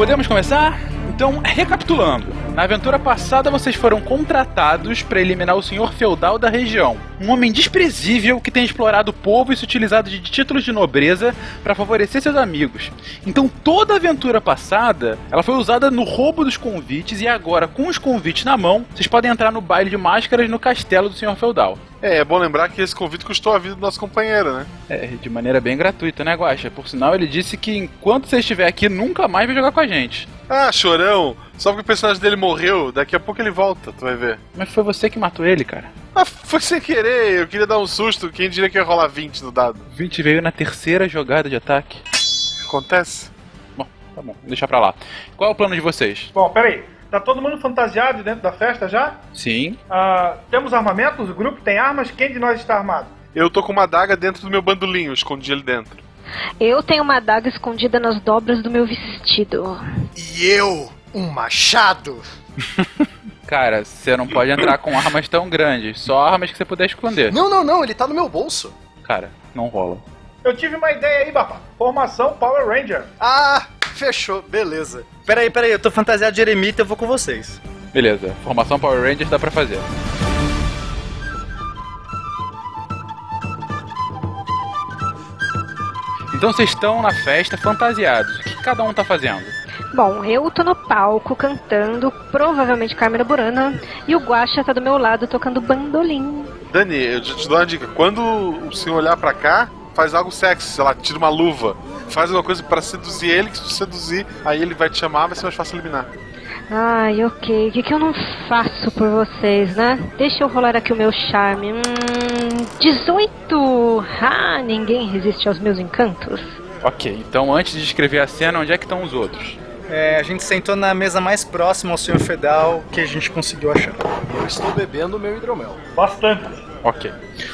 podemos começar? Então, recapitulando. Na aventura passada, vocês foram contratados para eliminar o senhor feudal da região. Um homem desprezível que tem explorado o povo e se utilizado de títulos de nobreza para favorecer seus amigos. Então, toda a aventura passada, ela foi usada no roubo dos convites e agora, com os convites na mão, vocês podem entrar no baile de máscaras no castelo do senhor feudal. É, é bom lembrar que esse convite custou a vida do nosso companheiro, né? É, de maneira bem gratuita, né, Guaxa? Por sinal, ele disse que enquanto você estiver aqui, nunca mais vai jogar com a gente. Ah, chorão! Só porque o personagem dele morreu, daqui a pouco ele volta, tu vai ver. Mas foi você que matou ele, cara. Ah, foi sem querer, eu queria dar um susto, quem diria que ia rolar 20 no dado? 20 veio na terceira jogada de ataque. Acontece. Bom, tá bom, deixa pra lá. Qual é o plano de vocês? Bom, peraí. Tá todo mundo fantasiado dentro da festa já? Sim. Ah, temos armamentos? O grupo tem armas? Quem de nós está armado? Eu tô com uma adaga dentro do meu bandolinho, escondi ele dentro. Eu tenho uma adaga escondida nas dobras do meu vestido. E eu, um machado. Cara, você não pode entrar com armas tão grandes, só armas que você puder esconder. Não, não, não, ele tá no meu bolso. Cara, não rola. Eu tive uma ideia aí, Bapa. Formação Power Ranger. Ah, fechou, beleza. Peraí, peraí, eu tô fantasiado de eremita e eu vou com vocês. Beleza, formação Power Rangers dá pra fazer. Então vocês estão na festa fantasiados. O que cada um tá fazendo? Bom, eu tô no palco cantando, provavelmente Carmela Burana, e o Guaxa tá do meu lado tocando bandolim. Dani, eu te dou uma dica. Quando o senhor olhar pra cá, faz algo sexy, sei lá, tira uma luva. Faz alguma coisa pra seduzir ele, que se tu seduzir, aí ele vai te chamar, vai ser mais fácil eliminar. Ai, ok. O que, que eu não faço por vocês, né? Deixa eu rolar aqui o meu charme. Hum, 18! Ah, ninguém resiste aos meus encantos. Ok, então antes de descrever a cena, onde é que estão os outros? É, a gente sentou na mesa mais próxima ao senhor Fedal que a gente conseguiu achar. Eu estou bebendo meu hidromel. Bastante. Ok.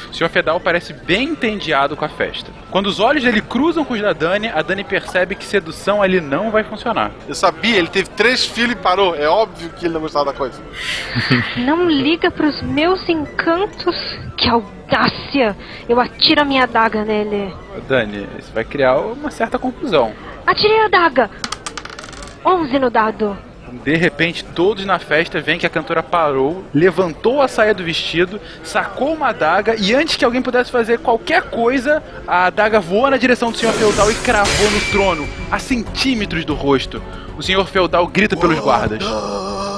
O Sr. Fedal parece bem entendiado com a festa. Quando os olhos dele cruzam com os da Dani, a Dani percebe que sedução ali não vai funcionar. Eu sabia, ele teve três filhos e parou. É óbvio que ele não gostava da coisa. Não liga pros meus encantos? Que audácia! Eu atiro a minha adaga nele. Dani, isso vai criar uma certa confusão. Atirei a adaga! 11 no dado. De repente, todos na festa veem que a cantora parou, levantou a saia do vestido, sacou uma adaga e antes que alguém pudesse fazer qualquer coisa, a adaga voou na direção do senhor feudal e cravou no trono, a centímetros do rosto. O senhor feudal grita pelos guardas.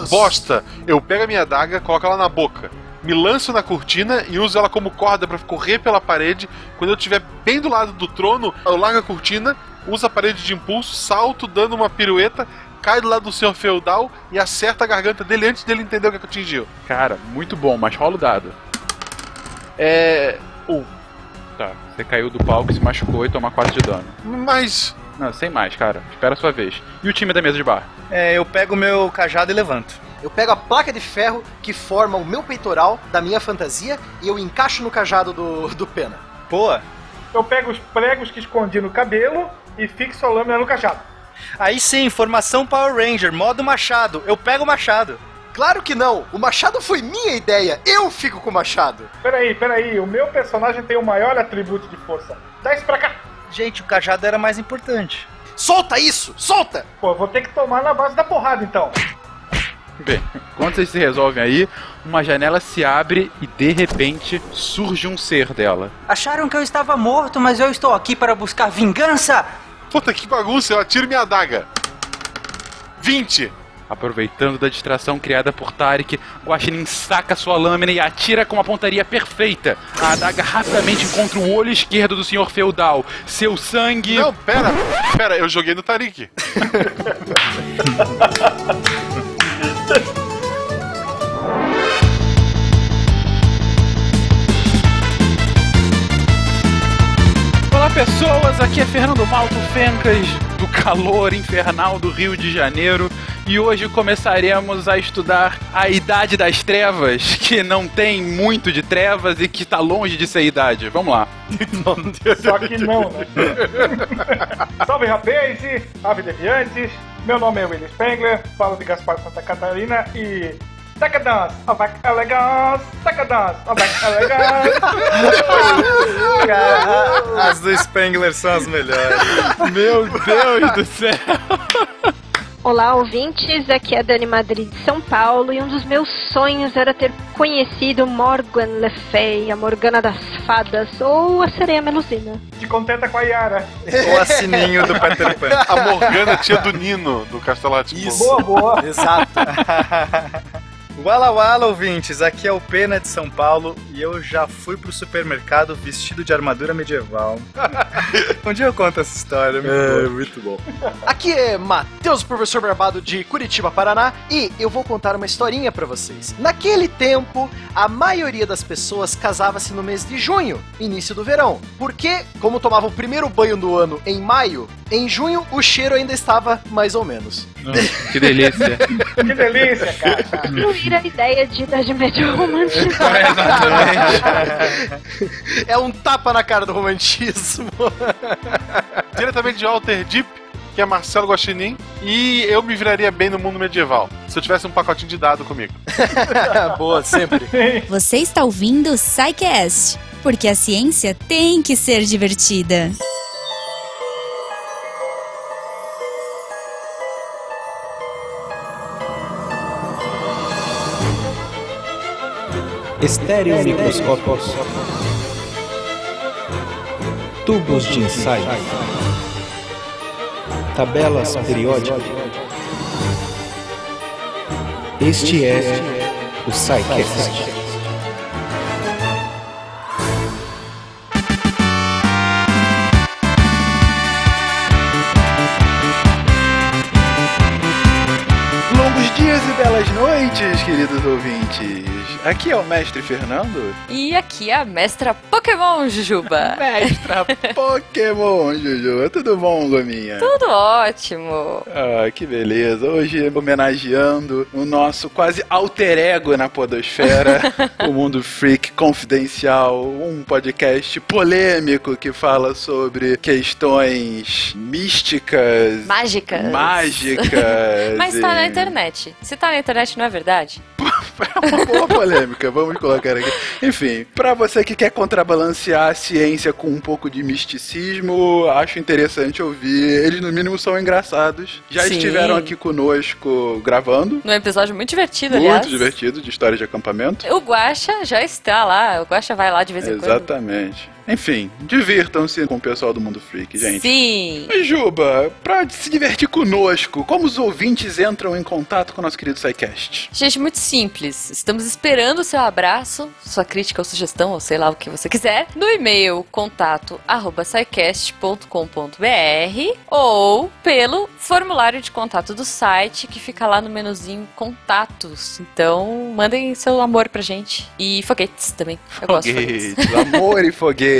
Bosta! Eu pego a minha adaga, coloco ela na boca. Me lanço na cortina e uso ela como corda pra correr pela parede. Quando eu estiver bem do lado do trono, eu largo a cortina, uso a parede de impulso, salto dando uma pirueta, cai do lado do senhor feudal e acerta a garganta dele antes dele entender o que, é que atingiu. Cara, muito bom, mas rola o dado. É. Um. Tá, você caiu do palco, se machucou e toma 4 de dano. Mas. Não, sem mais, cara. Espera a sua vez. E o time da mesa de bar? É, eu pego o meu cajado e levanto. Eu pego a placa de ferro que forma o meu peitoral da minha fantasia e eu encaixo no cajado do, do Pena. Pô, Eu pego os pregos que escondi no cabelo e fixo a lâmina no cajado. Aí sim, formação Power Ranger, modo machado. Eu pego o machado. Claro que não! O machado foi minha ideia! Eu fico com o machado! Peraí, peraí. O meu personagem tem o maior atributo de força. Dá isso pra cá. Gente, o cajado era mais importante. Solta isso! Solta! Pô, eu vou ter que tomar na base da porrada então. Bem, enquanto vocês se resolvem aí, uma janela se abre e de repente surge um ser dela. Acharam que eu estava morto, mas eu estou aqui para buscar vingança. Puta que bagunça, eu atiro minha adaga. 20! Aproveitando da distração criada por Tarek, Guaxinim saca sua lâmina e atira com uma pontaria perfeita. A adaga rapidamente encontra o olho esquerdo do senhor feudal. Seu sangue. Não, pera! Pera, eu joguei no Tarik. pessoas, aqui é Fernando Malto Fencas, do calor infernal do Rio de Janeiro, e hoje começaremos a estudar a Idade das Trevas, que não tem muito de trevas e que está longe de ser idade. Vamos lá. Só que não, né? Salve rapazes, salve deviantes. Meu nome é Willy Spengler, falo de Gaspar Santa Catarina e. Avec elegance, decadence, avec elegance. As do Spengler são as melhores. Meu Deus do céu! Olá, ouvintes. Aqui é a Dani Madrid de São Paulo e um dos meus sonhos era ter conhecido Morgan Le Fay, a Morgana das Fadas ou a Sereia Melusina. Te contenta com a Yara. Ou a sininho do Peter Pan. A Morgana, tia do Nino, do Castelo. Isso. Boa, boa. Exato. Wala Wala, ouvintes, aqui é o Pena de São Paulo e eu já fui pro supermercado vestido de armadura medieval. um dia eu conto essa história, muito boa. muito bom. Aqui é Matheus, professor Barbado de Curitiba, Paraná, e eu vou contar uma historinha pra vocês. Naquele tempo, a maioria das pessoas casava-se no mês de junho, início do verão, porque, como tomava o primeiro banho do ano em maio, em junho o cheiro ainda estava mais ou menos. Que delícia. Que delícia, cara. Vira a ideia de Idade Média romântica. É um tapa na cara do romantismo. Diretamente de Walter Deep, que é Marcelo Guaxinim, e eu me viraria bem no mundo medieval, se eu tivesse um pacotinho de dado comigo. Boa, sempre. Você está ouvindo o SciCast, porque a ciência tem que ser divertida. Estereomicroscópios. Tubos de ensaio. Tabelas periódicas. Este é o SciCast. Noites, queridos ouvintes. Aqui é o Mestre Fernando. E aqui é a mestra Pokémon, Jujuba. Mestra Pokémon, Juju. Tudo bom, Gominha? Tudo ótimo. Ah, que beleza. Hoje homenageando o nosso quase alter ego na podosfera, o Mundo Freak Confidencial, um podcast polêmico que fala sobre questões místicas, Mágicas. mágicas. Mas tá na e- internet. Se tá na internet, não é verdade? É uma boa polêmica, vamos colocar aqui. Enfim, pra você que quer contrabalancear a ciência com um pouco de misticismo, acho interessante ouvir. Eles, no mínimo, são engraçados. Já Sim. estiveram aqui conosco gravando. Num episódio muito divertido, aliás. Muito divertido, de história de acampamento. O Guaxa já está lá. O Guaxa vai lá de vez em quando. Exatamente. Enfim, divirtam-se com o pessoal do Mundo Freak, gente. Sim. Mas, Juba, pra se divertir conosco, como os ouvintes entram em contato com o nosso querido SciCast? Gente, muito simples. Estamos esperando o seu abraço, sua crítica ou sugestão, ou sei lá o que você quiser, no e-mail contato arroba ou pelo formulário de contato do site que fica lá no menuzinho contatos. Então, mandem seu amor pra gente. E foguetes também. Eu gosto de foguetes. Foguetes, amor e foguetes.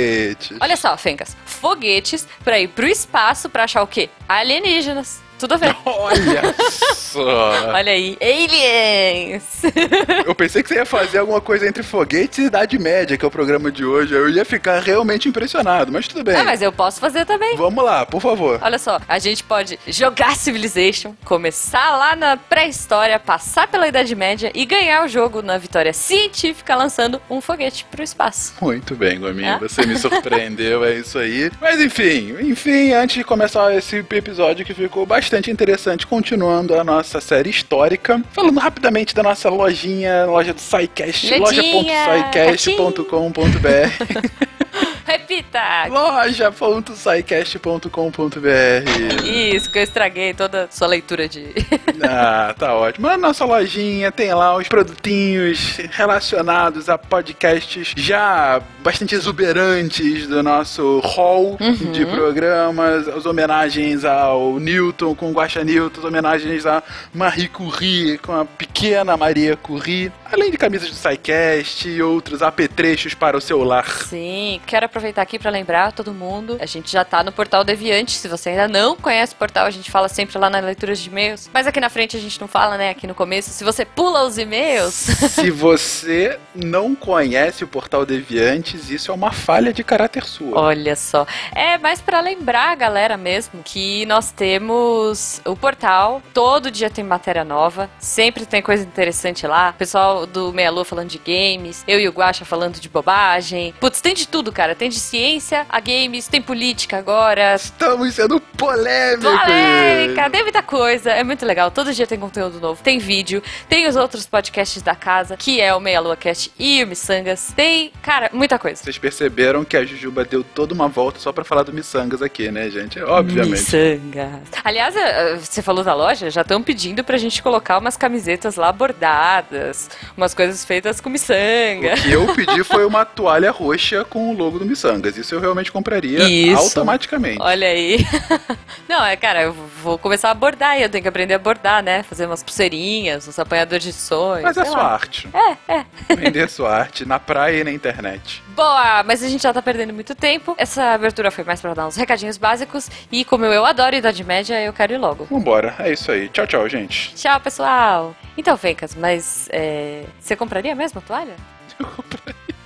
Olha só, Fencas. Foguetes pra ir pro espaço pra achar o quê? Alienígenas. Tudo a ver. Olha só. Olha aí. Aliens! Eu pensei que você ia fazer alguma coisa entre foguetes e Idade Média, que é o programa de hoje. Eu ia ficar realmente impressionado, mas tudo bem. Ah, mas eu posso fazer também. Vamos lá, por favor. Olha só, a gente pode jogar Civilization, começar lá na pré-história, passar pela Idade Média e ganhar o jogo na vitória científica lançando um foguete pro espaço. Muito bem, Gominha, Ah. você me surpreendeu, é isso aí. Mas enfim, enfim, antes de começar esse episódio que ficou bastante interessante, continuando a nossa série histórica, falando rapidamente da nossa lojinha, loja do SciCast, loja.scicast.com.br Repita! loja.scicast.com.br Isso, que eu estraguei toda a sua leitura de. Ah, tá ótimo. Na nossa lojinha tem lá os produtinhos relacionados a podcasts já bastante exuberantes do nosso hall Uhum. de programas, as homenagens ao Newton com o Guaxa Newton, as homenagens a Marie Curie com a pequena Maria Curie, além de camisas do SciCast e outros apetrechos para o celular. Sim, quero aproveitar aqui pra lembrar todo mundo. A gente já tá no portal Deviante. Se você ainda não conhece o portal, a gente fala sempre lá nas leituras de e-mails. Mas aqui na frente a gente não fala, né? Aqui no começo. Se você pula os e-mails. Se você não conhece o Portal Deviantes, isso é uma falha de caráter sua. Olha só. É mais pra lembrar a galera mesmo que nós temos o portal, todo dia tem matéria nova, sempre tem coisa interessante lá. O pessoal do, Meia Lua falando de games, eu e o Guaxa falando de bobagem. Putz, tem de tudo, cara. Tem de ciência a games, tem política agora. Estamos sendo polêmicos. Polêmica, tem muita coisa. É muito legal. Todo dia tem conteúdo novo. Tem vídeo, tem os outros podcasts da casa, que é o Meia Lua Cast e o Missangas. Tem, cara, muita coisa. Vocês perceberam que a Jujuba deu toda uma volta só pra falar do Missangas aqui, né, gente? Obviamente. Missangas. Aliás, eh, você falou da loja, já estão pedindo pra gente colocar umas camisetas lá bordadas, umas coisas feitas com miçanga. O que eu pedi foi uma toalha roxa com o logo do Missangas. Isso eu realmente compraria Isso. automaticamente. Olha aí. Não, é, cara, eu vou começar a bordar, eu tenho que aprender a bordar, né? Fazer umas pulseirinhas, uns apanhadores de sonhos. Mas é sua lá. arte. É, é. Vender sua arte na praia e na internet. Boa, mas a gente já tá perdendo muito tempo. Essa abertura foi mais pra dar uns recadinhos básicos. E como eu adoro Idade Média, eu quero ir logo. Vambora, é isso aí. Tchau, tchau, gente. Tchau, pessoal. Então, Fencas, mas é, você compraria mesmo a toalha?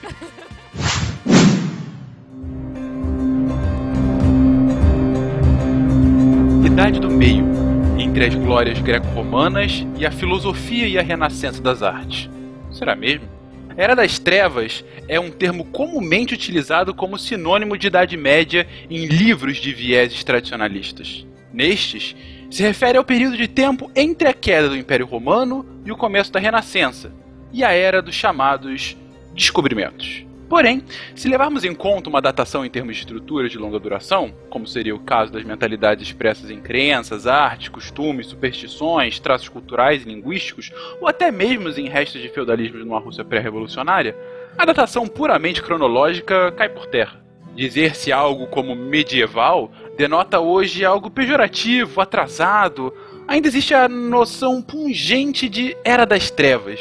Idade do Meio, entre as glórias greco-romanas e a filosofia e a renascença das artes. Será mesmo? Era das Trevas é um termo comumente utilizado como sinônimo de Idade Média em livros de vieses tradicionalistas. Nestes, se refere ao período de tempo entre a queda do Império Romano e o começo da Renascença, e a era dos chamados descobrimentos. Porém, se levarmos em conta uma datação em termos de estrutura de longa duração, como seria o caso das mentalidades expressas em crenças, artes, costumes, superstições, traços culturais e linguísticos, ou até mesmo em restos de feudalismo numa Rússia pré-revolucionária, a datação puramente cronológica cai por terra. Dizer-se algo como medieval denota hoje algo pejorativo, atrasado. Ainda existe a noção pungente de Era das Trevas.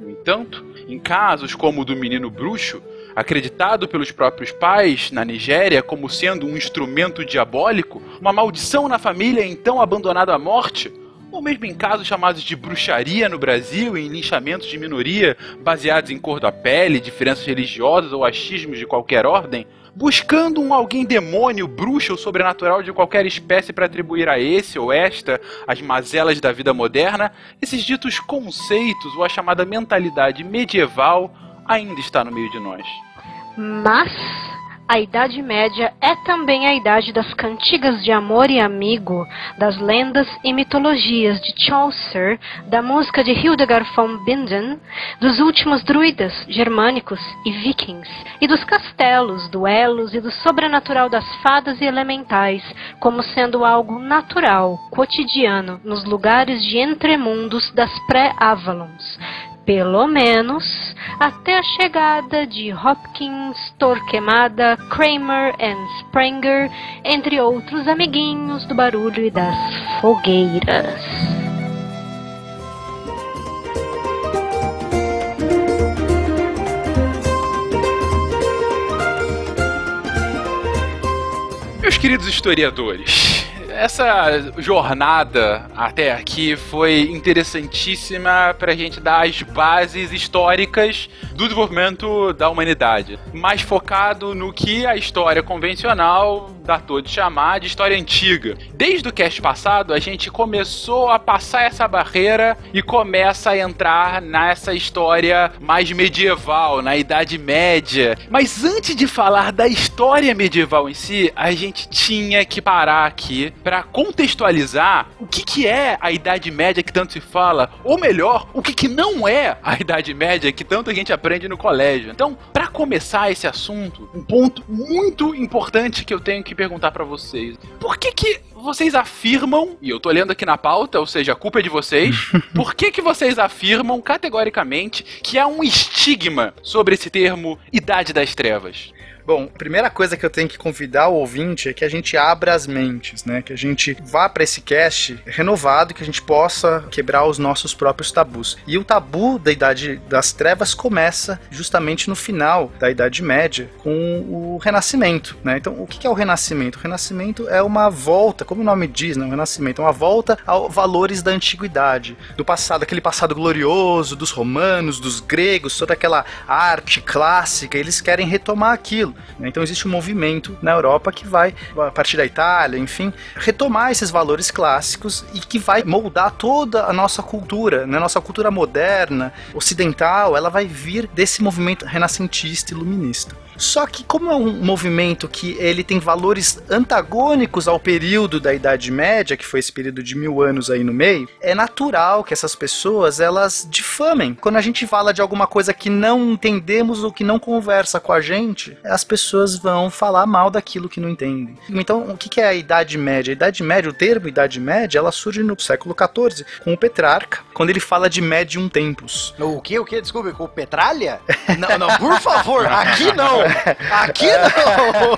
No entanto, em casos como o do menino bruxo, acreditado pelos próprios pais na Nigéria como sendo um instrumento diabólico, uma maldição na família então abandonada à morte, ou mesmo em casos chamados de bruxaria no Brasil em linchamentos de minoria baseados em cor da pele, diferenças religiosas ou achismos de qualquer ordem, buscando um alguém demônio, bruxo ou sobrenatural de qualquer espécie para atribuir a esse ou esta as mazelas da vida moderna, esses ditos conceitos ou a chamada mentalidade medieval ainda está no meio de nós. Mas a Idade Média é também a idade das cantigas de amor e amigo, das lendas e mitologias de Chaucer, da música de Hildegard von Bingen, dos últimos druidas germânicos e vikings, e dos castelos, duelos e do sobrenatural das fadas e elementais, como sendo algo natural, cotidiano, nos lugares de entremundos das pré-Avalons pelo menos até a chegada de Hopkins, Torquemada, Kramer e Sprenger, entre outros amiguinhos do barulho e das fogueiras. Meus queridos historiadores, essa jornada até aqui foi interessantíssima para a gente dar as bases históricas do desenvolvimento da humanidade, mais focado no que a história convencional datou de chamar de história antiga. Desde o cast passado, a gente começou a passar essa barreira e começa a entrar nessa história mais medieval, na Idade Média. Mas antes de falar da história medieval em si, a gente tinha que parar aqui para contextualizar o que, que é a Idade Média que tanto se fala, ou melhor, o que, que não é a Idade Média que tanto a gente aprende no colégio. Então, para começar esse assunto, um ponto muito importante que eu tenho que perguntar para vocês: por que que vocês afirmam, e eu tô lendo aqui na pauta, ou seja, a culpa é de vocês, por que que vocês afirmam categoricamente que há um estigma sobre esse termo Idade das Trevas? Bom, primeira coisa que eu tenho que convidar o ouvinte é que a gente abra as mentes, né? Que a gente vá para esse cast renovado, que a gente possa quebrar os nossos próprios tabus. E o tabu da Idade das Trevas começa justamente no final da Idade Média, com o Renascimento. Né? Então, o que é o Renascimento? O Renascimento é uma volta, como o nome diz, né? o Renascimento é uma volta aos valores da antiguidade, do passado, aquele passado glorioso dos romanos, dos gregos, toda aquela arte clássica, eles querem retomar aquilo. Né? Então, existe um movimento na Europa que vai, a partir da Itália, enfim, retomar esses valores clássicos e que vai moldar toda a nossa cultura, né? Nossa cultura moderna, ocidental, ela vai vir desse movimento renascentista e iluminista. Só que como é um movimento que ele tem valores antagônicos ao período da Idade Média, que foi esse período de mil anos aí no meio, é natural que essas pessoas elas difamem. Quando a gente fala de alguma coisa que não entendemos ou que não conversa com a gente, as pessoas vão falar mal daquilo que não entendem. Então, o que é a Idade Média? A Idade Média, o termo Idade Média, ela surge no século XIV, com o Petrarca, quando ele fala de Medium Tempus. O que, o que? Desculpe, com Petralha? não, não, por favor, aqui não! Aqui não!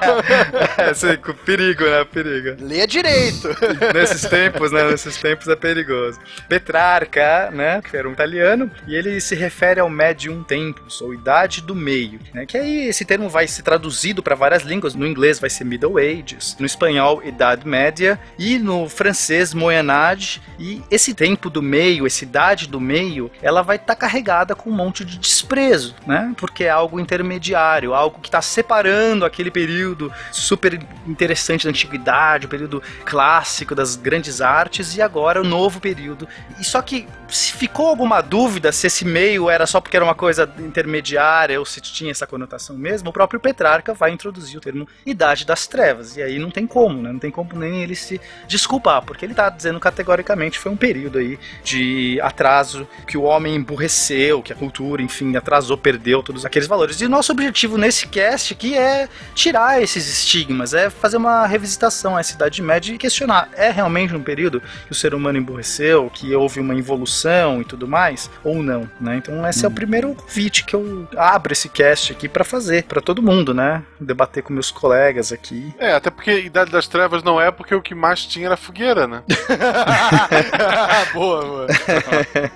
é, com perigo, né? Perigo. Leia direito! Nesses tempos, né? Nesses tempos é perigoso. Petrarca, né? Que era um italiano, e ele se refere ao Medium Tempus, ou Idade do Meio, né? Que aí esse termo vai ser traduzido para várias línguas. No inglês vai ser Middle Ages, no espanhol Idade Média, e no francês Moyen Age. E esse tempo do meio, essa idade do meio, ela vai estar tá carregada com um monte de desprezo, né? Porque é algo intermediário, algo que está separando aquele período super interessante da antiguidade, o período clássico das grandes artes e agora o novo período. E só que se ficou alguma dúvida se esse meio era só porque era uma coisa intermediária ou se tinha essa conotação mesmo, o próprio Petrarca vai introduzir o termo Idade das Trevas. E aí não tem como, né? Não tem como nem ele se desculpar, porque ele está dizendo categoricamente foi um período aí de atraso, que o homem emburreceu, que a cultura, enfim, atrasou, perdeu todos aqueles valores. E o nosso objetivo nesse cast aqui é tirar esses estigmas, é fazer uma revisitação à Idade Média e questionar, é realmente um período que o ser humano emburreceu, que houve uma evolução e tudo mais, ou não, né? Então esse hum. é o primeiro convite que eu abro esse cast aqui para fazer, para todo mundo, né? Debater com meus colegas aqui. É, até porque Idade das Trevas não é porque o que mais tinha era fogueira, né? boa, boa.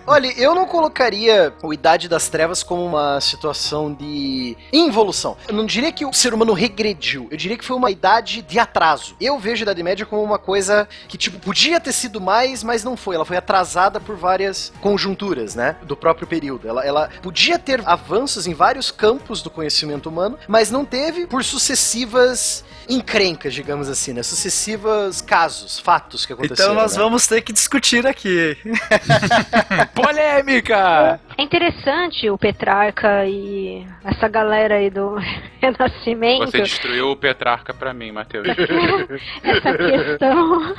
Olha, eu não colocaria o Idade das Trevas como uma situação de involução. Eu não diria que o ser humano regrediu, eu diria que foi uma idade de atraso. Eu vejo a Idade Média como uma coisa que, tipo, podia ter sido mais, mas não foi. Ela foi atrasada por várias conjunturas, né? Do próprio período. Ela, ela podia ter avanços em vários campos do conhecimento humano, mas não teve por sucessivas encrencas, digamos assim, né? Sucessivos casos, fatos que aconteceram. Então nós né? vamos ter que discutir aqui. Polêmica! É interessante o Petrarca e essa galera aí do Renascimento. Você destruiu o Petrarca pra mim, Matheus. essa questão.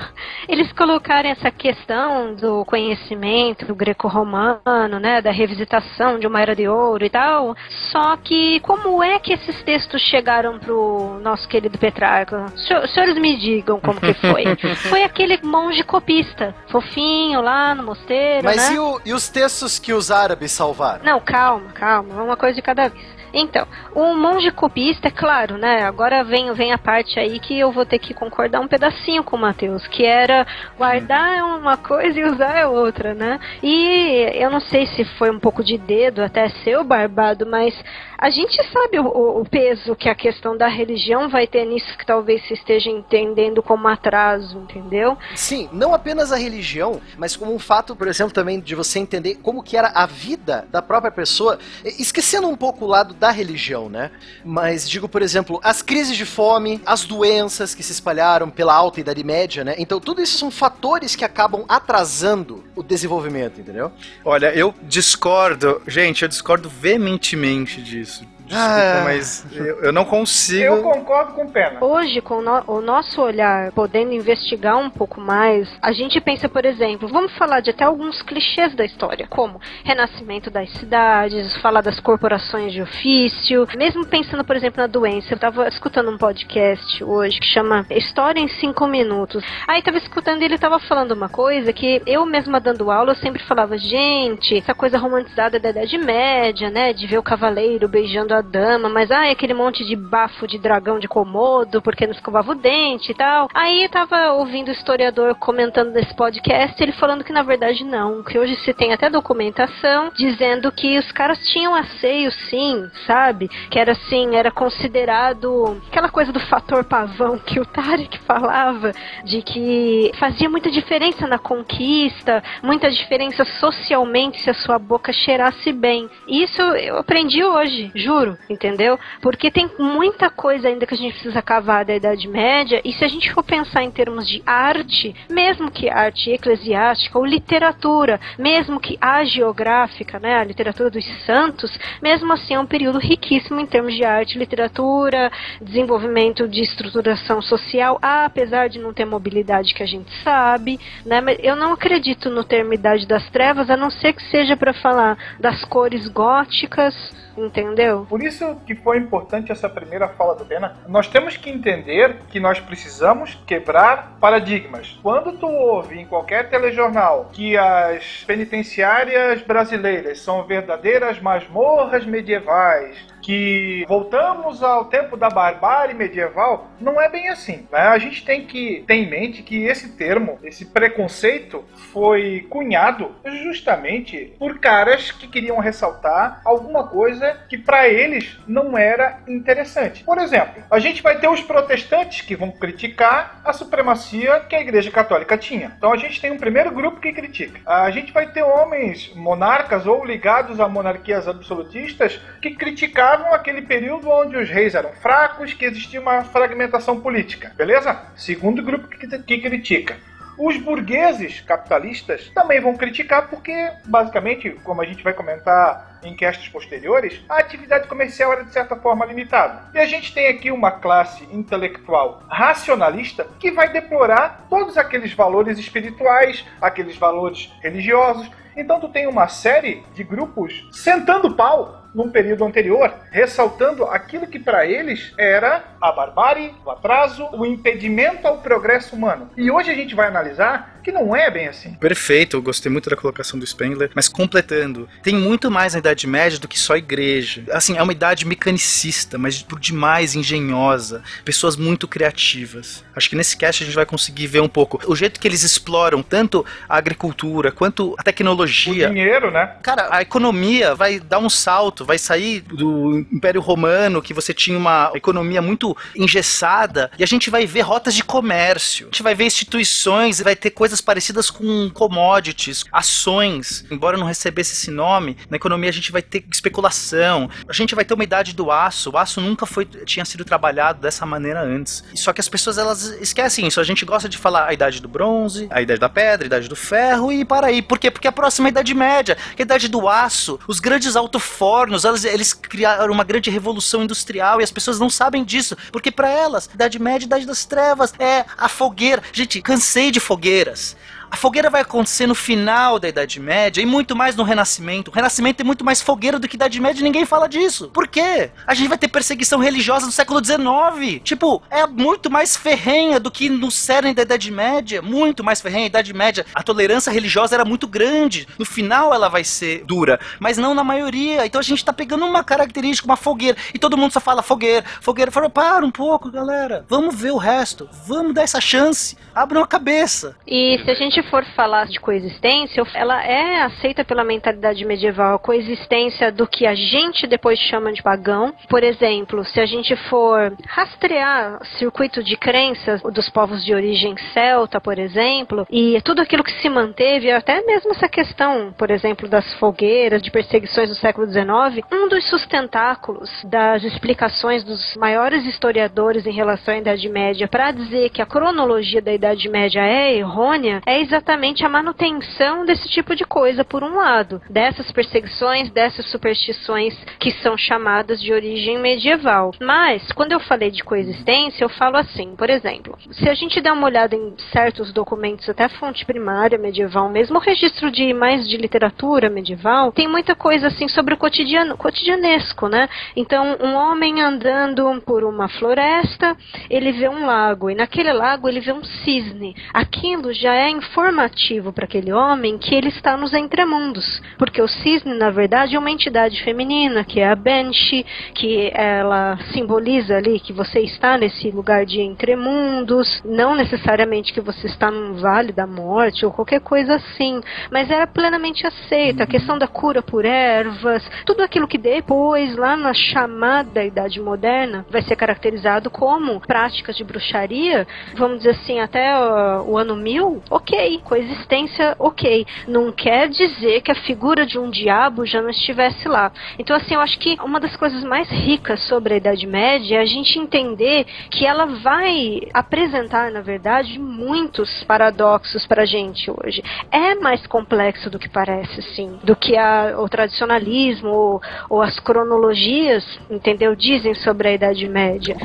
Eles colocarem essa questão do conhecimento do greco-romano, né? Da revisitação de uma era de ouro e tal. Só que como é que esses textos chegaram pro nosso querido Petrarca? Os senhores me digam como que foi. foi aquele monge copista, fofinho lá no mosteiro. Mas né? e, o, e os textos que os árabes salvaram? Não, calma, calma, uma coisa de cada vez. Então, o monge copista, é claro, né? Agora vem, vem a parte aí que eu vou ter que concordar um pedacinho com o Matheus, que era guardar é uma coisa e usar é outra, né? E eu não sei se foi um pouco de dedo até seu barbado, mas a gente sabe o, o, peso que a questão da religião vai ter nisso que talvez se esteja entendendo como atraso, entendeu? Sim, não apenas a religião, mas como um fato, por exemplo, também de você entender como que era a vida da própria pessoa, esquecendo um pouco o lado da religião, né? Mas digo, por exemplo, as crises de fome, as doenças que se espalharam pela alta Idade Média, né? Então, tudo isso são fatores que acabam atrasando o desenvolvimento, entendeu? Olha, eu discordo, gente, eu discordo veementemente disso. Desculpa, Ah. mas eu, eu não consigo. Eu concordo com o Pena. Hoje, com o, no- o nosso olhar, podendo investigar um pouco mais, a gente pensa, por exemplo, vamos falar de até alguns clichês da história, como renascimento das cidades, falar das corporações de ofício, mesmo pensando, por exemplo, na doença. Eu tava escutando um podcast hoje que chama História em 5 Minutos. Aí tava escutando e ele tava falando uma coisa que eu mesma dando aula, eu sempre falava, gente, essa coisa romantizada da Idade Média, né, de ver o cavaleiro beijando a dama, mas ai, aquele monte de bafo de dragão de Komodo, porque não escovava o dente e tal. Aí tava ouvindo o historiador comentando nesse podcast, ele falando que na verdade não, que hoje se tem até documentação dizendo que os caras tinham asseio sim, sabe? Que era assim, era considerado aquela coisa do fator pavão que o Tarek falava, de que fazia muita diferença na conquista, muita diferença socialmente se a sua boca cheirasse bem. Isso eu aprendi hoje, juro, entendeu? Porque tem muita coisa ainda que a gente precisa cavar da Idade Média, e se a gente for pensar em termos de arte, mesmo que arte eclesiástica ou literatura, mesmo que a geográfica, né, a literatura dos santos, mesmo assim é um período riquíssimo em termos de arte, literatura, desenvolvimento de estruturação social, apesar de não ter mobilidade que a gente sabe, né, mas eu não acredito no termo Idade das Trevas, a não ser que seja para falar das cores góticas, entendeu? Por isso que foi importante essa primeira fala do Pena. Nós temos que entender que nós precisamos quebrar paradigmas. Quando tu ouve em qualquer telejornal que as penitenciárias brasileiras são verdadeiras masmorras medievais, que voltamos ao tempo da barbárie medieval, não é bem assim. Né? A gente tem que ter em mente que esse termo, esse preconceito, foi cunhado justamente por caras que queriam ressaltar alguma coisa que para eles não era interessante. Por exemplo, a gente vai ter os protestantes que vão criticar a supremacia que a Igreja Católica tinha. Então a gente tem um primeiro grupo que critica. A gente vai ter homens monarcas ou ligados a monarquias absolutistas que criticaram aquele período onde os reis eram fracos, que existia uma fragmentação política, beleza? Segundo grupo que, que critica. Os burgueses capitalistas também vão criticar porque, basicamente, como a gente vai comentar em castes posteriores, a atividade comercial era de certa forma limitada. E a gente tem aqui uma classe intelectual racionalista que vai deplorar todos aqueles valores espirituais, aqueles valores religiosos. Então tu tem uma série de grupos sentando pau num período anterior, ressaltando aquilo que para eles era a barbárie, o atraso, o impedimento ao progresso humano. E hoje a gente vai analisar que não é bem assim. Perfeito, eu gostei muito da colocação do Spengler, mas completando, tem muito mais na Idade Média do que só igreja. Assim, é uma idade mecanicista, mas por demais engenhosa, pessoas muito criativas. Acho que nesse cast a gente vai conseguir ver um pouco o jeito que eles exploram tanto a agricultura quanto a tecnologia. O dinheiro, né? Cara, a economia vai dar um salto, vai sair do Império Romano, que você tinha uma economia muito engessada, e a gente vai ver rotas de comércio. A gente vai ver instituições, vai ter coisas parecidas com commodities, ações. Embora não recebesse esse nome, na economia a gente vai ter especulação. A gente vai ter uma idade do aço. O aço nunca foi tinha sido trabalhado dessa maneira antes. Só que as pessoas elas esquecem isso. A gente gosta de falar a idade do bronze, a idade da pedra, a idade do ferro e para aí. Por quê? Porque a próxima é a idade média, a idade do aço. Os grandes altofornos, elas, eles criaram uma grande revolução industrial e as pessoas não sabem disso, porque para elas, idade média, idade das trevas é a fogueira. Gente, cansei de fogueiras. us A fogueira vai acontecer no final da Idade Média e muito mais no Renascimento. O Renascimento é muito mais fogueira do que Idade Média e ninguém fala disso. Por quê? A gente vai ter perseguição religiosa no século XIX. Tipo, é muito mais ferrenha do que no cerne da Idade Média. Muito mais ferrenha. A Idade Média, a tolerância religiosa era muito grande. No final ela vai ser dura, mas não na maioria. Então a gente tá pegando uma característica, uma fogueira. E todo mundo só fala fogueira, fogueira. Fala, para um pouco, galera. Vamos ver o resto. Vamos dar essa chance. Abram a cabeça. E se a gente for falar de coexistência, ela é aceita pela mentalidade medieval, a coexistência do que a gente depois chama de pagão. Por exemplo, se a gente for rastrear circuito de crenças dos povos de origem celta, por exemplo, e tudo aquilo que se manteve, até mesmo essa questão, por exemplo, das fogueiras, de perseguições do século XIX, um dos sustentáculos das explicações dos maiores historiadores em relação à Idade Média para dizer que a cronologia da Idade Média é errônea é exatamente a manutenção desse tipo de coisa, por um lado, dessas perseguições, dessas superstições que são chamadas de origem medieval. Mas, quando eu falei de coexistência, eu falo assim, por exemplo, se a gente der uma olhada em certos documentos, até fonte primária medieval, mesmo registro de mais de literatura medieval, tem muita coisa assim sobre o cotidiano, cotidianesco, né? Então, um homem andando por uma floresta, ele vê um lago, e naquele lago ele vê um cisne. Aquilo já é informação informativo para aquele homem que ele está nos entremundos, porque o cisne na verdade é uma entidade feminina, que é a Banshee, que ela simboliza ali que você está nesse lugar de entremundos, não necessariamente que você está num vale da morte ou qualquer coisa assim, mas era plenamente aceita. A questão da cura por ervas, tudo aquilo que depois, lá na chamada Idade Moderna, vai ser caracterizado como práticas de bruxaria, vamos dizer assim, até uh, o ano 1000, ok, coexistência, ok. Não quer dizer que a figura de um diabo já não estivesse lá. Então, assim, eu acho que uma das coisas mais ricas sobre a Idade Média é a gente entender que ela vai apresentar, na verdade, muitos paradoxos pra gente hoje. É mais complexo do que parece, sim, do que a, o tradicionalismo ou, ou as cronologias, entendeu? Dizem sobre a Idade Média.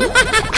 ha ha ha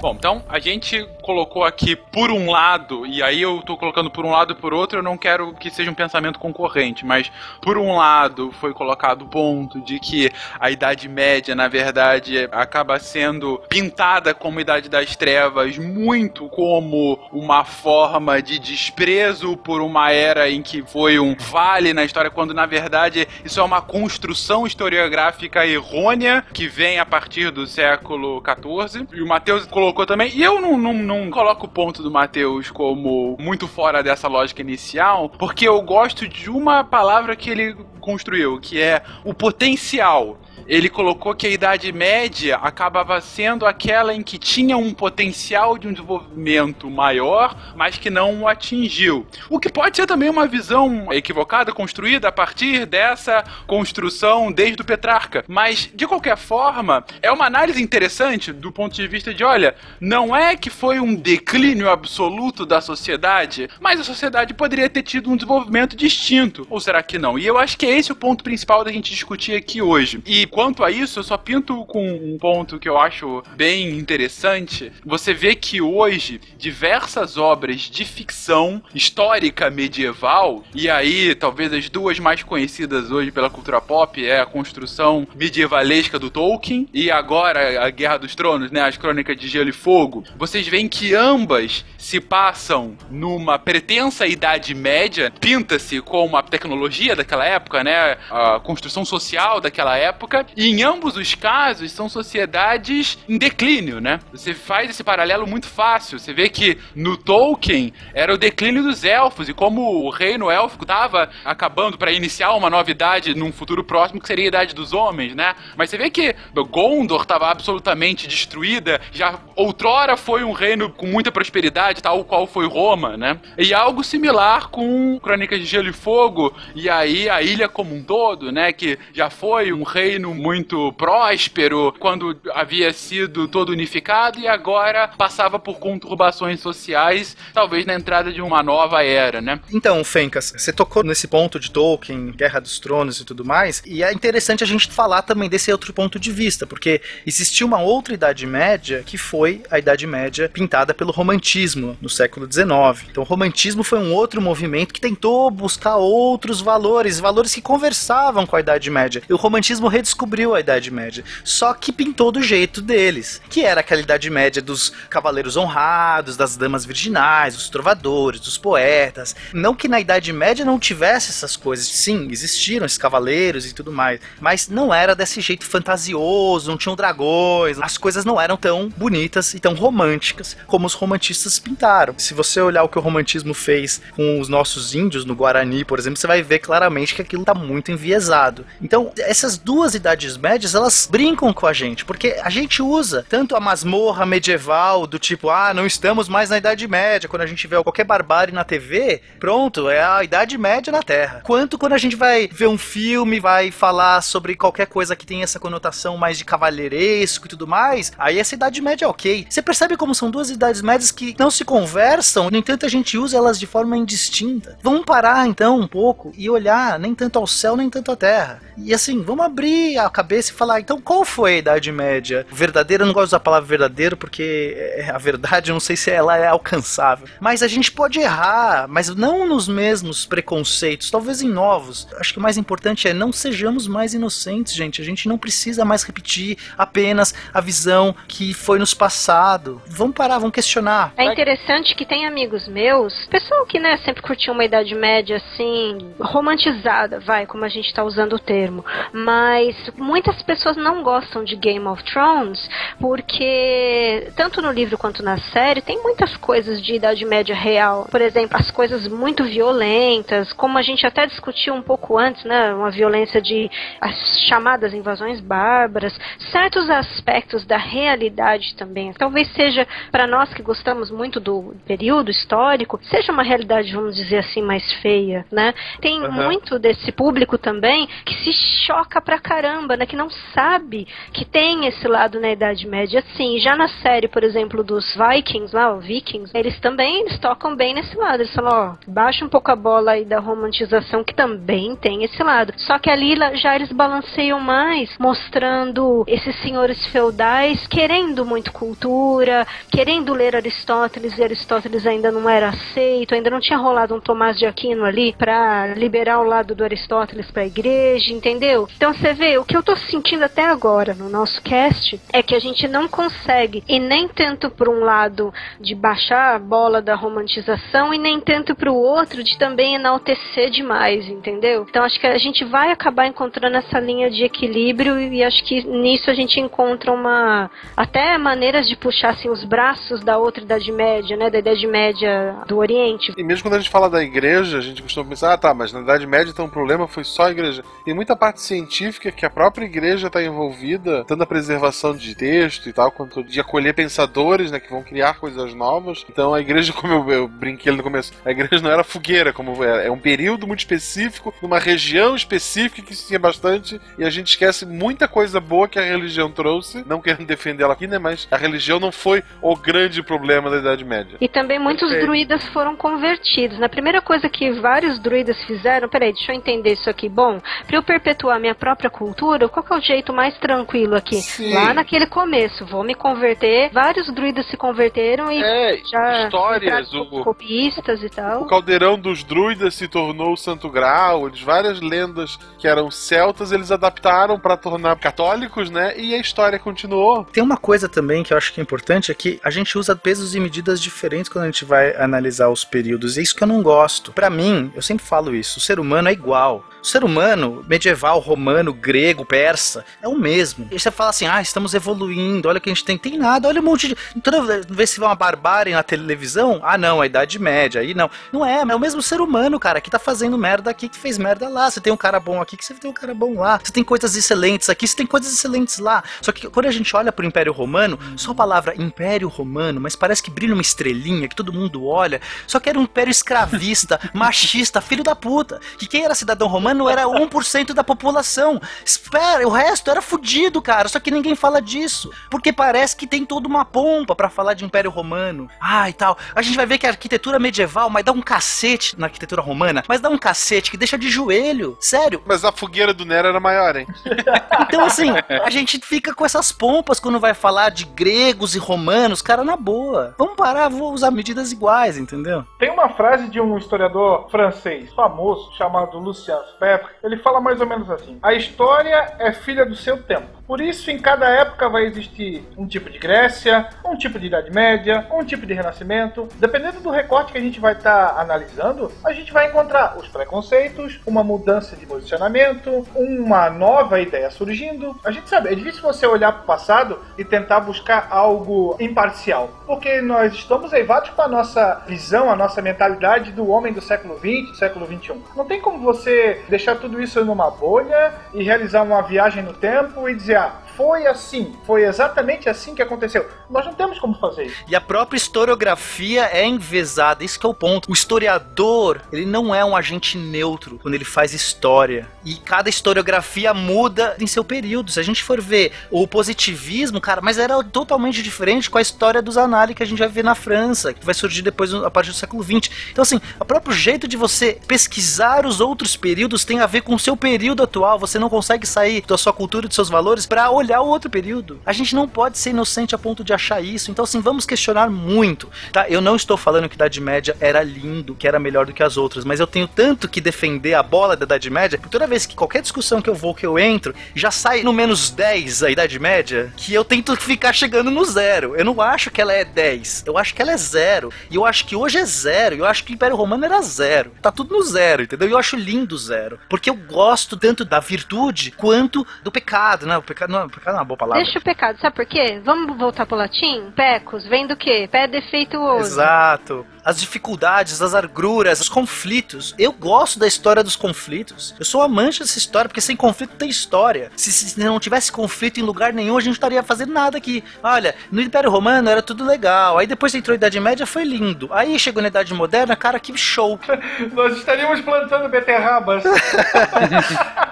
Bom, então a gente colocou aqui por um lado, e aí eu tô colocando por um lado e por outro, eu não quero que seja um pensamento concorrente, mas por um lado foi colocado o ponto de que a Idade Média, na verdade, acaba sendo pintada como Idade das Trevas, muito como uma forma de desprezo por uma era em que foi um vale na história, quando na verdade isso é uma construção historiográfica errônea que vem a partir do século XIV. E o Mateus colocou também. E eu não, não, não coloco o ponto do Matheus como muito fora dessa lógica inicial, porque eu gosto de uma palavra que ele construiu, que é o potencial ele colocou que a Idade Média acabava sendo aquela em que tinha um potencial de um desenvolvimento maior, mas que não o atingiu. O que pode ser também uma visão equivocada, construída a partir dessa construção desde o Petrarca. Mas, de qualquer forma, é uma análise interessante do ponto de vista de: olha, não é que foi um declínio absoluto da sociedade, mas a sociedade poderia ter tido um desenvolvimento distinto. Ou será que não? E eu acho que é esse o ponto principal da gente discutir aqui hoje. E quanto a isso, eu só pinto com um ponto que eu acho bem interessante. Você vê que hoje diversas obras de ficção histórica medieval, e aí talvez as duas mais conhecidas hoje pela cultura pop é a construção medievalesca do Tolkien e agora a Guerra dos Tronos, né, as Crônicas de Gelo e Fogo. Vocês veem que ambas se passam numa pretensa idade média, pinta-se como a tecnologia daquela época, né, a construção social daquela época, e em ambos os casos são sociedades em declínio, né? Você faz esse paralelo muito fácil. Você vê que no Tolkien era o declínio dos elfos e como o reino élfico estava acabando para iniciar uma novidade num futuro próximo que seria a idade dos homens, né? Mas você vê que Gondor estava absolutamente destruída, já outrora foi um reino com muita prosperidade, tal qual foi Roma, né? E algo similar com Crônicas de Gelo e Fogo e aí a ilha como um todo, né? Que já foi um reino muito próspero quando havia sido todo unificado e agora passava por conturbações sociais, talvez na entrada de uma nova era, né? Então, Fencas, você tocou nesse ponto de Tolkien, Guerra dos Tronos e tudo mais, e é interessante a gente falar também desse outro ponto de vista, porque existiu uma outra Idade Média que foi a Idade Média pintada pelo romantismo no século XIX. Então, o romantismo foi um outro movimento que tentou buscar outros valores, valores que conversavam com a Idade Média. E o romantismo redescobriu a Idade Média, só que pintou do jeito deles, que era aquela Idade Média dos cavaleiros honrados, das damas virginais, dos trovadores, dos poetas. Não que na Idade Média não tivesse essas coisas, sim, existiram esses cavaleiros e tudo mais, mas não era desse jeito fantasioso, não tinham dragões, as coisas não eram tão bonitas e tão românticas como os romantistas pintaram. Se você olhar o que o romantismo fez com os nossos índios no Guarani, por exemplo, você vai ver claramente que aquilo está muito enviesado. Então, essas duas idades médias, elas brincam com a gente, porque a gente usa tanto a masmorra medieval do tipo, ah, não estamos mais na Idade Média, quando a gente vê qualquer barbárie na TV, pronto, é a Idade Média na Terra. Quanto quando a gente vai ver um filme, vai falar sobre qualquer coisa que tem essa conotação mais de cavalheiresco e tudo mais, aí essa Idade Média é ok. Você percebe como são duas idades médias que não se conversam, no entanto a gente usa elas de forma indistinta. Vamos parar então um pouco e olhar nem tanto ao céu nem tanto à terra. E assim, vamos abrir a cabeça e falar, então qual foi a Idade Média verdadeira? Eu não gosto da palavra verdadeiro porque é, a verdade eu não sei se ela é alcançável. Mas a gente pode errar, mas não nos mesmos preconceitos, talvez em novos. Acho que o mais importante é não sejamos mais inocentes, gente. A gente não precisa mais repetir apenas a visão que foi nos passado. Vamos parar, vamos questionar. É interessante que tem amigos meus, pessoal que né, sempre curtiu uma Idade Média assim, romantizada, vai, como a gente tá usando o termo. Mas muitas pessoas não gostam de Game of Thrones porque, tanto no livro quanto na série, tem muitas coisas de Idade Média real. Por exemplo, as coisas muito violentas, como a gente até discutiu um pouco antes, né? Uma violência de as chamadas invasões bárbaras, certos aspectos da realidade também. Talvez seja, para nós que gostamos muito do período histórico, seja uma realidade, vamos dizer assim, mais feia, né? Tem Uhum. muito desse público também que se choca pra caramba, né? Que não sabe que tem esse lado na Idade Média, sim. Já na série, por exemplo, dos Vikings, lá, o Vikings, eles também eles tocam bem nesse lado. Eles falam, ó, baixa um pouco a bola aí da romantização, que também tem esse lado. Só que ali já eles balanceiam mais, mostrando esses senhores feudais querendo muito cultura, querendo ler Aristóteles, e Aristóteles ainda não era aceito, ainda não tinha rolado um Tomás de Aquino ali pra liberar o lado do Aristóteles pra igreja, entendeu? Então você vê, o que eu tô sentindo até agora no nosso cast é que a gente não consegue, e nem tanto por um lado de baixar a bola da romantização, e nem tanto pro outro de também enaltecer demais, entendeu? Então acho que a gente vai acabar encontrando essa linha de equilíbrio e acho que nisso a gente encontra uma até maneiras de puxar assim os braços da outra idade média, né, da idade média do Oriente. E mesmo quando a gente fala da igreja, a gente costuma pensar, ah tá, mas na Idade Média então o problema foi só a igreja. Tem muita parte científica que a própria igreja está envolvida, tanto na preservação de texto e tal, quanto de acolher pensadores, né, que vão criar coisas novas. Então a igreja, como eu, eu brinquei no começo, a igreja não era fogueira, como é, é um período muito específico, numa região específica que tinha bastante, e a gente esquece muita coisa boa que a religião trouxe, não querendo defender ela aqui, né, mas a religião não foi o grande problema da Idade Média. E também muitos Perfeito. druidas foram convertidos. Na primeira coisa que vários druidas fizeram, peraí, deixa eu entender isso aqui. Bom, para eu perpetuar minha própria cultura, qual que é o jeito mais tranquilo aqui? Sim. Lá naquele começo, vou me converter. Vários druidas se converteram e É, já histórias, o- copistas e tal. O caldeirão dos druidas se tornou o Santo Grau, eles várias lendas que eram celtas, eles adaptaram para tornar católicos, né? E a história continuou. Tem uma coisa também que eu acho que é importante, é que a gente usa pesos e medidas diferentes quando a gente vai analisar os períodos, e é isso que eu não gosto. Pra mim, eu sempre falo isso, o ser humano é igual. O ser humano, medieval, romano, grego, persa, é o mesmo. E você fala assim, ah, estamos evoluindo, olha o que a gente tem. Tem nada, olha um monte de... Toda vez que vê uma barbárie na televisão, ah não, a Idade Média, aí não. Não é, é o mesmo ser humano, cara, que tá fazendo merda aqui, que fez merda lá. Você tem um cara bom aqui, que você tem um cara bom lá. Você tem coisas excelentes aqui, você tem coisas excelentes lá. Só que quando a gente olha pro Império Romano, só a palavra Império Romano, mas parece que brilha uma estrelinha, que todo mundo olha. Só que era um império escravista, machista, filho da puta. Que quem era cidadão romano era 1% da população. Espera, o resto era fudido, cara. Só que ninguém fala disso. Porque parece que tem toda uma pompa pra falar de Império Romano. Ah, e tal. A gente vai ver que a arquitetura medieval, mas dá um cacete na arquitetura romana, mas dá um cacete que deixa de joelho. Sério. Mas a fogueira do Nero era maior, hein? Então, assim, a gente fica com essas pompas quando vai falar de gregos e romanos, cara, na boa. Vamos parar, vou usar medidas iguais, entendeu? Tem uma frase de um historiador francês famoso chamado Lucien Febvre. Ele fala mais ou menos assim: A história é filha do seu tempo. Por isso, em cada época vai existir um tipo de Grécia, um tipo de Idade Média, um tipo de Renascimento. Dependendo do recorte que a gente vai estar analisando, a gente vai encontrar os preconceitos, uma mudança de posicionamento, uma nova ideia surgindo. A gente sabe, é difícil você olhar para o passado e tentar buscar algo imparcial, porque nós estamos eivados com a nossa visão, a nossa mentalidade do homem do século XX, do século XXI. Não tem como você deixar tudo isso numa bolha e realizar uma viagem no tempo e dizer, ah, foi assim, foi exatamente assim que aconteceu. Nós não temos como fazer isso. E a própria historiografia é envezada, isso que é o ponto. O historiador, ele não é um agente neutro quando ele faz história. E cada historiografia muda em seu período. Se a gente for ver o positivismo, cara, mas era totalmente diferente com a história dos análises que a gente vai ver na França, que vai surgir depois a partir do século XX. Então, assim, o próprio jeito de você pesquisar os outros períodos tem a ver com o seu período atual. Você não consegue sair da sua cultura, dos seus valores, para olhar o outro período. A gente não pode ser inocente a ponto de achar isso. Então, assim, vamos questionar muito. Tá? Eu não estou falando que a Idade Média era lindo, que era melhor do que as outras, mas eu tenho tanto que defender a bola da Idade Média, porque toda vez que qualquer discussão que eu vou, que eu entro, já sai no menos 10 a Idade Média, que eu tento ficar chegando no zero. Eu não acho que ela é 10, eu acho que ela é zero. E eu acho que hoje é zero, eu acho que o Império Romano era zero. Tá tudo no zero, entendeu? E eu acho lindo zero. Porque eu gosto tanto da virtude quanto do pecado, né? O pecado não, pecado é uma boa palavra. Deixa o pecado, sabe por quê? Vamos voltar pro latim? Pecos, vem do quê? Pé defeituoso. Exato. As dificuldades, as agruras, os conflitos. Eu gosto da história dos conflitos. Eu sou amante dessa história, porque sem conflito tem história. Se, se não tivesse conflito em lugar nenhum, a gente não estaria fazendo nada aqui. Olha, no Império Romano era tudo legal. Aí depois entrou a Idade Média, foi lindo. Aí chegou na Idade Moderna, cara, que show. Nós estaríamos plantando beterrabas.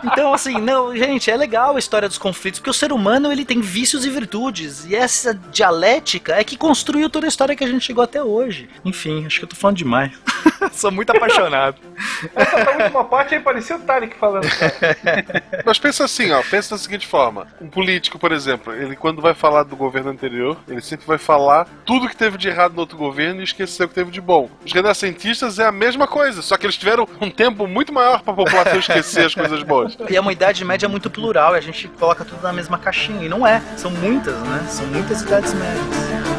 Então, assim, não, gente, é legal a história dos conflitos, porque o ser humano ele tem vícios e virtudes. E essa dialética é que construiu toda a história que a gente chegou até hoje. Enfim, acho que eu tô falando demais. Sou muito apaixonado. Essa última parte aí parecia o Tarek falando. Cara. Mas pensa assim, ó, pensa da seguinte forma. Um político, por exemplo, ele quando vai falar do governo anterior, ele sempre vai falar tudo que teve de errado no outro governo e esquecer o que teve de bom. Os renascentistas é a mesma coisa, só que eles tiveram um tempo muito maior pra população esquecer as coisas boas. E é uma idade média muito plural, e a gente coloca tudo na mesma caixinha. E não é. São muitas, né? São muitas idades médias.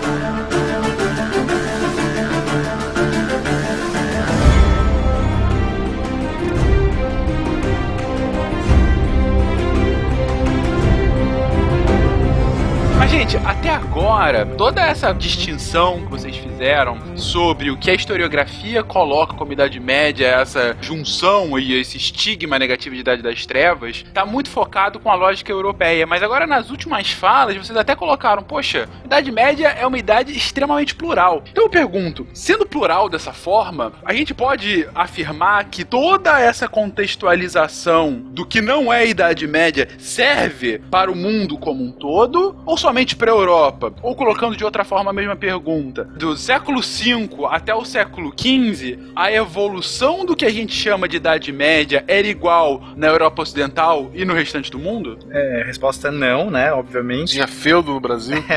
Mas, gente, até agora, toda essa distinção que vocês fizeram sobre o que a historiografia coloca como Idade Média, essa junção e esse estigma negativo de Idade das Trevas, tá muito focado com a lógica europeia. Mas agora, nas últimas falas, vocês até colocaram, poxa, Idade Média é uma idade extremamente plural. Então eu pergunto, sendo plural dessa forma, a gente pode afirmar que toda essa contextualização do que não é Idade Média serve para o mundo como um todo, ou somente para a Europa? Ou colocando de outra forma a mesma pergunta, do século V até o século XV, a evolução do que a gente chama de Idade Média era igual na Europa Ocidental e no restante do mundo? É, resposta não, né? Obviamente. Tinha feudo no Brasil.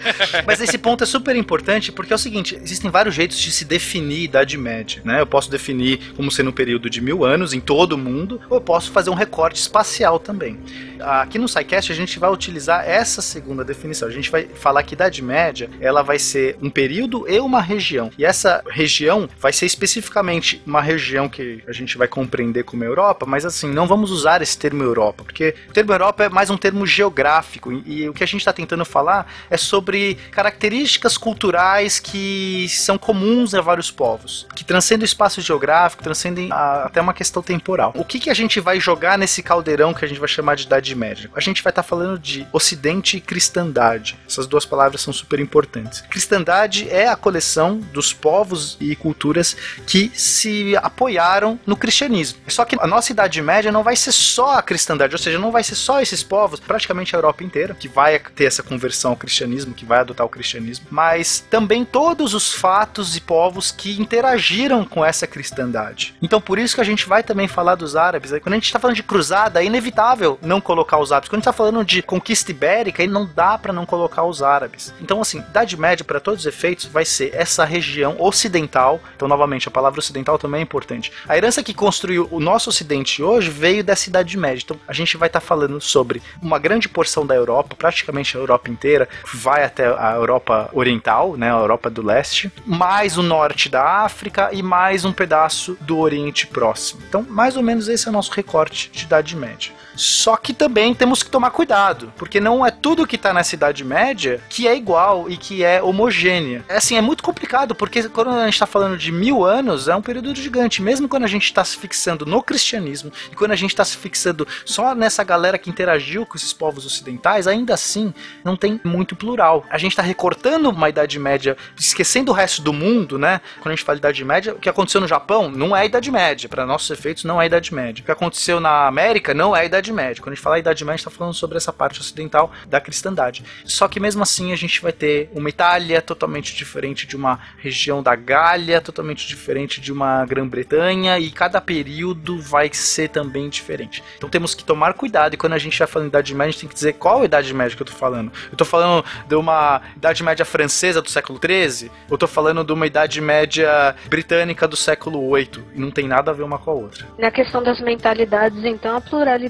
Mas esse ponto é super importante porque é o seguinte: existem vários jeitos de se definir Idade Média, né? Eu posso definir como sendo um período de mil anos em todo o mundo, ou eu posso fazer um recorte espacial também. Aqui no SciCast a gente vai utilizar essa segunda definição. A gente vai falar que Idade Média ela vai ser um período e uma região. E essa região vai ser especificamente uma região que a gente vai compreender como Europa, mas assim, não vamos usar esse termo Europa, porque o termo Europa é mais um termo geográfico e, o que a gente está tentando falar é sobre características culturais que são comuns a vários povos, que transcendem o espaço geográfico, transcendem a, até uma questão temporal. O que, que a gente vai jogar nesse caldeirão que a gente vai chamar de Idade Média? A gente vai estar tá falando de Ocidente e cristandade. Essas duas palavras são super importantes. Cristandade é a coleção dos povos e culturas que se apoiaram no cristianismo. Só que a nossa Idade Média não vai ser só a cristandade, ou seja, não vai ser só esses povos, praticamente a Europa inteira, que vai ter essa conversão ao cristianismo, que vai adotar o cristianismo, mas também todos os fatos e povos que interagiram com essa cristandade. Então, por isso que a gente vai também falar dos árabes. Quando a gente está falando de cruzada, é inevitável não colocar os árabes. Quando a gente está falando de conquista ibérica, não dá para não colocar os árabes. Então, assim, Idade Média, para todos os efeitos, vai ser essa região ocidental. Então, novamente, a palavra ocidental também é importante. A herança que construiu o nosso ocidente hoje veio dessa Idade Média. Então, a gente vai estar tá falando sobre uma grande porção da Europa, praticamente a Europa inteira, vai até a Europa Oriental, né, a Europa do Leste, mais o norte da África e mais um pedaço do Oriente Próximo. Então, mais ou menos esse é o nosso recorte de Idade Média. Só que também temos que tomar cuidado, porque não é tudo que tá nessa Idade Média que é igual e que é homogênea. É assim, é muito complicado, porque quando a gente tá falando de mil anos, é um período gigante. Mesmo quando a gente tá se fixando no cristianismo e quando a gente tá se fixando só nessa galera que interagiu com esses povos ocidentais, ainda assim não tem muito plural. A gente tá recortando uma Idade Média, esquecendo o resto do mundo, né? Quando a gente fala de Idade Média, o que aconteceu no Japão não é Idade Média. Para nossos efeitos, não é Idade Média. O que aconteceu na América não é a Idade Média. Quando a gente fala Idade Média, está falando sobre essa parte ocidental da cristandade. Só que mesmo assim a gente vai ter uma Itália totalmente diferente de uma região da Gália, totalmente diferente de uma Grã-Bretanha, e cada período vai ser também diferente. Então temos que tomar cuidado, e quando a gente vai falando Idade Média, a gente tem que dizer qual Idade Média que eu tô falando. Eu tô falando de uma Idade Média francesa do século XIII, ou tô falando de uma Idade Média britânica do século VIII, e não tem nada a ver uma com a outra. Na questão das mentalidades, então, a pluralidade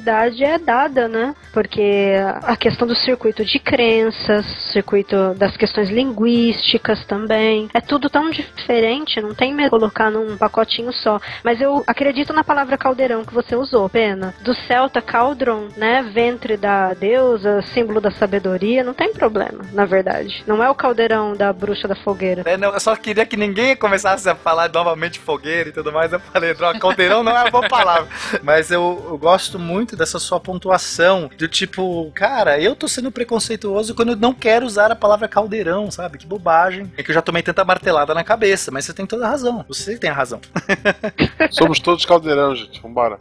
é dada, né? Porque a questão do circuito de crenças, circuito das questões linguísticas também, é tudo tão diferente, não tem mesmo colocar num pacotinho só. Mas eu acredito na palavra caldeirão que você usou, Pena. Do celta cauldron, né? Ventre da deusa, símbolo da sabedoria, não tem problema, na verdade. Não é o caldeirão da bruxa da fogueira. É, não, eu só queria que ninguém começasse a falar novamente fogueira e tudo mais. Eu falei, droga, caldeirão não é uma boa palavra. Mas eu, eu gosto muito dessa sua pontuação, do tipo, cara, eu tô sendo preconceituoso quando eu não quero usar a palavra caldeirão, sabe? Que bobagem. É que eu já tomei tanta martelada na cabeça, mas você tem toda a razão. Você tem a razão. Somos todos caldeirão, gente. Vambora.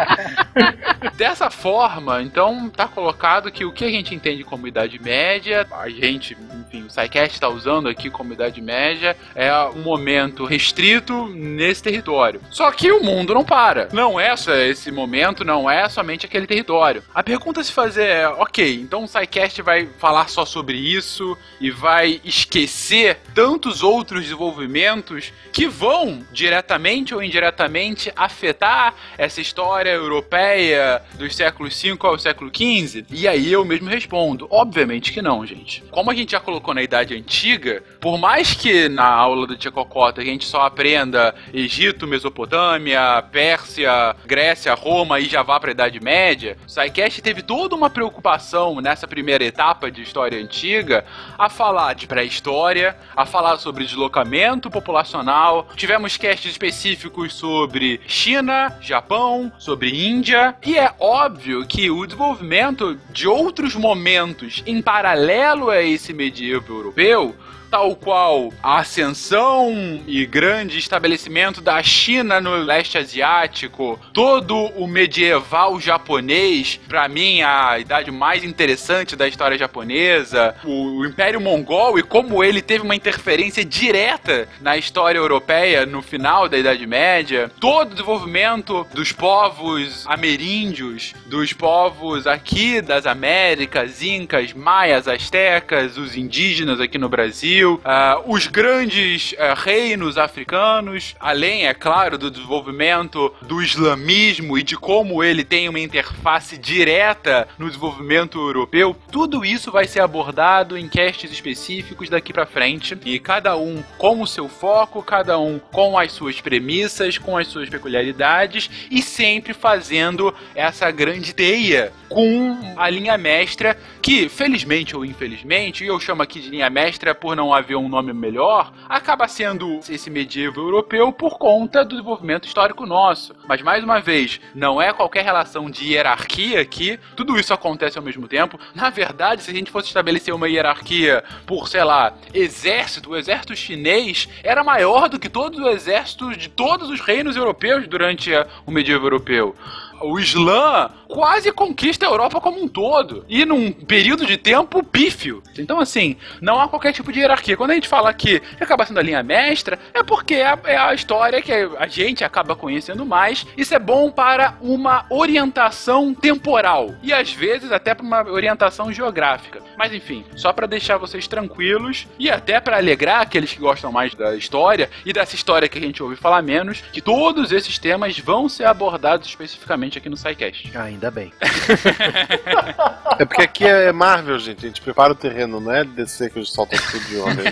Dessa forma, então, tá colocado que o que a gente entende como Idade Média, a gente, enfim, o SciCast está usando aqui como Idade Média, é um momento restrito nesse território. Só que o mundo não para. Não é só esse momento, não é somente aquele território. A pergunta a se fazer é, ok, então o SciCast vai falar só sobre isso e vai esquecer tantos outros desenvolvimentos que vão, diretamente ou indiretamente, afetar essa história europeia dos séculos 5 ao século 15? E aí eu mesmo respondo, obviamente que não, gente. Como a gente já colocou na Idade Antiga, por mais que na aula do Tia a gente só aprenda Egito, Mesopotâmia, Pérsia, Grécia, Roma e já vá para a Idade Média, o SciCast teve toda uma preocupação nessa primeira etapa de história antiga a falar de pré-história, a falar sobre deslocamento populacional. Tivemos casts específicos sobre China, Japão, sobre Índia, e é óbvio que o desenvolvimento de outros momentos em paralelo a esse medievo europeu tal qual a ascensão e grande estabelecimento da China no leste asiático, todo o medieval japonês, para mim a idade mais interessante da história japonesa, o, Império Mongol e como ele teve uma interferência direta na história europeia no final da Idade Média, todo o desenvolvimento dos povos ameríndios, dos povos aqui das Américas, incas, maias, astecas, os indígenas aqui no Brasil, uh, os grandes uh, reinos africanos, além, é claro, do desenvolvimento do islamismo e de como ele tem uma interface direta no desenvolvimento europeu, tudo isso vai ser abordado em casts específicos daqui para frente. E cada um com o seu foco, cada um com as suas premissas, com as suas peculiaridades e sempre fazendo essa grande teia com a linha mestra que, felizmente ou infelizmente, eu chamo aqui de linha mestra por não haver um nome melhor, acaba sendo esse medievo europeu por conta do desenvolvimento histórico nosso. Mas mais uma vez, não é qualquer relação de hierarquia aqui, tudo isso acontece ao mesmo tempo. Na verdade, se a gente fosse estabelecer uma hierarquia por, sei lá, exército, o exército chinês era maior do que todos os exércitos de todos os reinos europeus durante o medievo europeu o Islã quase conquista a Europa como um todo. E num período de tempo pífio. Então, assim, não há qualquer tipo de hierarquia. Quando a gente fala que acaba sendo a linha mestra, é porque é a, é história que a gente acaba conhecendo mais. Isso é bom para uma orientação temporal. E às vezes até para uma orientação geográfica. Mas enfim, só para deixar vocês tranquilos e até para alegrar aqueles que gostam mais da história e dessa história que a gente ouve falar menos, que todos esses temas vão ser abordados especificamente aqui no SciCast. Ainda bem. É porque aqui é Marvel, gente. A gente prepara o terreno, não é descer que a gente solta tudo de onda.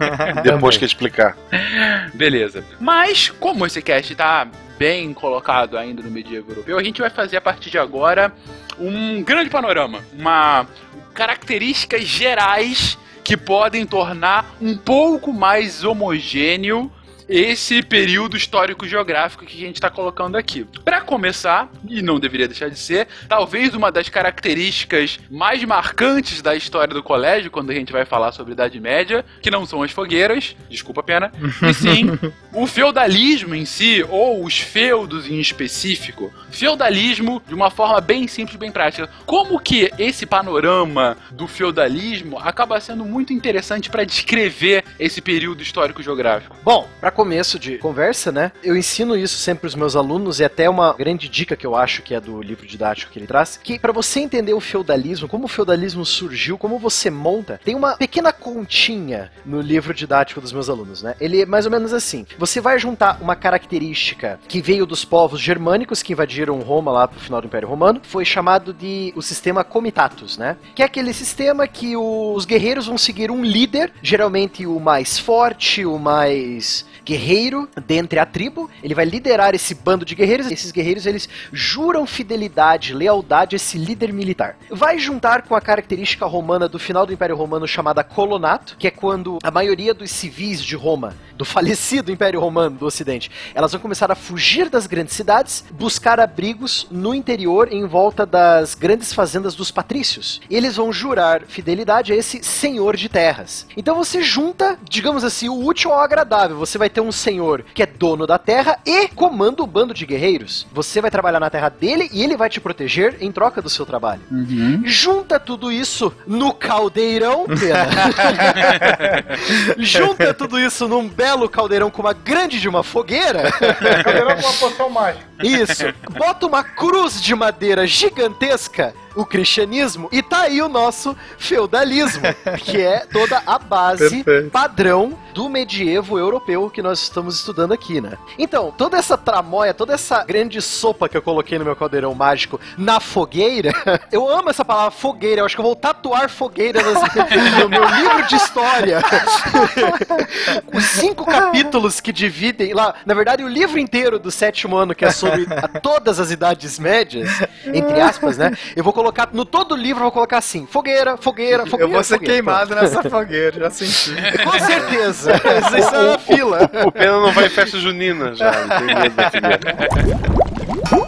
Depois que explicar. Beleza. Mas, como esse cast tá bem colocado ainda no medievo europeu, a gente vai fazer a partir de agora um grande panorama, uma características gerais que podem tornar um pouco mais homogêneo esse período histórico geográfico que a gente está colocando aqui. Para começar, e não deveria deixar de ser, talvez uma das características mais marcantes da história do colégio, quando a gente vai falar sobre Idade Média, que não são as fogueiras, desculpa pena, e sim o feudalismo em si, ou os feudos em específico. Feudalismo de uma forma bem simples, bem prática. Como que esse panorama do feudalismo acaba sendo muito interessante para descrever esse período histórico geográfico? Bom, para começo de conversa, né? Eu ensino isso sempre para os meus alunos e até uma grande dica que eu acho que é do livro didático que ele traz, que para você entender o feudalismo, como o feudalismo surgiu, como você monta, tem uma pequena continha no livro didático dos meus alunos, né? Ele é mais ou menos assim. Você vai juntar uma característica que veio dos povos germânicos que invadiram Roma lá pro final do Império Romano, foi chamado de o sistema comitatus, né? Que é aquele sistema que os guerreiros vão seguir um líder, geralmente o mais forte, o mais guerreiro dentre a tribo, ele vai liderar esse bando de guerreiros. Esses guerreiros eles juram fidelidade, lealdade a esse líder militar. Vai juntar com a característica romana do final do Império Romano chamada colonato, que é quando a maioria dos civis de Roma, do falecido Império Romano do Ocidente, elas vão começar a fugir das grandes cidades, buscar abrigos no interior em volta das grandes fazendas dos patrícios. Eles vão jurar fidelidade a esse senhor de terras. Então você junta, digamos assim, o útil ao agradável. Você vai ter um senhor que é dono da terra e comanda o bando de guerreiros. Você vai trabalhar na terra dele e ele vai te proteger em troca do seu trabalho. Junta tudo isso no caldeirão, pena. Junta tudo isso num belo caldeirão com uma grande de uma fogueira. Caldeirão com uma poção mágica. Isso. Bota uma cruz de madeira gigantesca, o cristianismo, e tá aí o nosso feudalismo, que é toda a base Perfeito. padrão do medievo europeu que nós estamos estudando aqui, né? Então, toda essa tramóia, toda essa grande sopa que eu coloquei no meu caldeirão mágico na fogueira, eu amo essa palavra fogueira, eu acho que eu vou tatuar fogueira no meu livro de história. Os cinco capítulos que dividem lá, na verdade, o livro inteiro do sétimo ano, que é sobre a- todas as idades médias, entre aspas, né? Eu vou colocar, no todo o livro, eu vou colocar assim: fogueira, fogueira, fogueira. Eu vou ser fogueira. queimado nessa fogueira, já senti. Com certeza. Vocês estão na fila. O Pena não vai em festa junina já, não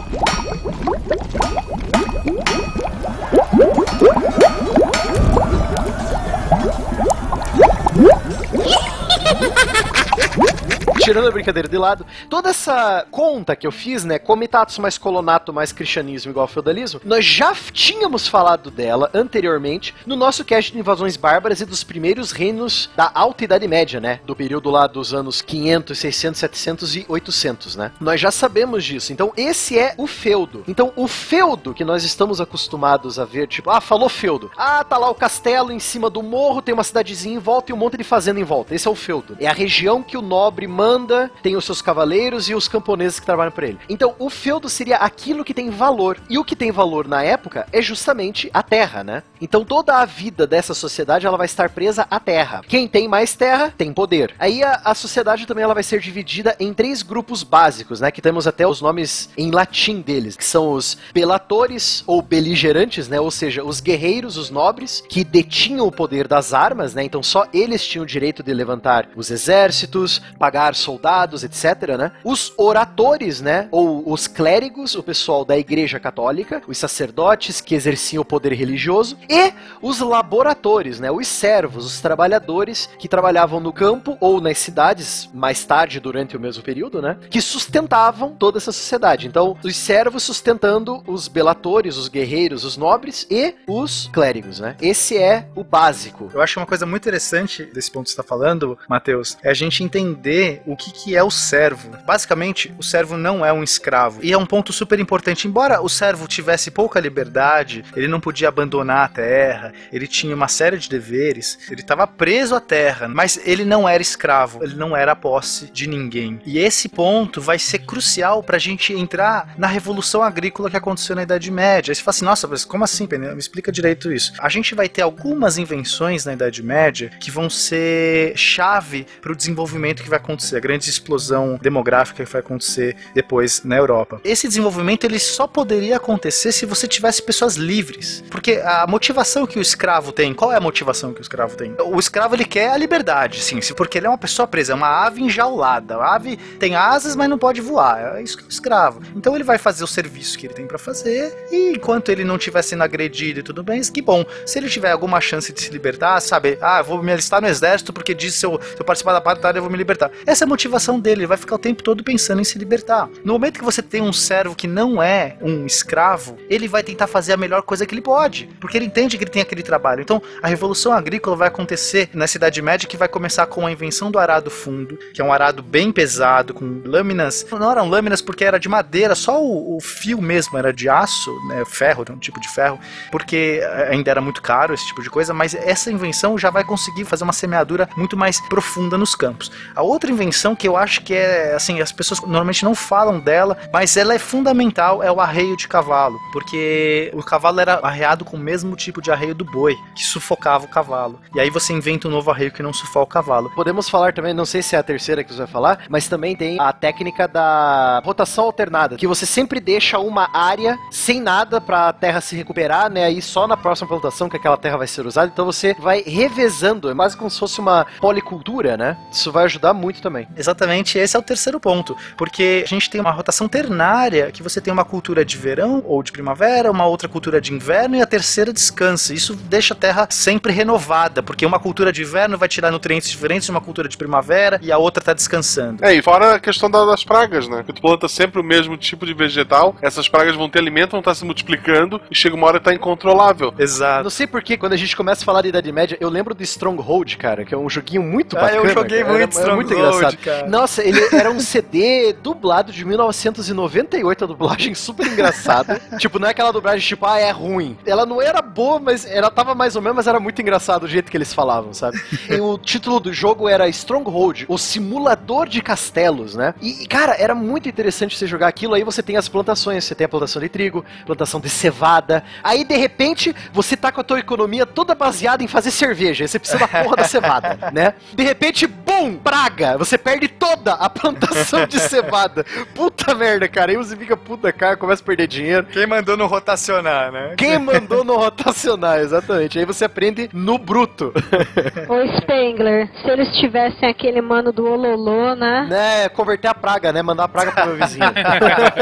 Tirando a brincadeira de lado, toda essa conta que eu fiz, né, comitatus mais colonato mais cristianismo igual feudalismo, nós já tínhamos falado dela anteriormente no nosso cast de invasões bárbaras e dos primeiros reinos da Alta Idade Média, né, do período lá dos anos 500, 600, 700 e 800, né. Nós já sabemos disso. Então esse é o feudo. Então o feudo que nós estamos acostumados a ver, tipo, ah, falou feudo. Ah, tá lá o castelo em cima do morro, tem uma cidadezinha em volta e um monte de fazenda em volta. Esse é o feudo. É a região que o nobre manda, tem os seus cavaleiros e os camponeses que trabalham para ele. Então, o feudo seria aquilo que tem valor. E o que tem valor na época é justamente a terra, né? Então, toda a vida dessa sociedade ela vai estar presa à terra. Quem tem mais terra tem poder. Aí a, a sociedade também ela vai ser dividida em três grupos básicos, né? Que temos até os nomes em latim deles, que são os belatores ou beligerantes, né? Ou seja, os guerreiros, os nobres, que detinham o poder das armas, né? Então só eles tinham o direito de levantar os exércitos, pagar soldados, etc, né? Os oratores, né? Ou os clérigos, o pessoal da igreja católica, os sacerdotes que exerciam o poder religioso e os laboratores, né? Os servos, os trabalhadores que trabalhavam no campo ou nas cidades mais tarde durante o mesmo período, né? Que sustentavam toda essa sociedade. Então, os servos sustentando os belatores, os guerreiros, os nobres e os clérigos, né? Esse é o básico. Eu acho uma coisa muito interessante desse ponto que você está falando, Matheus, é a gente entender o que, que é o servo. Basicamente, o servo não é um escravo. E é um ponto super importante. Embora o servo tivesse pouca liberdade, ele não podia abandonar a terra, ele tinha uma série de deveres, ele estava preso à terra, mas ele não era escravo, ele não era posse de ninguém. E esse ponto vai ser crucial para a gente entrar na revolução agrícola que aconteceu na Idade Média. Aí você fala assim, nossa, mas como assim, Penny? Me explica direito isso. A gente vai ter algumas invenções na Idade Média que vão ser chave para o desenvolvimento que vai acontecer grande explosão demográfica que vai acontecer depois na Europa. Esse desenvolvimento ele só poderia acontecer se você tivesse pessoas livres, porque a motivação que o escravo tem, qual é a motivação que o escravo tem? O escravo ele quer a liberdade, sim, porque ele é uma pessoa presa, é uma ave enjaulada. A ave tem asas, mas não pode voar. É isso que é o escravo. Então ele vai fazer o serviço que ele tem pra fazer e enquanto ele não estiver sendo agredido e tudo bem, que bom. Se ele tiver alguma chance de se libertar, sabe? Ah, vou me alistar no exército porque diz se eu, se eu participar da batalha eu vou me libertar. Essa é motivação dele, ele vai ficar o tempo todo pensando em se libertar. No momento que você tem um servo que não é um escravo, ele vai tentar fazer a melhor coisa que ele pode, porque ele entende que ele tem aquele trabalho. Então, a revolução agrícola vai acontecer na Cidade Média, que vai começar com a invenção do arado fundo, que é um arado bem pesado, com lâminas. Não eram lâminas porque era de madeira, só o, o fio mesmo era de aço, né, ferro, um tipo de ferro, porque ainda era muito caro esse tipo de coisa, mas essa invenção já vai conseguir fazer uma semeadura muito mais profunda nos campos. A outra invenção que eu acho que é, assim, as pessoas normalmente não falam dela, mas ela é fundamental, é o arreio de cavalo, porque o cavalo era arreado com o mesmo tipo de arreio do boi, que sufocava o cavalo. E aí você inventa um novo arreio que não sufoca o cavalo. Podemos falar também, não sei se é a terceira que você vai falar, mas também tem a técnica da rotação alternada, que você sempre deixa uma área sem nada para a terra se recuperar, né? Aí só na próxima plantação que aquela terra vai ser usada, então você vai revezando, é mais como se fosse uma policultura, né? Isso vai ajudar muito também. Exatamente, esse é o terceiro ponto, porque a gente tem uma rotação ternária, que você tem uma cultura de verão ou de primavera, uma outra cultura de inverno e a terceira descansa. Isso deixa a terra sempre renovada, porque uma cultura de inverno vai tirar nutrientes diferentes de uma cultura de primavera e a outra tá descansando. É, e fora a questão da- das pragas, né? Que tu planta sempre o mesmo tipo de vegetal, essas pragas vão ter alimento, vão estar se multiplicando e chega uma hora que tá incontrolável. Exato. Não sei porquê, quando a gente começa a falar de Idade Média, eu lembro do Stronghold, cara, que é um joguinho muito Ah, bacana. eu joguei cara. muito Era- era muito Stronghold, engraçado. Cara. Nossa, ele era um CD dublado de 1998, a dublagem super engraçada. tipo, não é aquela dublagem tipo, ah, é ruim. Ela não era boa, mas ela tava mais ou menos, mas era muito engraçado o jeito que eles falavam, sabe? e o título do jogo era Stronghold, o simulador de castelos, né? E, cara, era muito interessante você jogar aquilo. Aí você tem as plantações, você tem a plantação de trigo, plantação de cevada. Aí, de repente, você tá com a tua economia toda baseada em fazer cerveja. Aí você precisa da porra da cevada, né? De repente, bum, praga! Você perde toda a plantação de cevada. Puta merda, cara. Aí você fica puta cara, começa a perder dinheiro. Quem mandou não rotacionar, né? Quem mandou não rotacionar, exatamente. Aí você aprende no bruto. Ô Spengler, se eles tivessem aquele mano do Ololô, né? né? Converter a praga, né? Mandar a praga pro meu vizinho.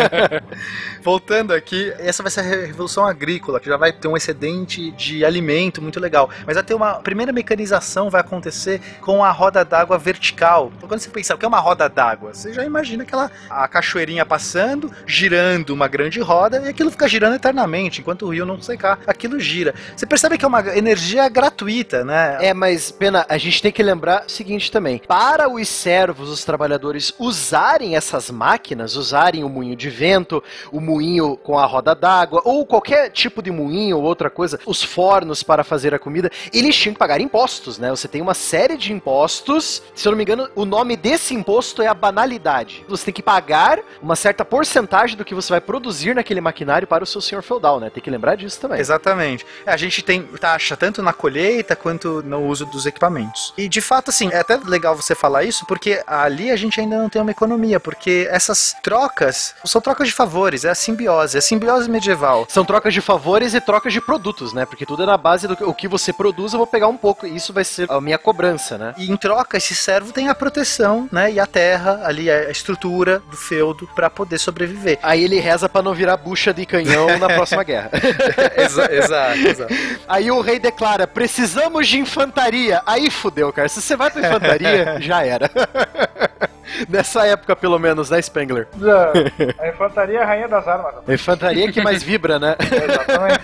Voltando aqui, essa vai ser a revolução agrícola, que já vai ter um excedente de alimento muito legal. Mas vai ter uma primeira mecanização vai acontecer com a roda d'água vertical. Então, quando você pensa o que é uma roda d'água, você já imagina aquela a cachoeirinha passando, girando uma grande roda, e aquilo fica girando eternamente, enquanto o rio não secar, aquilo gira. Você percebe que é uma energia gratuita, né? É, mas, Pena, a gente tem que lembrar o seguinte também. Para os servos, os trabalhadores usarem essas máquinas, usarem o moinho de vento, o moinho com a roda d'água, ou qualquer tipo de moinho ou outra coisa, os fornos para fazer a comida, eles tinham que pagar impostos, né? Você tem uma série de impostos. Se eu não me engano, o nome desse imposto é a banalidade. Você tem que pagar uma certa porcentagem do que você vai produzir naquele maquinário para o seu senhor feudal, né? Tem que lembrar disso também. Exatamente. É, A gente tem taxa tanto na colheita quanto no uso dos equipamentos. E de fato, assim, é até legal você falar isso, porque ali a gente ainda não tem uma economia, porque essas trocas são trocas de favores, é a simbiose, é a simbiose medieval. São trocas de favores e trocas de produtos, né? Porque tudo é na base do que, o que você produz, eu vou pegar um pouco. E isso vai ser a minha cobrança, né? E em troca, esse servo tem a proteção, né? E a terra, ali a estrutura do feudo para poder sobreviver. Aí ele reza pra não virar bucha de canhão na próxima guerra. Exa- exato, exato. Aí o rei declara: precisamos de infantaria. Aí fudeu, cara. Se você vai pra infantaria, já era. Nessa época, pelo menos, né, Spengler? A infantaria é a rainha das armas. A infantaria que mais vibra, né? Exatamente.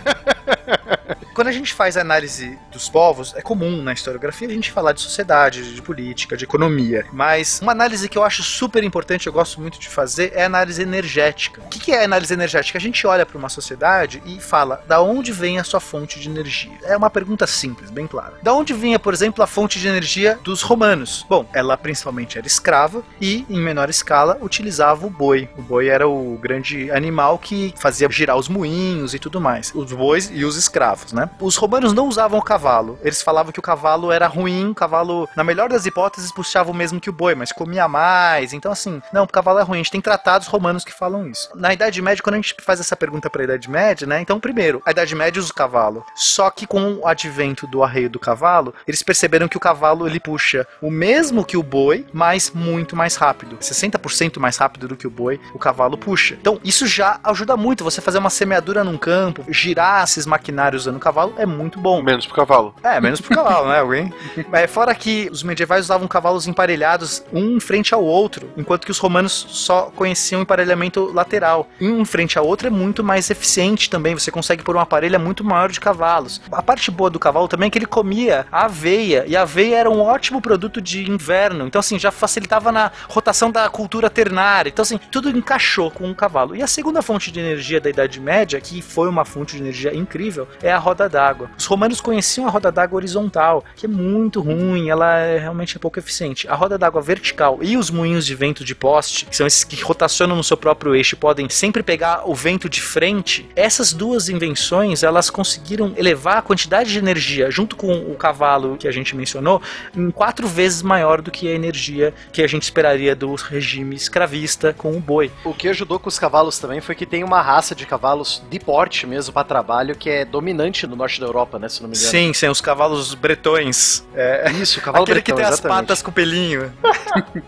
Quando a gente faz a análise dos povos, é comum na historiografia a gente falar de sociedade, de política, de economia. Mas uma análise que eu acho super importante, eu gosto muito de fazer, é a análise energética. O que é análise energética? A gente olha para uma sociedade e fala da onde vem a sua fonte de energia. É uma pergunta simples, bem clara. Da onde vinha, por exemplo, a fonte de energia dos romanos? Bom, ela principalmente era escrava e, em menor escala, utilizava o boi. O boi era o grande animal que fazia girar os moinhos e tudo mais. Os bois e os escravos, né? Os romanos não usavam o cavalo. Eles falavam que o cavalo era ruim, o cavalo, na melhor das hipóteses, puxava o mesmo que o boi, mas comia mais. Então, assim, não, o cavalo é ruim. A gente tem tratados romanos que falam isso. Na Idade Média, quando a gente faz essa pergunta para a Idade Média, né? Então, primeiro, a Idade Média usa o cavalo. Só que com o advento do arreio do cavalo, eles perceberam que o cavalo ele puxa o mesmo que o boi, mas muito mais rápido. 60% mais rápido do que o boi, o cavalo puxa. Então, isso já ajuda muito. Você fazer uma semeadura num campo, girar esses maquinários usando o cavalo é muito bom. Menos pro cavalo. É, menos pro cavalo, né, alguém? Mas fora que os medievais usavam cavalos emparelhados um em frente ao outro, enquanto que os romanos só conheciam emparelhamento lateral. Um em frente ao outro é muito mais eficiente também, você consegue pôr uma parelha muito maior de cavalos. A parte boa do cavalo também é que ele comia aveia, e a aveia era um ótimo produto de inverno, então assim, já facilitava na rotação da cultura ternária. Então assim, tudo encaixou com o cavalo. E a segunda fonte de energia da Idade Média, que foi uma fonte de energia incrível, é a roda d'água. Os romanos conheciam a roda d'água horizontal, que é muito ruim, ela é realmente pouco eficiente. A roda d'água vertical e os moinhos de vento de poste, que são esses que rotacionam no seu próprio eixo, podem sempre pegar o vento de frente. Essas duas invenções, elas conseguiram elevar a quantidade de energia junto com o cavalo que a gente mencionou em quatro vezes maior do que a energia que a gente esperaria do regime escravista com o boi. O que ajudou com os cavalos também foi que tem uma raça de cavalos de porte mesmo para trabalho que é dominante no norte da Europa, né, se não me engano. Sim, sim, os cavalos bretões. É, Isso, o cavalo aquele bretão, que tem exatamente. as patas com pelinho.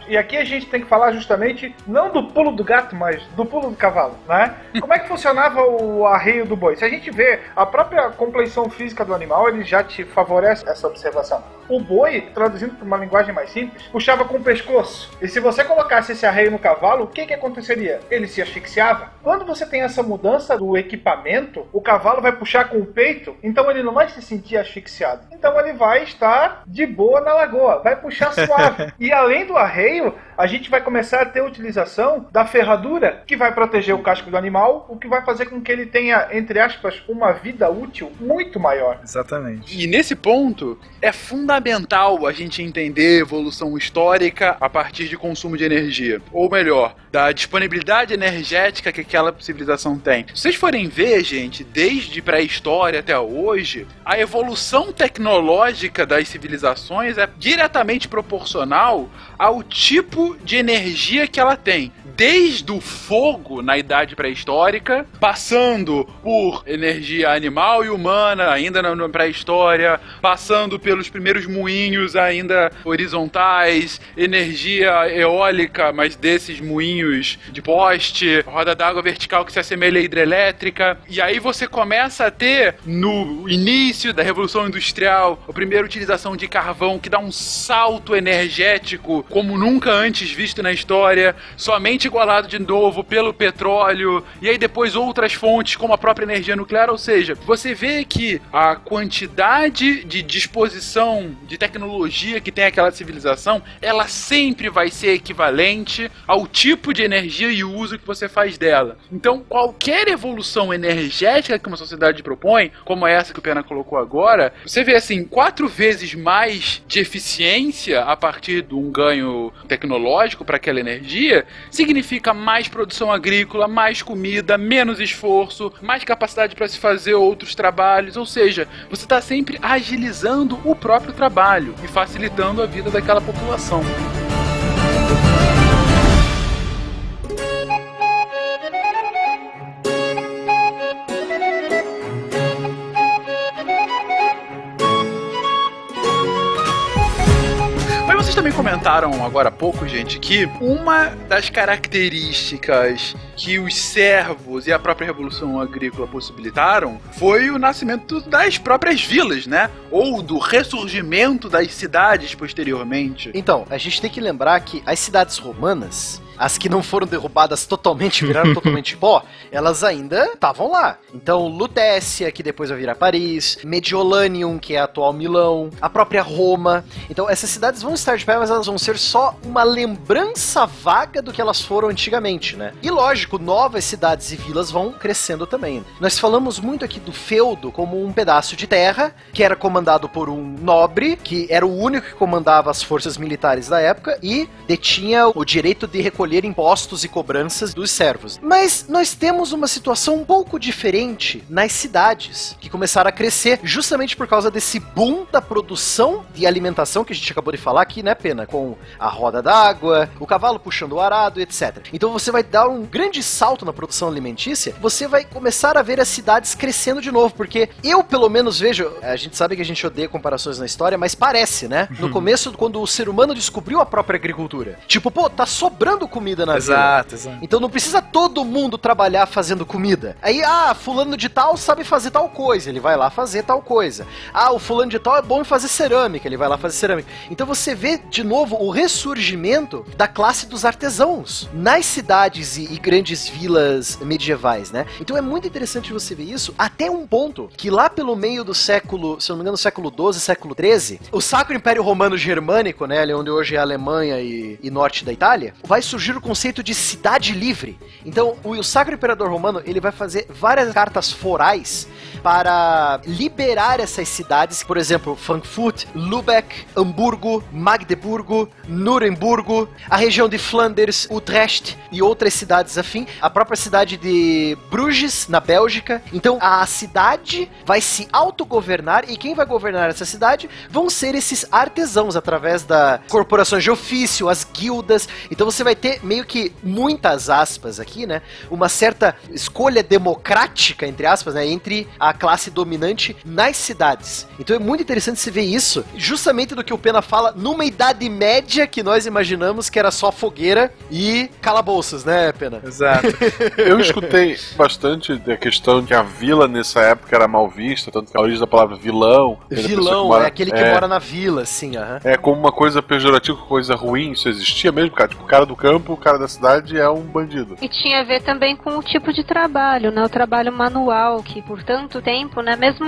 E aqui a gente tem que falar justamente, não do pulo do gato, mas do pulo do cavalo, né? Como é que funcionava o arreio do boi? Se a gente vê a própria compleição física do animal, ele já te favorece essa observação. O boi, traduzindo para uma linguagem mais simples, puxava com o pescoço. E se você colocasse esse arreio no cavalo, o que, que aconteceria? Ele se asfixiava. Quando você tem essa mudança do equipamento, o cavalo vai puxar com o peito, então ele não vai se sentir asfixiado. Então ele vai estar de boa na lagoa, vai puxar suave. e além do arreio, a gente vai começar a ter a utilização da ferradura, que vai proteger o casco do animal, o que vai fazer com que ele tenha, entre aspas, uma vida útil muito maior. Exatamente. E nesse ponto, é fundamental a gente entender a evolução histórica a partir de consumo de energia. Ou melhor, da disponibilidade energética que aquela civilização tem. Se vocês forem ver, gente, desde pré-história até hoje, a evolução tecnológica das civilizações é diretamente proporcional ao tipo de energia que ela tem. Desde o fogo na idade pré-histórica, passando por energia animal e humana, ainda na pré-história, passando pelos primeiros moinhos ainda horizontais, energia eólica, mas desses moinhos de poste, roda d'água vertical que se assemelha à hidrelétrica. E aí você começa a ter, no início da Revolução Industrial, a primeira utilização de carvão que dá um salto energético como nunca antes visto na história, somente igualado de novo pelo petróleo, e aí depois outras fontes como a própria energia nuclear, ou seja, você vê que a quantidade de disposição de tecnologia que tem aquela civilização, ela sempre vai ser equivalente ao tipo de energia e uso que você faz dela. Então, qualquer evolução energética que uma sociedade propõe, como essa que o Pena colocou agora, você vê assim, quatro vezes mais de eficiência a partir de um ganho tecnológico para aquela energia, significa mais produção agrícola, mais comida, menos esforço, mais capacidade para se fazer outros trabalhos, ou seja, você está sempre agilizando o próprio trabalho e facilitando a vida daquela população. Comentaram agora há pouco, gente, que uma das características que os servos e a própria Revolução Agrícola possibilitaram foi o nascimento das próprias vilas, né? Ou do ressurgimento das cidades posteriormente. Então, a gente tem que lembrar que as cidades romanas, as que não foram derrubadas totalmente, viraram totalmente pó, elas ainda estavam lá. Então, Lutécia, que depois vai virar Paris, Mediolanium, que é a atual Milão, a própria Roma. Então, essas cidades vão estar de pé, mas elas vão ser só uma lembrança vaga do que elas foram antigamente, né? E lógico, novas cidades e vilas vão crescendo também. Nós falamos muito aqui do feudo como um pedaço de terra que era comandado por um nobre, que era o único que comandava as forças militares da época e detinha o direito de recolher recolher impostos e cobranças dos servos. Mas nós temos uma situação um pouco diferente nas cidades, que começaram a crescer justamente por causa desse boom da produção de alimentação que a gente acabou de falar aqui, né, Pena? Com a roda d'água, o cavalo puxando o arado, etc. Então você vai dar um grande salto na produção alimentícia, você vai começar a ver as cidades crescendo de novo, porque eu pelo menos vejo, a gente sabe que a gente odeia comparações na história, mas parece, né? No começo, quando o ser humano descobriu a própria agricultura. Tipo, pô, tá sobrando comida na. Exato, exato. Então não precisa todo mundo trabalhar fazendo comida. Aí, ah, fulano de tal sabe fazer tal coisa, ele vai lá fazer tal coisa. Ah, o fulano de tal é bom em fazer cerâmica, ele vai lá fazer cerâmica. Então você vê de novo o ressurgimento da classe dos artesãos nas cidades e, e grandes vilas medievais, né? Então é muito interessante você ver isso até um ponto que lá pelo meio do século, se não me engano, século 12, século 13, o Sacro Império Romano Germânico, né, ali onde hoje é a Alemanha e, e norte da Itália, vai surgir o conceito de cidade livre. Então, o, Sacro Imperador Romano, ele vai fazer várias cartas forais para liberar essas cidades, por exemplo, Frankfurt, Lübeck, Hamburgo, Magdeburgo, Nurembergo, a região de Flanders, Utrecht e outras cidades afim, a própria cidade de Bruges, na Bélgica. Então, a cidade vai se autogovernar e quem vai governar essa cidade vão ser esses artesãos através da corporações de ofício, as guildas. Então você vai ter meio que muitas aspas aqui, né? Uma certa escolha democrática entre aspas, né, entre a classe dominante nas cidades. Então é muito interessante se ver isso, justamente do que o Pena fala numa idade média que nós imaginamos que era só fogueira e calabouços, né, Pena? Exato. Eu escutei bastante da questão que a vila nessa época era mal vista, tanto que a origem da palavra vilão. Vilão mora- é aquele que é, mora na vila, aham. É como uma coisa pejorativa, coisa ruim, isso existia mesmo, cara. Tipo, o cara do campo, o cara da cidade é um bandido. E tinha a ver também com o tipo de trabalho, né? O trabalho manual, que por tanto tempo, né? Mesmo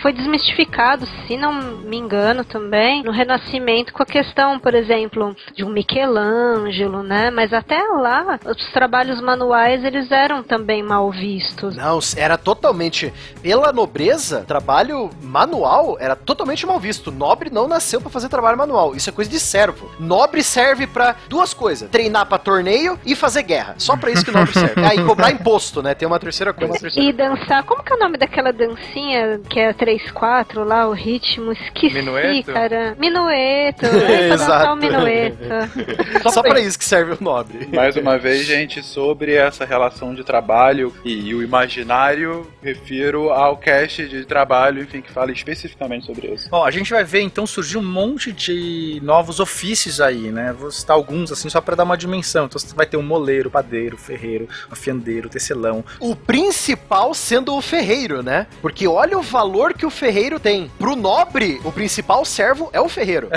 foi desmistificado, se não me engano também, no Renascimento, com a questão, por exemplo, de um Michelangelo, né? Mas até lá, os trabalhos manuais, eles eram também mal vistos. Não, era totalmente. Pela nobreza, trabalho manual era totalmente mal visto. Nobre não nasceu pra fazer trabalho manual. Isso é coisa de servo. Nobre serve pra duas coisas: treinar pra torneio e fazer guerra. Só pra isso que nobre serve. Ah, e cobrar imposto, né? Tem uma terceira coisa. E dançar, como que é o nome daquela dancinha que é 3-4 lá, o ritmo? Esqueci, Minueto? cara. Minueto, é pra dançar Exato. o minueto. Só pra isso que serve o nobre. Mais uma vez, gente, sobre essa relação de trabalho e, o imaginário, refiro ao cast de trabalho, enfim, que fala especificamente sobre isso. Bom, a gente vai ver então surgir um monte de novos ofícios aí, né? Vou citar alguns assim só pra dar uma dimensão. Então você vai ter um moleiro, padeiro, ferreiro, afiandeiro, tecelão. O principal sendo o ferreiro, né? Porque olha o valor que o ferreiro tem. Pro nobre, o principal servo é o ferreiro.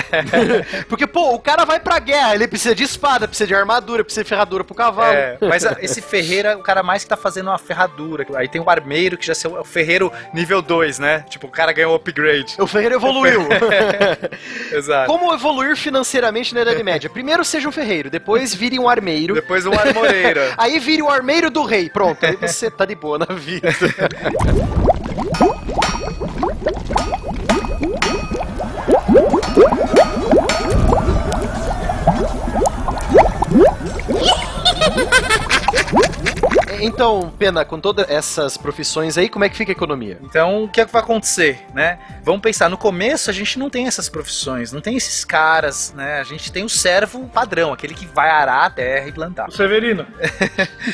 Porque, pô, o cara vai pra guerra, ele precisa de espada, precisa de armadura, precisa de ferradura pro cavalo. É, mas a- esse ferreiro é o cara mais que tá fazendo uma ferradura. Aí tem o armeiro que já é o ferreiro nível 2, né? Tipo, o cara ganhou um upgrade. O ferreiro evoluiu. Exato. Como evoluir financeiramente na Idade Média? Primeiro seja um ferreiro, depois vire um armeiro. Depois um armoreiro. Aí vire o armeiro do rei. Pronto, aí você tá de boa na vida. Então, Pena, com todas essas profissões aí, como é que fica a economia? Então, o que é que vai acontecer, né? Vamos pensar, no começo a gente não tem essas profissões, não tem esses caras, né? A gente tem o servo padrão, aquele que vai arar a terra e plantar. O Severino.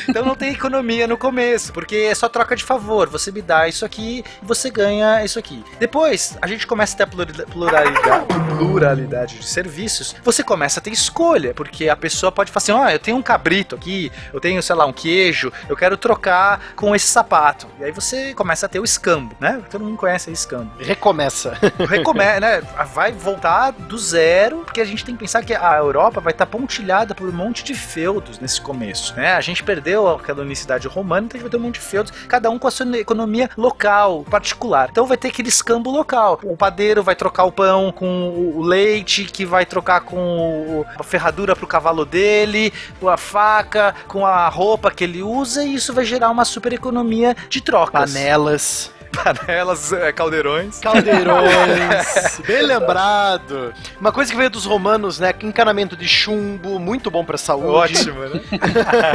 Então não tem economia no começo, porque é só troca de favor. Você me dá isso aqui, você ganha isso aqui. Depois, a gente começa a ter a pluralidade, pluralidade, de serviços. Você começa a ter escolha, porque a pessoa pode falar assim: ó, eu tenho um cabrito aqui, eu tenho, sei lá, um queijo, eu quero trocar com esse sapato. E aí você começa a ter o escambo, né? Todo mundo conhece aí escambo. Recomeça. Recome né? Vai voltar do zero, porque a gente tem que pensar que a Europa vai estar pontilhada por um monte de feudos nesse começo, né? A gente perdeu aquela unicidade romana, então a gente vai ter um monte de feudos, cada um com a sua economia local, particular. Então vai ter aquele escambo local. O padeiro vai trocar o pão com o leite, que vai trocar com a ferradura pro cavalo dele, com a faca, com a roupa que ele usa, isso vai gerar uma super economia de trocas. Panelas. Panelas, é, caldeirões. Caldeirões, bem lembrado. Uma coisa que veio dos romanos, né? Encanamento de chumbo, muito bom pra saúde. Ótimo, né?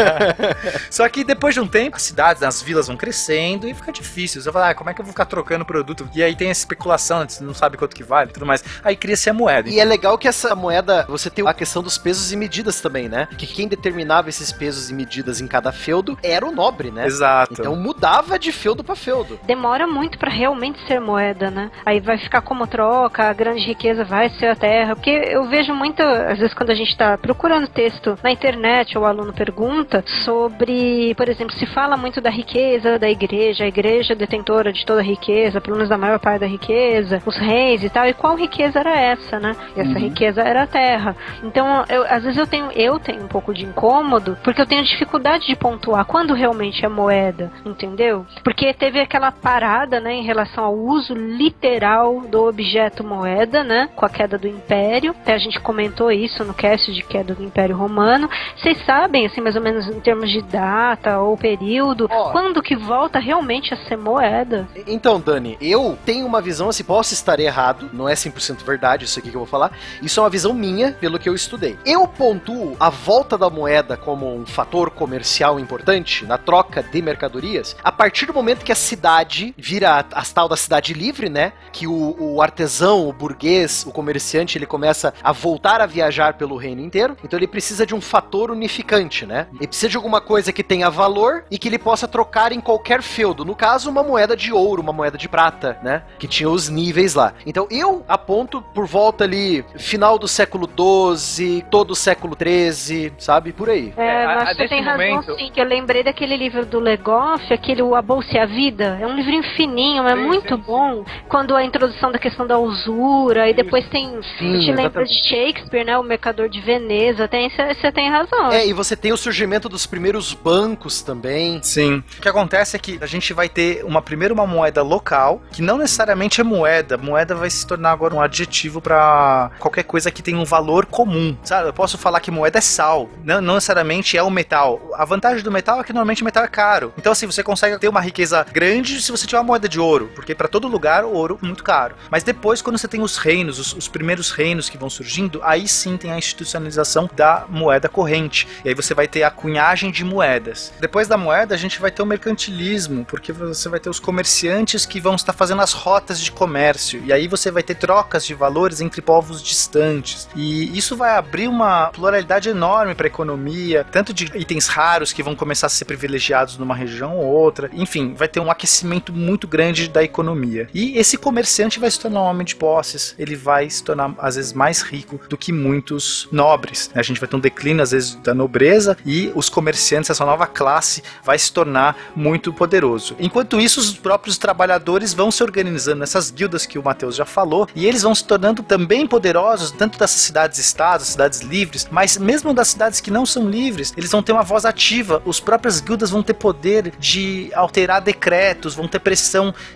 Só que depois de um tempo, as cidades, as vilas vão crescendo e fica difícil. Você fala, ah, como é que eu vou ficar trocando produto? E aí tem essa especulação, você não sabe quanto que vale e tudo mais. Aí cria-se a moeda. E é legal que essa moeda, você tem a questão dos pesos e medidas também, né? Que quem determinava esses pesos e medidas em cada feudo era o nobre, né? Exato. Então mudava de feudo pra feudo. Demora muito pra realmente ser moeda, né? Aí vai ficar como troca, a grande riqueza vai ser a terra. Porque eu vejo muito, às vezes, quando a gente tá procurando texto na internet ou o aluno pergunta sobre, por exemplo, se fala muito da riqueza da igreja, a igreja detentora de toda a riqueza, pelo menos da maior parte da riqueza, os reis e tal, e qual riqueza era essa, né? E essa riqueza era a terra. Então, eu, às vezes eu tenho, eu tenho um pouco de incômodo, porque eu tenho dificuldade de pontuar quando realmente é moeda, entendeu? Porque teve aquela parada, né, em relação ao uso literal do objeto moeda, né, com a queda do império. Até a gente comentou isso no cast de queda do Império Romano. Vocês sabem, assim, mais ou menos em termos de data ou período, Ó. quando que volta realmente a ser moeda? Então, Dani, eu tenho uma visão, assim, posso estar errado, não é 100% verdade isso aqui que eu vou falar, isso é uma visão minha, pelo que eu estudei. Eu pontuo a volta da moeda como um fator comercial importante na troca de mercadorias a partir do momento que a cidade vira a, a tal da cidade livre, né? Que o, o artesão, o burguês, o comerciante, ele começa a voltar a viajar pelo reino inteiro, então ele precisa de um fator unificante, né? Ele precisa de alguma coisa que tenha valor e que ele possa trocar em qualquer feudo. No caso, uma moeda de ouro, uma moeda de prata, né? Que tinha os níveis lá. Então eu aponto por volta ali, final do século XII, todo o século XIII, sabe? Por aí. É, É, a- mas a você desse tem razão momento- sim, que eu lembrei daquele livro do Legoff, aquele O A Bolsa e a Vida. É um livrinho fininho, é Sim, muito sim, bom. Quando a introdução da questão da usura, e depois tem. Sim, te lembra de Shakespeare, né? O Mercador de Veneza. Tem, você tem razão. É, e você tem o surgimento dos primeiros bancos também. Sim. O que acontece é que a gente vai ter uma primeiro uma moeda local, que não necessariamente é moeda. Moeda vai se tornar agora um adjetivo pra qualquer coisa que tenha um valor comum. Sabe? Eu posso falar que moeda é sal, não, não necessariamente é o metal. A vantagem do metal é que normalmente o metal é caro. Então assim, você consegue ter uma riqueza grande se você tiver uma moeda de ouro, porque para todo lugar o ouro é muito caro. Mas depois quando você tem os reinos, os, os primeiros reinos que vão surgindo, aí sim tem a institucionalização da moeda corrente. E aí você vai ter a cunhagem de moedas. Depois da moeda, a gente vai ter o mercantilismo, porque você vai ter os comerciantes que vão estar fazendo as rotas de comércio. E aí você vai ter trocas de valores entre povos distantes. E isso vai abrir uma pluralidade enorme para a economia, tanto de itens raros que vão começar a ser privilegiados numa região ou outra. Enfim, vai ter um aquecimento muito grande da economia. E esse comerciante vai se tornar um homem de posses, ele vai se tornar às vezes mais rico do que muitos nobres. A gente vai ter um declínio às vezes da nobreza e os comerciantes, essa nova classe, vai se tornar muito poderoso. Enquanto isso, os próprios trabalhadores vão se organizando nessas guildas que o Matheus já falou e eles vão se tornando também poderosos, tanto dessas cidades-estados, cidades livres, mas mesmo das cidades que não são livres, eles vão ter uma voz ativa. Os próprias guildas vão ter poder de alterar decretos, vão ter pressão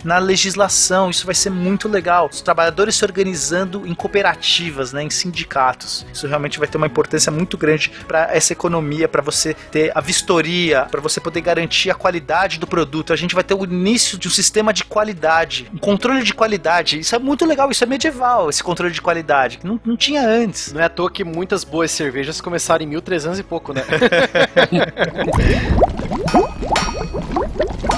na legislação. Isso vai ser muito legal. Os trabalhadores se organizando em cooperativas, né, em sindicatos. Isso realmente vai ter uma importância muito grande para essa economia, para você ter a vistoria, para você poder garantir a qualidade do produto. A gente vai ter o início de um sistema de qualidade, um controle de qualidade. Isso é muito legal, isso é medieval, esse controle de qualidade, que não, não tinha antes. Não é à toa que muitas boas cervejas começaram em 1300 e pouco, né?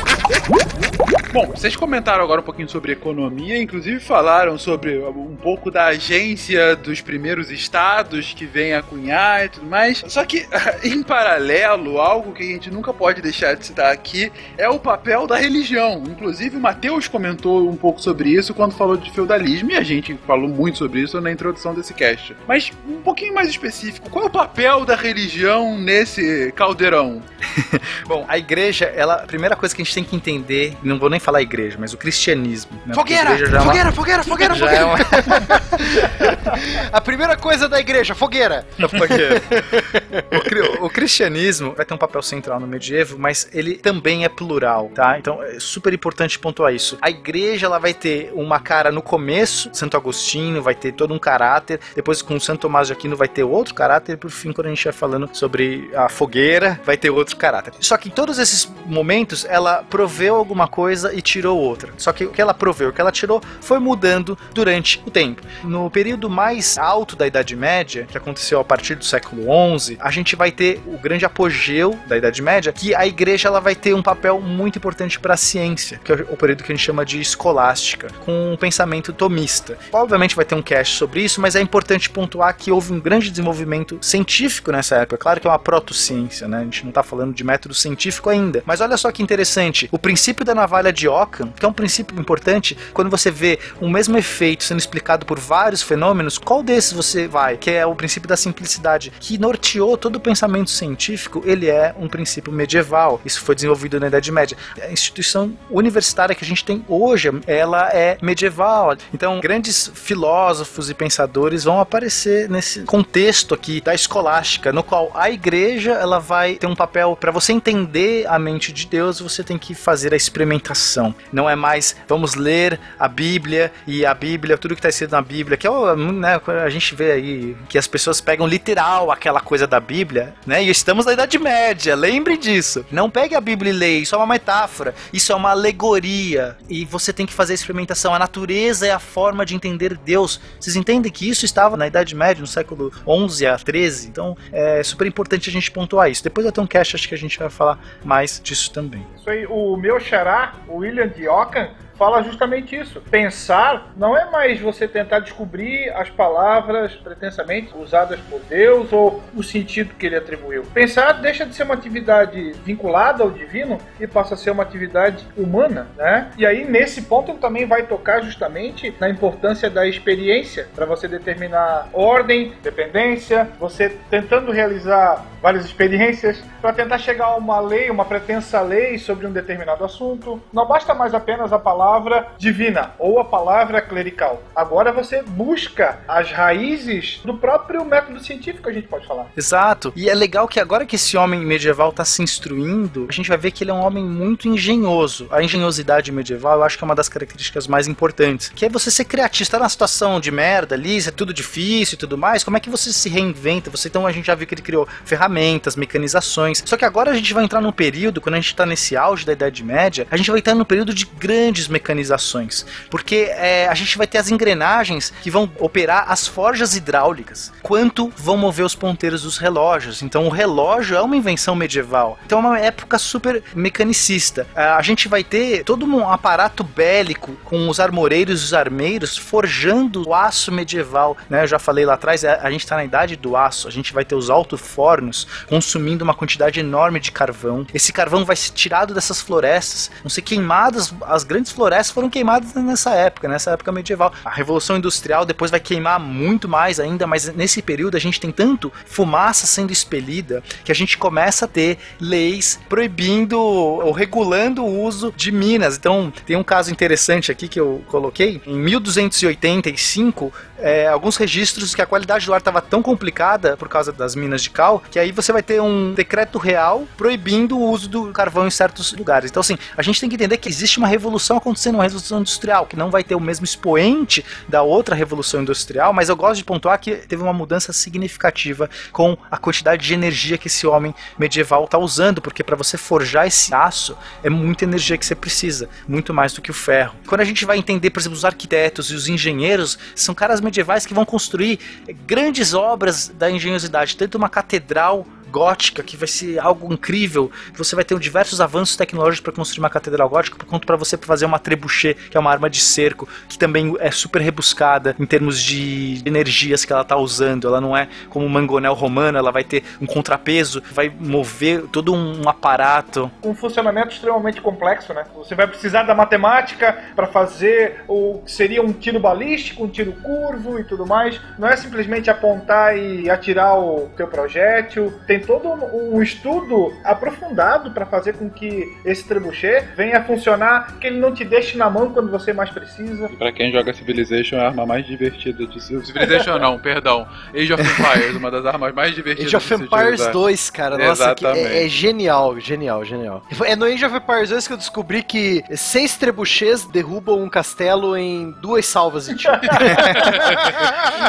Bom, vocês comentaram agora um pouquinho sobre economia, inclusive falaram sobre um pouco da agência dos primeiros estados que vem a cunhar e tudo mais. Só que, em paralelo, algo que a gente nunca pode deixar de citar aqui é o papel da religião. Inclusive, o Matheus comentou um pouco sobre isso quando falou de feudalismo, e a gente falou muito sobre isso na introdução desse cast. Mas, um pouquinho mais específico, qual é o papel da religião nesse caldeirão? Bom, a igreja, ela, a primeira coisa que a gente tem que entender, não vou nem falar igreja, mas o cristianismo. Né? Fogueira! a igreja já é uma- Fogueira, fogueira, fogueira, é fogueira! uma- A primeira coisa da igreja, fogueira! o, cri- o cristianismo vai ter um papel central no medievo, mas ele também é plural, tá? Então é super importante pontuar isso. A igreja ela vai ter uma cara no começo, Santo Agostinho vai ter todo um caráter, depois com Santo Tomás de Aquino vai ter outro caráter, e por fim, quando a gente vai falando sobre a fogueira, vai ter outro caráter. Só que em todos esses momentos ela proveu alguma coisa e tirou outra. Só que o que ela proveu, o que ela tirou, foi mudando durante o tempo. No período mais alto da Idade Média, que aconteceu a partir do século XI, a gente vai ter o grande apogeu da Idade Média, que a igreja ela vai ter um papel muito importante para a ciência, que é o período que a gente chama de escolástica, com um pensamento tomista. Obviamente vai ter um cast sobre isso, mas é importante pontuar que houve um grande desenvolvimento científico nessa época. Claro que é uma protociência, né? A gente não está falando de método científico ainda. Mas olha só que interessante, o princípio da navalha de Ockham, que é um princípio importante, quando você vê o mesmo efeito sendo explicado por vários fenômenos, qual desses você vai? Que é o princípio da simplicidade, que norteou todo o pensamento científico, ele é um princípio medieval. Isso foi desenvolvido na Idade Média. A instituição universitária que a gente tem hoje, ela é medieval. Então, grandes filósofos e pensadores vão aparecer nesse contexto aqui da escolástica, no qual a igreja ela vai ter um papel para você entender a mente de Deus, você tem que fazer a experimentação. Não é mais vamos ler a Bíblia e a Bíblia, tudo que está escrito na Bíblia, que é o, né, a gente vê aí que as pessoas pegam literal aquela coisa da Bíblia, né? E estamos na Idade Média, lembre disso. Não pegue a Bíblia e leia, isso é uma metáfora, isso é uma alegoria e você tem que fazer a experimentação. A natureza é a forma de entender Deus. Vocês entendem que isso estava na Idade Média, no século 11 a 13? Então é super importante a gente pontuar isso. Depois eu tenho um cast, acho que a gente vai falar mais disso também. Isso aí, o meu xará, o William de Ockham, fala justamente isso. Pensar não é mais você tentar descobrir as palavras pretensamente usadas por Deus ou o sentido que ele atribuiu. Pensar deixa de ser uma atividade vinculada ao divino e passa a ser uma atividade humana, né? E aí nesse ponto ele também vai tocar justamente na importância da experiência para você determinar ordem, dependência, você tentando realizar várias experiências para tentar chegar a uma lei, uma pretensa lei sobre um determinado assunto. Não basta mais apenas a palavra divina ou a palavra clerical. Agora você busca as raízes do próprio método científico, a gente pode falar. Exato. E é legal que agora que esse homem medieval está se instruindo, a gente vai ver que ele é um homem muito engenhoso. A engenhosidade medieval eu acho que é uma das características mais importantes. Que é você ser criativo. Está numa situação de merda ali, é tudo difícil e tudo mais. Como é que você se reinventa? Você então a gente já viu que ele criou ferramentas, mecanizações. Só que agora a gente vai entrar num período, quando a gente está nesse auge da Idade Média, a gente vai estar num período de grandes mecanizações. Porque é, a gente vai ter as engrenagens que vão operar as forjas hidráulicas, quanto vão mover os ponteiros dos relógios. Então o relógio é uma invenção medieval. Então é uma época super mecanicista. Ah, A gente vai ter todo um aparato bélico com os armoreiros e os armeiros forjando o aço medieval. Né? Eu já falei lá atrás, a a gente está na idade do aço. A gente vai ter os alto-fornos consumindo uma quantidade enorme de carvão. Esse carvão vai ser tirado dessas florestas, vão ser queimadas. As grandes florestas foram queimadas nessa época, nessa época medieval. A Revolução Industrial depois vai queimar muito mais ainda, mas nesse período a gente tem tanto fumaça sendo expelida que a gente começa a ter leis proibindo ou regulando o uso de minas. Então, tem um caso interessante aqui que eu coloquei. Em 1285, é, alguns registros que a qualidade do ar estava tão complicada por causa das minas de cal que aí você vai ter um decreto real proibindo o uso do carvão em certos lugares. Então, assim, a gente tem que entender que existe uma revolução acontecendo, uma revolução industrial, que não vai ter o mesmo expoente da outra revolução industrial, mas eu gosto de pontuar que teve uma mudança significativa com a quantidade de energia que esse homem medieval está usando, porque para você forjar esse aço é muita energia que você precisa, muito mais do que o ferro. Quando a gente vai entender, por exemplo, os arquitetos e os engenheiros, são caras medievais que vão construir grandes obras da engenhosidade, tanto uma catedral gótica, que vai ser algo incrível. Você vai ter diversos avanços tecnológicos para construir uma catedral gótica, quanto para você fazer uma trebuchet, que é uma arma de cerco, que também é super rebuscada em termos de energias que ela está usando. Ela não é como mangonel romana, ela vai ter um contrapeso, vai mover todo um aparato. Um funcionamento extremamente complexo, né? Você vai precisar da matemática para fazer o que seria um tiro balístico, um tiro curvo e tudo mais. Não é simplesmente apontar e atirar o teu projétil. Tem todo um um estudo aprofundado para fazer com que esse trebuchet venha a funcionar, que ele não te deixe na mão quando você mais precisa. E pra quem joga Civilization, é a arma mais divertida de se- Civilization não, perdão. Age of Empires, uma das armas mais divertidas Age of Empires utilizar. 2, cara, nossa, é, é genial, genial, genial. É no Age of Empires 2 que eu descobri que seis trebuchets derrubam um castelo em duas salvas de tiro.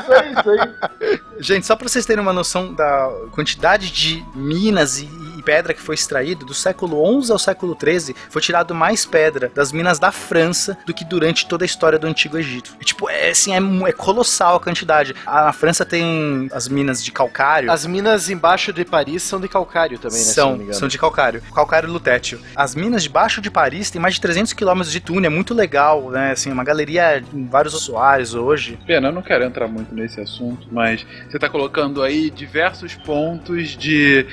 Isso aí, isso aí. Gente, só pra vocês terem uma noção da quantidade de minas e pedra que foi extraído, do século XI ao século XIII, foi tirado mais pedra das minas da França do que durante toda a história do Antigo Egito. E, tipo, é, assim, é, é colossal a quantidade. A, a França tem as minas de calcário. As minas embaixo de Paris são de calcário também, né? se não me São, são de calcário. Calcário lutétil. As minas debaixo de Paris têm mais de 300 quilômetros de túnel, é muito legal, né? Assim, uma galeria em vários usuários hoje. Pena, eu não quero entrar muito nesse assunto, mas você está colocando aí diversos pontos de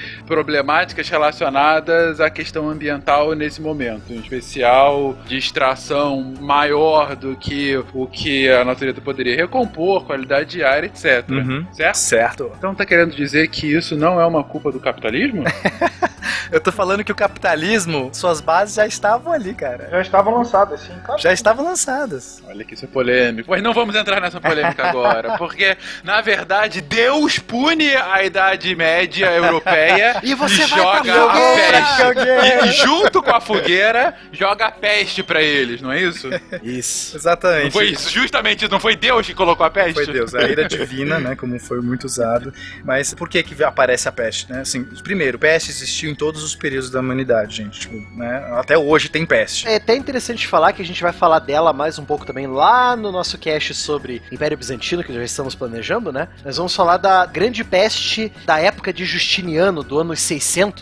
problemáticas relacionadas à questão ambiental nesse momento, em especial de extração maior do que o que a natureza poderia recompor, qualidade de ar, etc. Uhum. Certo? Certo. Então tá querendo dizer que isso não é uma culpa do capitalismo? Eu tô falando que o capitalismo, suas bases já estavam ali, cara. Já estavam lançadas, assim, claro. Já estavam lançadas. Olha que isso é polêmico. Mas não vamos entrar nessa polêmica agora, porque, na verdade, Deus pune a Idade Média Europeia E você vai joga fogueira, a peste. E, junto com a fogueira, joga a peste pra eles, não é isso? Isso. Exatamente. Não foi isso, justamente isso, não foi Deus que colocou a peste? Foi Deus, a ira divina, né, como foi muito usado. Mas por que que aparece a peste, né? Assim, primeiro, peste existiu em todos os períodos da humanidade, gente. Tipo, né, até hoje tem peste. É até interessante falar que a gente vai falar dela mais um pouco também lá no nosso cast sobre Império Bizantino, que já estamos planejando, né? Nós vamos falar da grande peste da época de Justiniano, do ano 600,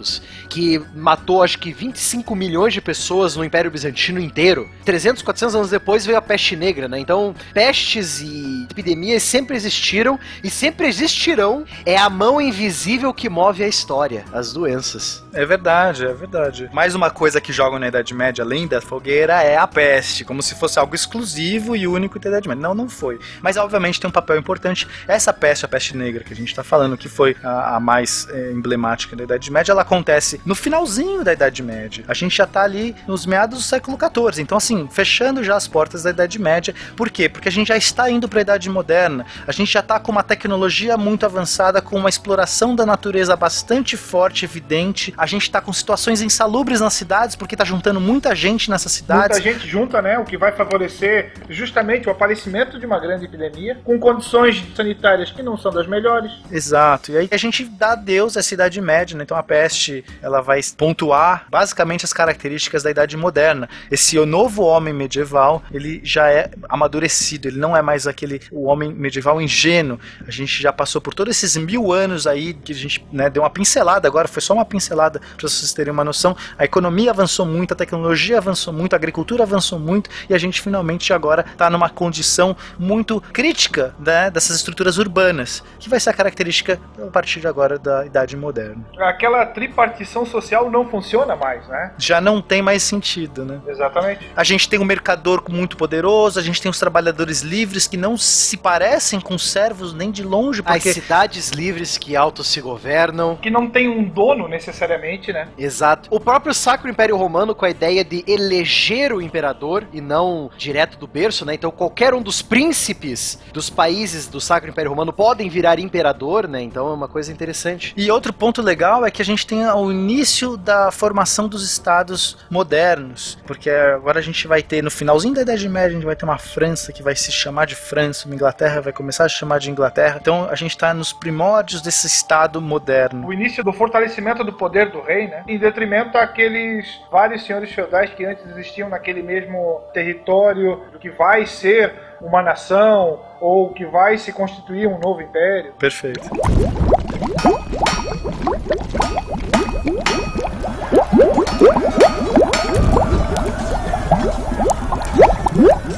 que matou acho que 25 milhões de pessoas no Império Bizantino inteiro. 300, 400 anos depois veio a peste negra, né? Então, pestes e epidemias sempre existiram e sempre existirão. É a mão invisível que move a história, as doenças. É verdade, é verdade. Mais uma coisa que jogam na Idade Média, além da fogueira, é a peste, como se fosse algo exclusivo e único da Idade Média. Não, não foi. Mas obviamente tem um papel importante. Essa peste, a peste negra que a gente está falando, que foi a, a mais é, emblemática da Idade Média, ela acontece no finalzinho da Idade Média. A gente já está ali nos meados do século XIV. Então, assim, fechando já as portas da Idade Média. Por quê? Porque a gente já está indo para a Idade Moderna. A gente já está com uma tecnologia muito avançada, com uma exploração da natureza bastante forte, evidente. A gente está com situações insalubres nas cidades, porque está juntando muita gente nessas cidades. Muita gente junta, né? O que vai favorecer justamente o aparecimento de uma grande epidemia, com condições sanitárias que não são das melhores. Exato. E aí a gente dá adeus à Idade Média, né? Então a peste, ela vai pontuar basicamente as características da Idade Moderna. Esse novo homem medieval, ele já é amadurecido, ele não é mais aquele o homem medieval ingênuo. A gente já passou por todos esses mil anos aí que a gente né, deu uma pincelada agora, foi só uma pincelada para vocês terem uma noção. A economia avançou muito, a tecnologia avançou muito, a agricultura avançou muito e a gente finalmente agora está numa condição muito crítica né, dessas estruturas urbanas, que vai ser a característica a partir de agora da Idade Moderna. Aquela tripartição social não funciona mais, né? Já não tem mais sentido, né? Exatamente. A gente tem um mercador muito poderoso, a gente tem os trabalhadores livres que não se parecem com servos nem de longe, As porque cidades livres que auto se governam. Que não tem um dono necessariamente, né? Exato. O próprio Sacro Império Romano com a ideia de eleger o imperador e não direto do berço, né? Então qualquer um dos príncipes dos países do Sacro Império Romano podem virar imperador, né? Então é uma coisa interessante. E outro ponto legal é que a gente tem o início da formação dos estados modernos, porque agora a gente vai ter no finalzinho da Idade Média, a gente vai ter uma França que vai se chamar de França, uma Inglaterra vai começar a se chamar de Inglaterra. Então a gente está nos primórdios desse estado moderno. O início do fortalecimento do poder do rei, né? Em detrimento àqueles vários senhores feudais que antes existiam naquele mesmo território do que vai ser uma nação ou que vai se constituir um novo império. Perfeito.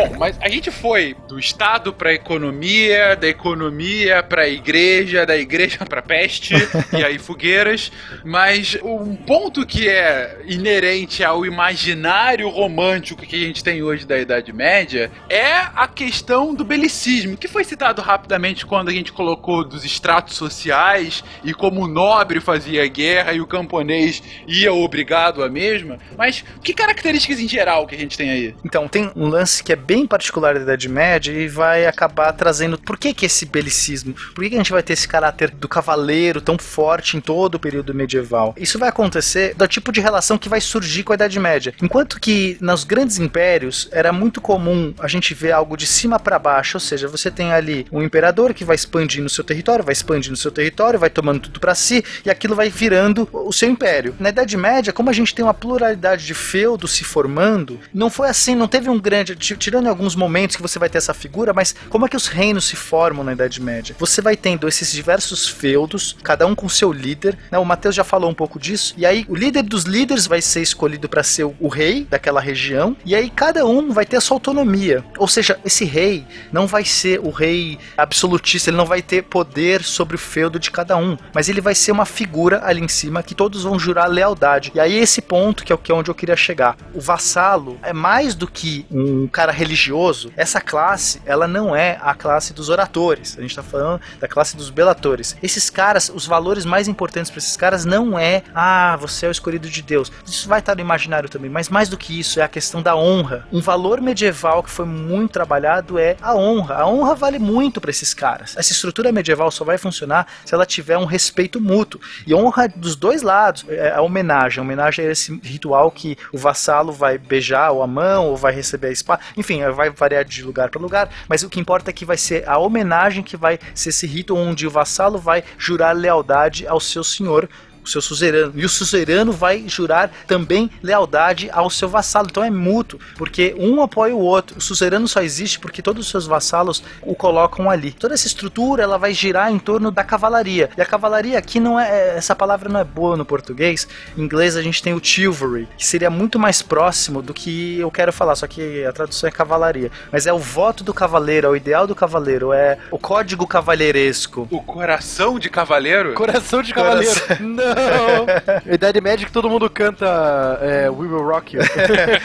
Bom, mas a gente foi do Estado pra economia, da economia pra igreja, da igreja pra peste, e aí fogueiras. Mas um ponto que é inerente ao imaginário romântico que a gente tem hoje da Idade Média é a questão do belicismo, que foi citado rapidamente quando a gente colocou dos estratos sociais e como o nobre fazia guerra e o camponês ia obrigado à mesma. Mas que características em geral que a gente tem aí? Então, tem um lance que é bem particular da Idade Média e vai acabar trazendo. Por que, que esse belicismo? Por que, que a gente vai ter esse caráter do cavaleiro tão forte em todo o período medieval? Isso vai acontecer do tipo de relação que vai surgir com a Idade Média. Enquanto que nos grandes impérios era muito comum a gente ver algo de cima para baixo, ou seja, você tem ali um imperador que vai expandindo o seu território, vai expandindo o seu território, vai tomando tudo para si e aquilo vai virando o seu império. Na Idade Média, como a gente tem uma pluralidade de feudos se formando, não foi assim, não teve um grande. Tirando em alguns momentos que você vai ter essa figura, mas como é que os reinos se formam na Idade Média? Você vai tendo esses diversos feudos, cada um com seu líder. Né? O Mateus já falou um pouco disso. E aí, o líder dos líderes vai ser escolhido para ser o, o rei daquela região. E aí, cada um vai ter a sua autonomia. Ou seja, esse rei não vai ser o rei absolutista, ele não vai ter poder sobre o feudo de cada um, mas ele vai ser uma figura ali em cima que todos vão jurar lealdade. E aí esse ponto que é o que é onde eu queria chegar. O vassalo é mais do que um cara religioso. Essa classe, ela não é a classe dos oratores. A gente tá falando da classe dos belatores. Esses caras, os valores mais importantes para esses caras não é, ah, você é o escolhido de Deus. Isso vai estar no imaginário também, mas mais do que isso é a questão da honra. Um valor medieval que foi muito trabalhado é a honra. A honra vale muito para esses caras. Essa estrutura medieval só vai funcionar se ela tiver um respeito mútuo. E honra dos dois lados. É a homenagem. A homenagem é esse ritual que o vassalo vai beijar ou a mão ou vai receber a espada. Enfim, vai variar de lugar para lugar. Mas o que importa é que vai ser a homenagem que vai ser esse rito onde o vassalo vai jurar lealdade ao seu senhor o seu suzerano. E o suzerano vai jurar também lealdade ao seu vassalo. Então é mútuo, porque um apoia o outro. O suzerano só existe porque todos os seus vassalos o colocam ali. Toda essa estrutura ela vai girar em torno da cavalaria. E a cavalaria aqui não é essa palavra não é boa no português. Em inglês a gente tem o chivalry, que seria muito mais próximo do que eu quero falar, só que a tradução é cavalaria. Mas é o voto do cavaleiro, é o ideal do cavaleiro, é o código cavalheiresco. O coração de cavaleiro? Coração de cavaleiro. Não. Não. Idade Média que todo mundo canta é, We Will Rock You.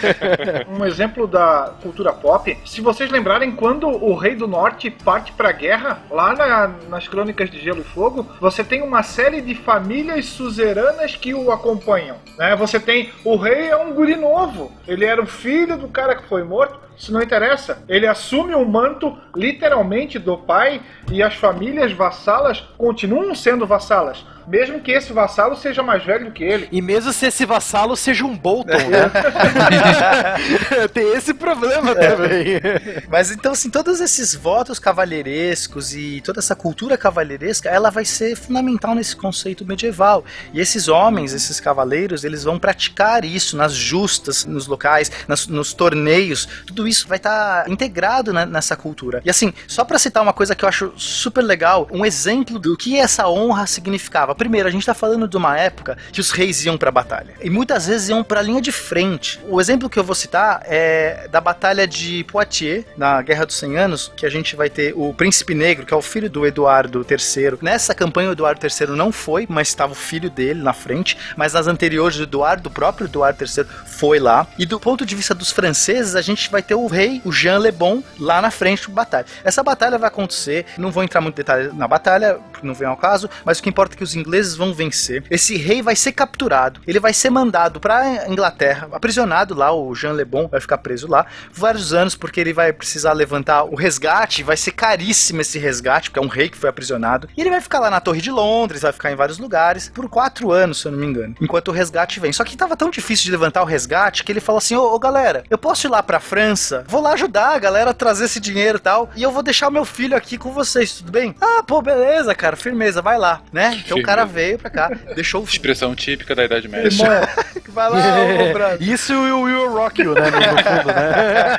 um exemplo da cultura pop, se vocês lembrarem, quando o Rei do Norte parte pra guerra, lá na, nas Crônicas de Gelo e Fogo, você tem uma série de famílias suzeranas que o acompanham. Né? Você tem o rei é um guri novo, ele era o filho do cara que foi morto, isso não interessa. Ele assume o manto literalmente do pai e as famílias vassalas continuam sendo vassalas mesmo que esse vassalo seja mais velho do que ele. E mesmo se esse vassalo seja um Bolton, né? Tem esse problema é. também. Mas então, assim, todos esses votos cavalheirescos e toda essa cultura cavalheiresca, ela vai ser fundamental nesse conceito medieval. E esses homens, esses cavaleiros, eles vão praticar isso nas justas, nos locais, nas, nos torneios, tudo isso vai estar tá integrado né, nessa cultura. E assim, só para citar uma coisa que eu acho super legal, um exemplo do que essa honra significava. Primeiro, a gente tá falando de uma época que os reis iam pra batalha. E muitas vezes iam pra linha de frente. O exemplo que eu vou citar é da batalha de Poitiers, na Guerra dos 100 Anos, que a gente vai ter o Príncipe Negro, que é o filho do Eduardo III. Nessa campanha, o Eduardo III não foi, mas estava o filho dele na frente. Mas nas anteriores, o Eduardo, o próprio Eduardo III, foi lá. E do ponto de vista dos franceses, a gente vai ter o rei, o Jean Le Bon, lá na frente da batalha. Essa batalha vai acontecer, não vou entrar muito detalhe na batalha, não vem ao caso, mas o que importa é que os ingleses vão vencer. Esse rei vai ser capturado, ele vai ser mandado para Inglaterra, aprisionado lá, o Jean Le Bon vai ficar preso lá vários anos, porque ele vai precisar levantar o resgate, vai ser caríssimo esse resgate, porque é um rei que foi aprisionado, e ele vai ficar lá na Torre de Londres, vai ficar em vários lugares, por quatro anos, se eu não me engano, enquanto o resgate vem. Só que tava tão difícil de levantar o resgate que ele falou assim: ô, ô galera, eu posso ir lá pra França? Vou lá ajudar a galera a trazer esse dinheiro e tal. E eu vou deixar meu filho aqui com vocês, tudo bem? Ah, pô, beleza, cara. Cara, firmeza, vai lá, né? Então o cara veio pra cá, deixou o Expressão típica da Idade Média. Vai lá, ô, brother. Isso e o Will Rock You, né? No, fundo, né?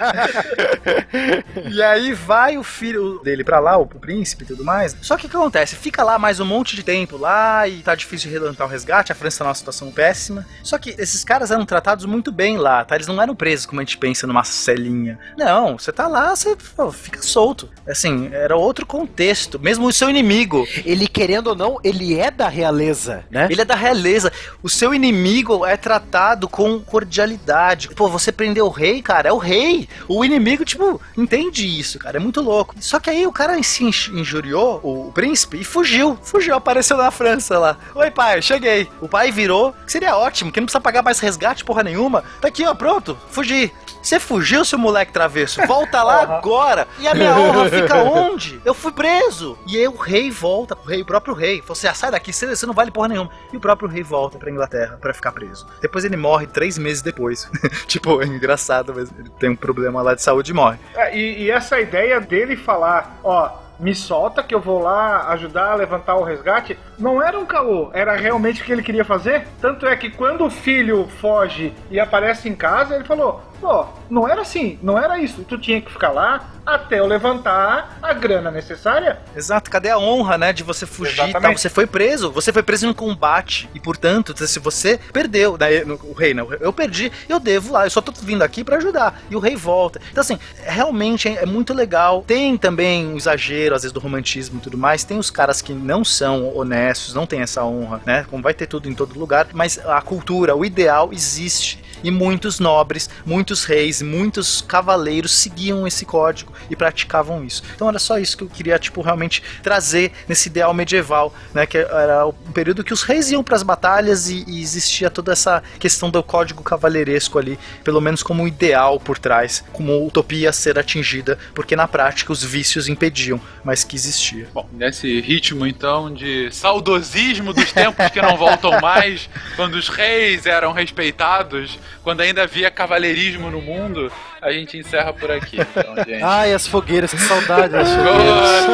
E aí vai o filho dele pra lá, o, príncipe e tudo mais. Só que o que acontece? Fica lá mais um monte de tempo lá e tá difícil de relantar o resgate. A França tá numa situação péssima. Só que esses caras eram tratados muito bem lá, tá? Eles não eram presos como a gente pensa numa celinha. Não, você tá lá, você fica solto. Assim, era outro contexto. Mesmo o seu inimigo. Ele, querendo ou não, ele é da realeza, né? Ele é da realeza. O seu inimigo é tratado com cordialidade. Pô, você prendeu o rei, cara, é o rei. O inimigo, tipo, entende isso, cara. É muito louco. Só que aí o cara se inj- injuriou, o príncipe, e fugiu. Fugiu, apareceu na França lá. Oi, pai, cheguei. O pai virou, seria ótimo, que não precisa pagar mais resgate, porra nenhuma. Tá aqui, ó, pronto, fugi. Você fugiu, seu moleque travesso. Volta lá agora. E a minha honra fica onde? Eu fui preso. E aí o rei volta, o rei, o próprio rei. Você ah, sai daqui, você, você não vale porra nenhuma. E o próprio rei volta pra Inglaterra pra ficar preso. Depois ele morre três meses depois. tipo, é engraçado, mas ele tem um problema lá de saúde e morre. É, e, e essa ideia dele falar, ó, me solta que eu vou lá ajudar a levantar o resgate, não era um caô, era realmente o que ele queria fazer. Tanto é que quando o filho foge e aparece em casa, ele falou: pô, não era assim, não era isso. Tu tinha que ficar lá até eu levantar a grana necessária. Exato, cadê a honra, né, de você fugir? Exatamente. Você foi preso, você foi preso em um combate e, portanto, se você perdeu, né, no- o rei, não, eu perdi, eu devo lá, eu só tô vindo aqui pra ajudar. E o rei volta. Então, assim, realmente é, é muito legal. Tem também um exagero, às vezes, do romantismo e tudo mais. Tem os caras que não são honestos, não tem essa honra, né? Como vai ter tudo em todo lugar, mas a cultura, o ideal existe. E muitos nobres, muitos reis, muitos cavaleiros seguiam esse código e praticavam isso. Então era só isso que eu queria, tipo, realmente trazer nesse ideal medieval, né? Que era o período que os reis iam para as batalhas e, e existia toda essa questão do código cavalheiresco ali, pelo menos como um ideal por trás, como utopia a ser atingida, porque na prática os vícios impediam, mas que existia. Bom, nesse ritmo então de saudosismo dos tempos que não voltam mais, quando os reis eram respeitados, quando ainda havia cavalheirismo no mundo, a gente encerra por aqui. Então, gente. Ai, as fogueiras, que saudade das fogueiras.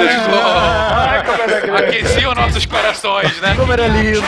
Grande. Aqueciam nossos corações, né? Como era lindo.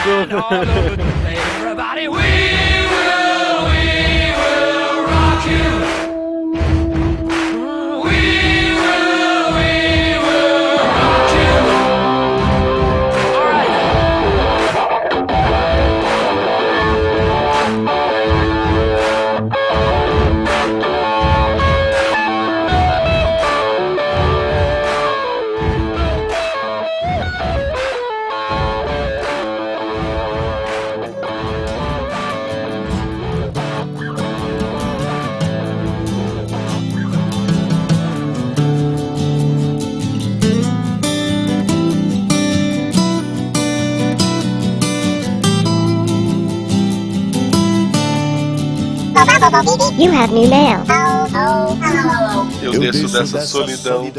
You have new mail. Eu, desço dessa, solidão,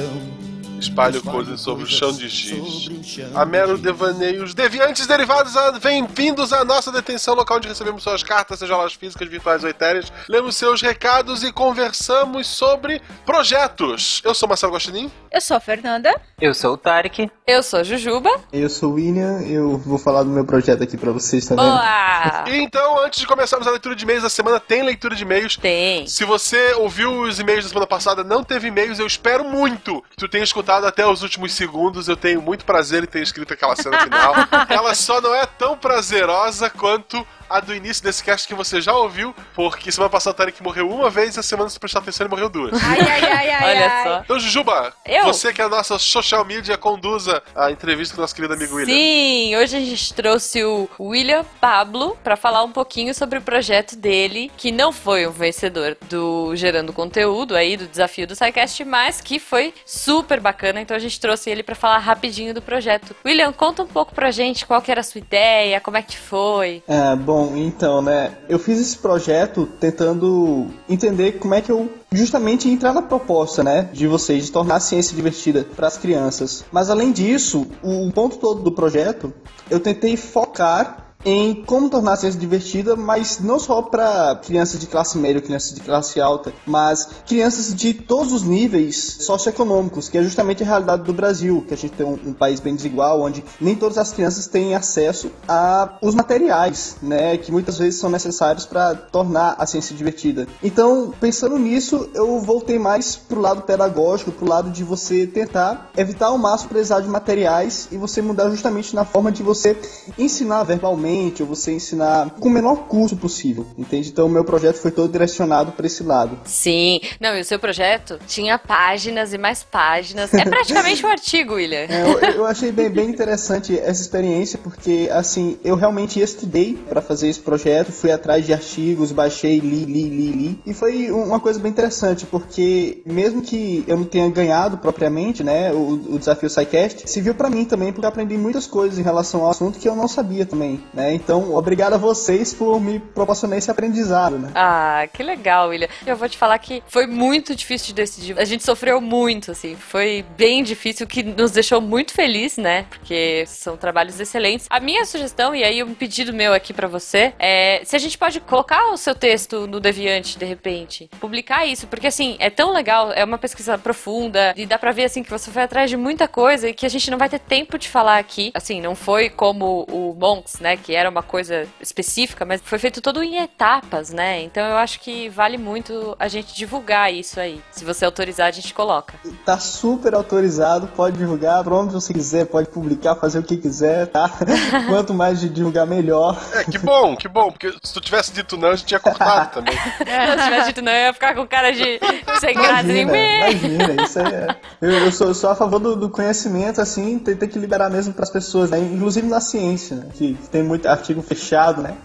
espalho coisas sobre o chão de giz. A mero devaneios deviantes derivados a bem-vindos à nossa detenção local onde recebemos suas cartas, seja elas físicas, virtuais ou etéreas. Lemos seus recados e conversamos sobre projetos. Eu sou Marcelo Guaxinim. Eu sou a Fernanda. Eu sou o Tarek. Eu sou a Jujuba. Eu sou o William, eu vou falar do meu projeto aqui pra vocês? Boa! E então, antes de começarmos a leitura de e-mails da semana, tem leitura de e-mails. Tem. Se você ouviu os e-mails da semana passada, não teve e-mails, eu espero muito que tu tenha escutado até os últimos segundos. Eu tenho muito prazer em ter escrito aquela cena final. Ela só não é tão prazerosa quanto a do início desse cast que você já ouviu, porque semana passada o Tarek morreu uma vez e a semana se prestar atenção ele morreu duas. Ai, ai, ai, ai, Olha ai. só. Então, Jujuba, Eu? você que é a nossa social media, conduza a entrevista com o nosso querido amigo William. Sim, hoje a gente trouxe o William Pablo para falar um pouquinho sobre o projeto dele, que não foi o vencedor do Gerando Conteúdo aí, do desafio do SciCast, mas que foi super bacana, então a gente trouxe ele para falar rapidinho do projeto. William, conta um pouco pra gente qual que era a sua ideia, como é que foi. Ah, bom, então, né? Eu fiz esse projeto tentando entender como é que eu justamente entrar na proposta, né, de vocês de tornar a ciência divertida para as crianças. Mas além disso, o ponto todo do projeto, eu tentei focar em como tornar a ciência divertida, mas não só para crianças de classe média, crianças de classe alta, mas crianças de todos os níveis socioeconômicos, que é justamente a realidade do Brasil, que a gente tem um, um país bem desigual, onde nem todas as crianças têm acesso a os materiais, né, que muitas vezes são necessários para tornar a ciência divertida. Então, pensando nisso, eu voltei mais pro lado pedagógico, pro lado de você tentar evitar ao máximo precisar de materiais e você mudar justamente na forma de você ensinar verbalmente ou você ensinar com o menor custo possível, entende? Então, o meu projeto foi todo direcionado para esse lado. Sim. Não, e o seu projeto tinha páginas e mais páginas. É praticamente um artigo, William. É, eu, eu achei bem, bem interessante essa experiência porque, assim, eu realmente estudei para fazer esse projeto, fui atrás de artigos, baixei, li, li, li, li. E foi uma coisa bem interessante, porque mesmo que eu não tenha ganhado propriamente, né, o, o desafio SciCast, serviu para mim também, porque eu aprendi muitas coisas em relação ao assunto que eu não sabia também, né. Então, obrigado a vocês por me proporcionar esse aprendizado, né. Ah, que legal, William. Eu vou te falar que foi muito difícil de decidir. A gente sofreu muito, assim. Foi bem difícil, o que nos deixou muito feliz, né? Porque são trabalhos excelentes. A minha sugestão, e aí um pedido meu aqui pra você, é se a gente pode colocar o seu texto no Deviante, de repente. Publicar isso, porque assim, é tão legal, é uma pesquisa profunda, e dá pra ver, assim, que você foi atrás de muita coisa e que a gente não vai ter tempo de falar aqui. Assim, não foi como o Monks, né? Que era uma coisa específica, mas foi feito todo em etapas, né? Então eu acho que vale muito a gente divulgar isso aí. Se você autorizar, a gente coloca. Tá super autorizado, pode divulgar pra onde você quiser, pode publicar, fazer o que quiser, tá? Quanto mais de divulgar, melhor. É, que bom, que bom, porque se tu tivesse dito não, a gente tinha cortado também. Se tivesse dito não, eu ia ficar com cara de sem graça. assim, Imagina, imagina, isso aí é. Eu, eu sou, eu sou a favor do, do conhecimento, assim, tem, tem que liberar mesmo pras pessoas, né? Inclusive na ciência, né? Que tem muito artigo fechado, né?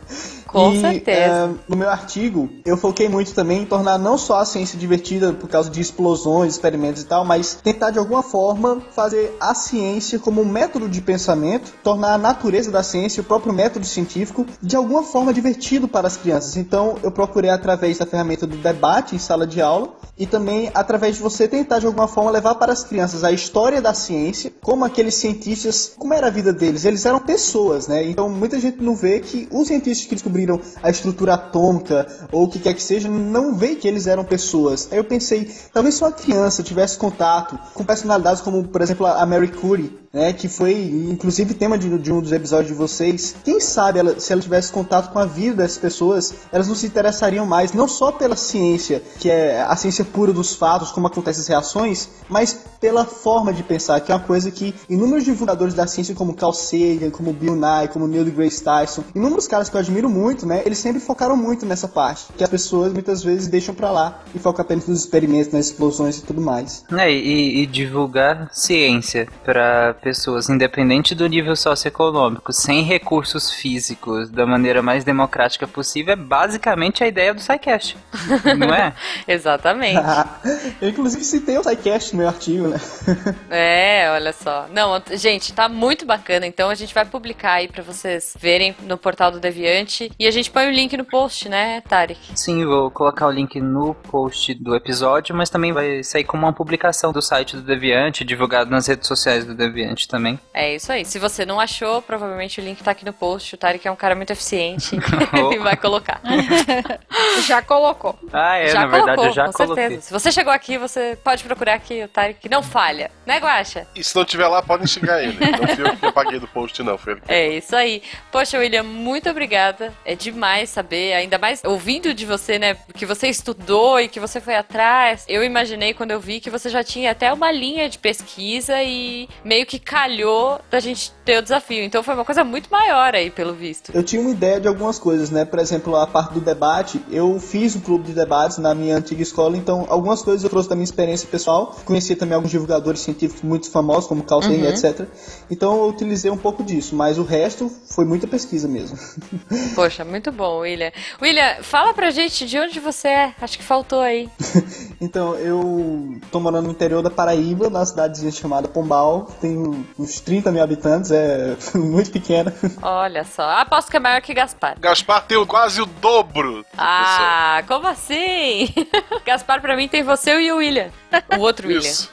Com e, certeza. eh, no meu artigo, eu foquei muito também em tornar não só a ciência divertida por causa de explosões, experimentos e tal, mas tentar de alguma forma fazer a ciência como um método de pensamento, tornar a natureza da ciência, o próprio método científico, de alguma forma divertido para as crianças. Então, eu procurei através da ferramenta do debate em sala de aula e também através de você tentar de alguma forma levar para as crianças a história da ciência, como aqueles cientistas, como era a vida deles. Eles eram pessoas, né? Então, muita gente não vê que os cientistas que descobriram a estrutura atômica ou o que quer que seja, não vê que eles eram pessoas. Aí eu pensei, talvez se uma criança tivesse contato com personalidades como, por exemplo, a Mary Curie, né, que foi inclusive tema de, de um dos episódios de vocês, quem sabe ela, se ela tivesse contato com a vida dessas pessoas, elas não se interessariam mais, não só pela ciência, que é a ciência pura dos fatos, como acontecem as reações, mas pela forma de pensar, que é uma coisa que inúmeros divulgadores da ciência, como Carl Sagan, como Bill Nye, como Neil deGrasse Tyson, inúmeros caras que eu admiro muito, né, eles sempre focaram muito nessa parte, que as pessoas muitas vezes deixam pra lá e focam apenas nos experimentos, nas explosões e tudo mais. É, e, e divulgar ciência para pessoas, independente do nível socioeconômico, sem recursos físicos, da maneira mais democrática possível, é basicamente a ideia do SciCast. não é? Exatamente. eu inclusive citei o SciCast no meu artigo, né? É, olha só. Não, gente, tá muito bacana. Então a gente vai publicar aí pra vocês verem no portal do Deviante. E a gente põe o link no post, né, Tarek? Sim, vou colocar o link no post do episódio, mas também vai sair como uma publicação do site do Deviante, divulgado nas redes sociais do Deviante também. É isso aí. Se você não achou, provavelmente o link tá aqui no post. O Tarek é um cara muito eficiente e vai colocar. Já colocou. Ah, é, já na verdade colocou, eu já com coloquei. certeza. Se você chegou aqui, você pode procurar aqui o Tarek não falha. Né, Guaxa? E se não tiver lá, podem xingar ele. Não fui eu que apaguei do post, não. Foi ele que É isso aí. Poxa, William, muito obrigada. É demais saber, ainda mais ouvindo de você, né? Que você estudou e que você foi atrás. Eu imaginei quando eu vi que você já tinha até uma linha de pesquisa e meio que calhou da gente ter o desafio. Então foi uma coisa muito maior aí, pelo visto. Eu tinha uma ideia de algumas coisas, né? Por exemplo, a parte do debate, eu fiz o clube de debates na minha antiga escola, então algumas coisas eu trouxe da minha experiência pessoal. Conhecia também alguns divulgadores científicos muito famosos, como Carl Sagan, Uhum. etc. Então eu utilizei um pouco disso, mas o resto foi muita pesquisa mesmo. Poxa, muito bom, William. William, fala pra gente de onde você é. Acho que faltou aí. Então, eu tô morando no interior da Paraíba, na cidadezinha chamada Pombal. Tenho uns 30 mil habitantes, é muito pequena. Olha só. Aposto que é maior que Gaspar. Gaspar tem quase o dobro. Ah, como assim? Gaspar, pra mim, tem você e o William. O outro William. Isso.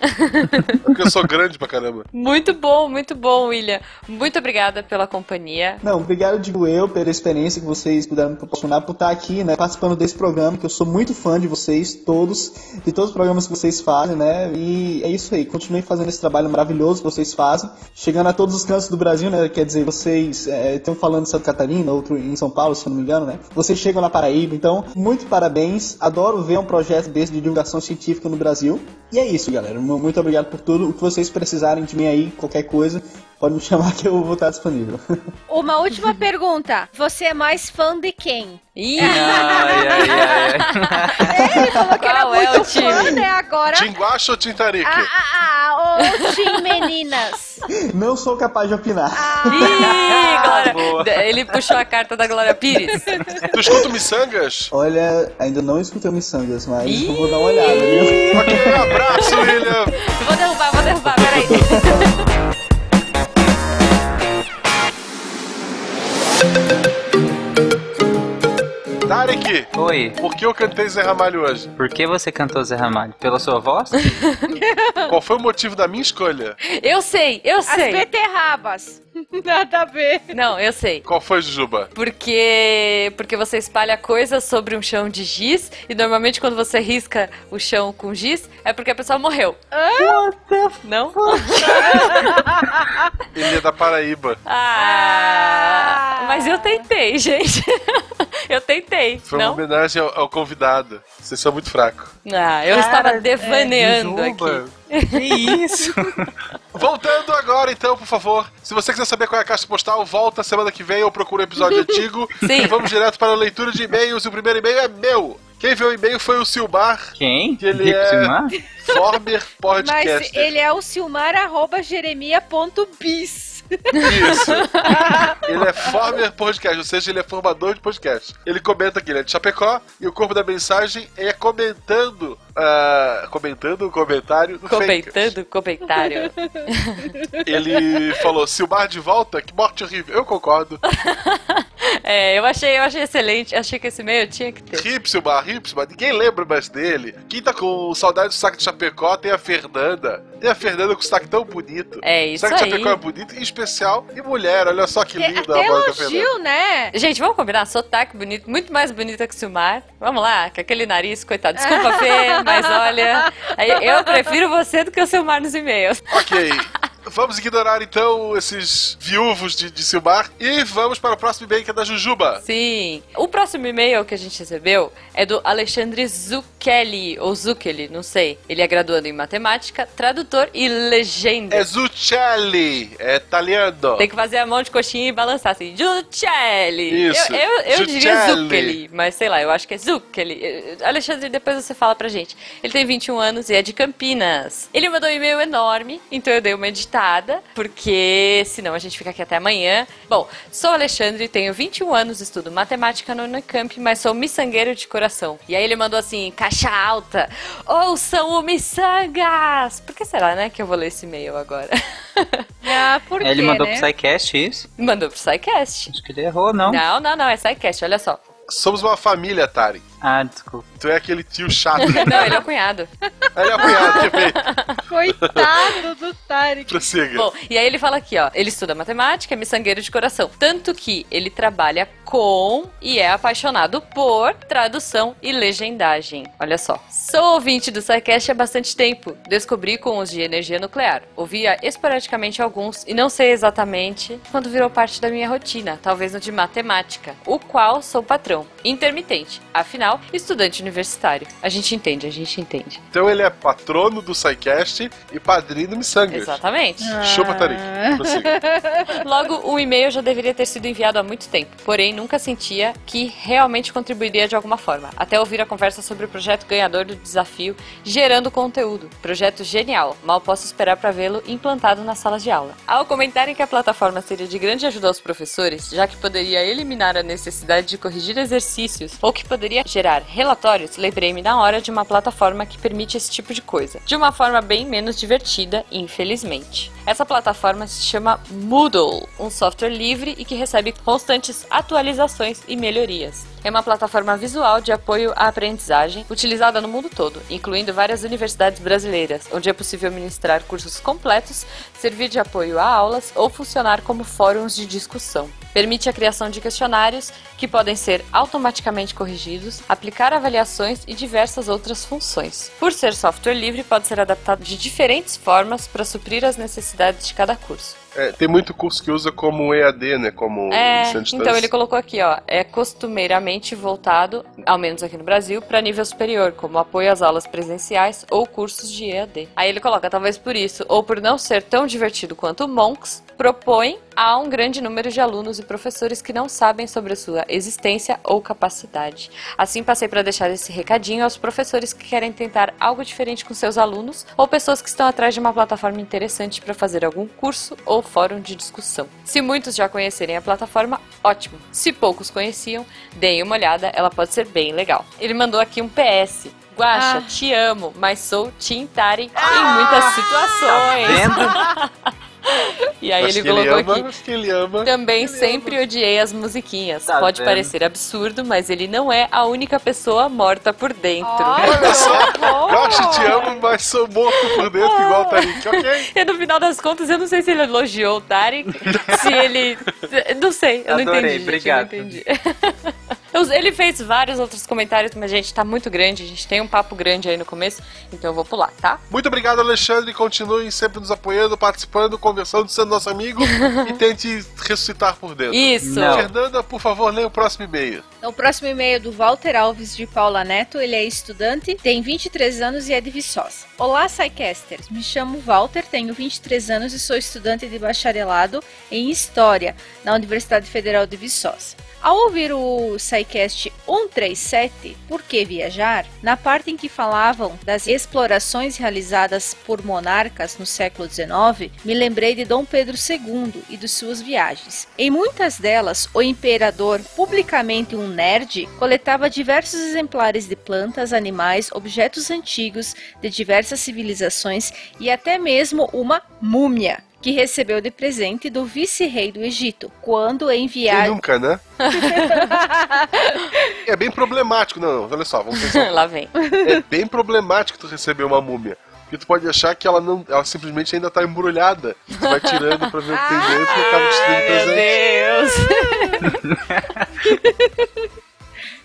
Porque eu sou grande pra caramba. Muito bom, muito bom, William. Muito obrigada pela companhia. Não, obrigado, digo eu, pela experiência que vocês puderam me proporcionar por estar aqui, né, participando desse programa, que eu sou muito fã de vocês, todos, de todos os programas que vocês fazem, né, e é isso aí, continue fazendo esse trabalho maravilhoso que vocês fazem, chegando a todos os cantos do Brasil, né, quer dizer, vocês é, estão falando de Santa Catarina, outro em São Paulo, se eu não me engano, né, vocês chegam na Paraíba, então, muito parabéns, adoro ver um projeto desse de divulgação científica no Brasil, e é isso, galera, muito obrigado por tudo, o que vocês precisarem de mim aí, qualquer coisa, pode me chamar que eu vou estar disponível. Uma última pergunta. Você é mais fã de quem? Ih! Ai, ai, ai. Ele falou que era Qual é muito o time? fã, né? Agora. Tim Guacha ou Tim Tarique? Ah, ah, ah, ô Tim Meninas. Não sou capaz de opinar. Ih, Glória. Ele puxou a carta da Glória Pires. Tu escuta o Missangas? Olha, ainda não escutei o Missangas, mas Ih. eu vou dar uma olhada, viu? Ok, abraço, William! Vou derrubar, vou derrubar, peraí. Tarek, Oi, por que eu cantei Zé Ramalho hoje? por que você cantou Zé Ramalho? Pela sua voz? Qual foi o motivo da minha escolha? Eu sei, eu As sei. beterrabas. Nada a ver. Não, eu sei. Qual foi, Jujuba? Porque porque você espalha coisas sobre um chão de giz e normalmente quando você risca o chão com giz é porque a pessoa morreu. Não? Ele é da Paraíba. Ah, mas eu tentei, gente. Eu tentei. Foi uma Não? homenagem ao, ao convidado. Vocês são muito fracos. Ah, eu estava devaneando aqui. Que isso? Voltando agora, então, por favor. Se você quiser saber qual é a caixa postal, volta semana que vem ou procura um episódio antigo. Sim. E vamos direto para a leitura de e-mails. E o primeiro e-mail é meu. Quem viu o e-mail foi o Silmar, Quem? que ele Rico é Silmar? former Mas podcaster. ele é o silmar.jeremia.bis. Isso. ele é former podcast, ou seja, ele é formador de podcast. Ele comenta que ele é de Chapecó e o corpo da mensagem é comentando. Ah, comentando o comentário. Comentando comentário. Ele falou: Silmar de volta? Que morte horrível. Eu concordo. É, eu achei, eu achei excelente. Achei que esse e-mail tinha que ter. Hip, Silmar, Hip, Silmar. Ninguém lembra mais dele. Quem tá com saudade do saque de Chapecó tem a Fernanda. Tem a Fernanda com sotaque tão bonito. É O isso sotaque de aí. Chapecó é bonito, em especial. E mulher, olha só que linda a voz da Fernanda. né? Gente, vamos combinar? Sotaque bonito, muito mais bonita que o Silmar. Vamos lá, com aquele nariz, coitado. Desculpa, Fê, mas olha, eu prefiro você do que o Silmar nos e-mails. Ok. Vamos ignorar então esses viúvos de, de Silmar e vamos para o próximo e-mail que é da Jujuba. Sim. O próximo e-mail que a gente recebeu é do Alexandre Zucchelli, ou Zucchelli, não sei. Ele é graduando em matemática, tradutor e legenda. É Zuccelli, é italiano. Tem que fazer a mão de coxinha e balançar assim. Zucchelli. Isso, Eu, eu, eu diria Zucchelli. Zucchelli, mas sei lá, eu acho que é Zucchelli. Alexandre, depois você fala pra gente. Ele tem 21 anos e é de Campinas. Ele mandou um e-mail enorme, então eu dei uma editada, porque senão a gente fica aqui até amanhã. Bom, sou Alexandre, tenho 21 anos, estudo matemática no Unicamp, mas sou miçangueiro de coração. E aí ele mandou assim, caixa alta, ouçam o Missangas! Por que será, né, que eu vou ler esse e-mail agora? Ah, por Ele quê, mandou né? pro SciCast isso? Mandou pro SciCast. Acho que ele errou, não. Não, não, não, é SciCast, olha só. Somos uma família, Tari. Ah, desculpa. Tu é aquele tio chato. Não, ele é o cunhado. Ele é apanhado, perfeito. Coitado do Tarek. Prossiga. Bom, e aí ele fala aqui, ó. Ele estuda matemática, é miçangueiro de coração. Tanto que ele trabalha com e é apaixonado por tradução e legendagem. Olha só. Sou ouvinte do SciCast há bastante tempo. Descobri com os de energia nuclear. Ouvia esporadicamente alguns e não sei exatamente quando virou parte da minha rotina. Talvez no de matemática, o qual sou patrão. Intermitente. Afinal, estudante universitário. A gente entende, a gente entende. Então ele é patrono do SciCast e padrinho do Missangas. Exatamente. Chupa, Tarik. Logo, o e-mail já deveria ter sido enviado há muito tempo, porém nunca sentia que realmente contribuiria de alguma forma, até ouvir a conversa sobre o projeto ganhador do desafio Gerando Conteúdo. Projeto genial, mal posso esperar para vê-lo implantado nas salas de aula. Ao comentarem que a plataforma seria de grande ajuda aos professores, já que poderia eliminar a necessidade de corrigir exercícios ou que poderia gerar relatórios, lembrei-me na hora de uma plataforma que permite esse tipo de coisa, de uma forma bem menos divertida, infelizmente. Essa plataforma se chama Moodle, um software livre e que recebe constantes atualizações e melhorias. É uma plataforma visual de apoio à aprendizagem utilizada no mundo todo, incluindo várias universidades brasileiras, onde é possível ministrar cursos completos, servir de apoio a aulas ou funcionar como fóruns de discussão. Permite a criação de questionários que podem ser automaticamente corrigidos, aplicar avaliações e diversas outras funções. Por ser software livre, pode ser adaptado de diferentes formas para suprir as necessidades de cada curso. É, tem muito curso que usa como EAD, né? Como É, então ele colocou aqui, ó, é costumeiramente voltado, ao menos aqui no Brasil, para nível superior, como apoio às aulas presenciais ou cursos de EAD. Aí ele coloca, talvez por isso, ou por não ser tão divertido quanto o Monks, propõe a um grande número de alunos e professores que não sabem sobre a sua existência ou capacidade. Assim, passei para deixar esse recadinho aos professores que querem tentar algo diferente com seus alunos ou pessoas que estão atrás de uma plataforma interessante para fazer algum curso ou fórum de discussão. Se muitos já conhecerem a plataforma, ótimo. Se poucos conheciam, deem uma olhada, ela pode ser bem legal. Ele mandou aqui um PS. Guaxa, Ah. te amo, mas sou Team Tarek em muitas situações. E aí Mas ele colocou ama, aqui. mas que ele ama. Também sempre odiei as musiquinhas. Tá Pode vendo? parecer absurdo, mas ele não é a única pessoa morta por dentro. Olha só, Gosto, te amo, mas sou morto por dentro igual o Tarik, ok? E no final das contas, eu não sei se ele elogiou o Tarek, se ele. Não sei, eu não Adorei, entendi. obrigado. Gente, eu não entendi. Ele fez vários outros comentários, mas, gente, tá muito grande. A gente tem um papo grande aí no começo, então eu vou pular, tá? Muito obrigado, Alexandre. Continuem sempre nos apoiando, participando, conversando, sendo nosso amigo e tente ressuscitar por dentro. Isso. Não. Fernanda, por favor, leia o próximo e-mail. O próximo e-mail é do Walter Alves de Paula Neto. Ele é estudante, tem 23 anos e é de Viçosa. Olá, Psycasters. Me chamo Walter, tenho 23 anos e sou estudante de bacharelado em História na Universidade Federal de Viçosa. Ao ouvir o SciCast 137, Por que Viajar? Na parte em que falavam das explorações realizadas por monarcas no século XIX, me lembrei de Dom Pedro II e de suas viagens. Em muitas delas, o imperador, publicamente um nerd, coletava diversos exemplares de plantas, animais, objetos antigos de diversas civilizações e até mesmo uma múmia. Que recebeu de presente do vice-rei do Egito, quando Quem enviado. nunca, né? é bem problemático. Não, não, olha só, vamos pensar. Lá vem. É bem problemático tu receber uma múmia. Porque tu pode achar que ela não. Ela simplesmente ainda tá embrulhada. Tu vai tirando pra ver o que tem dentro e acaba destruindo o Meu presente. Deus!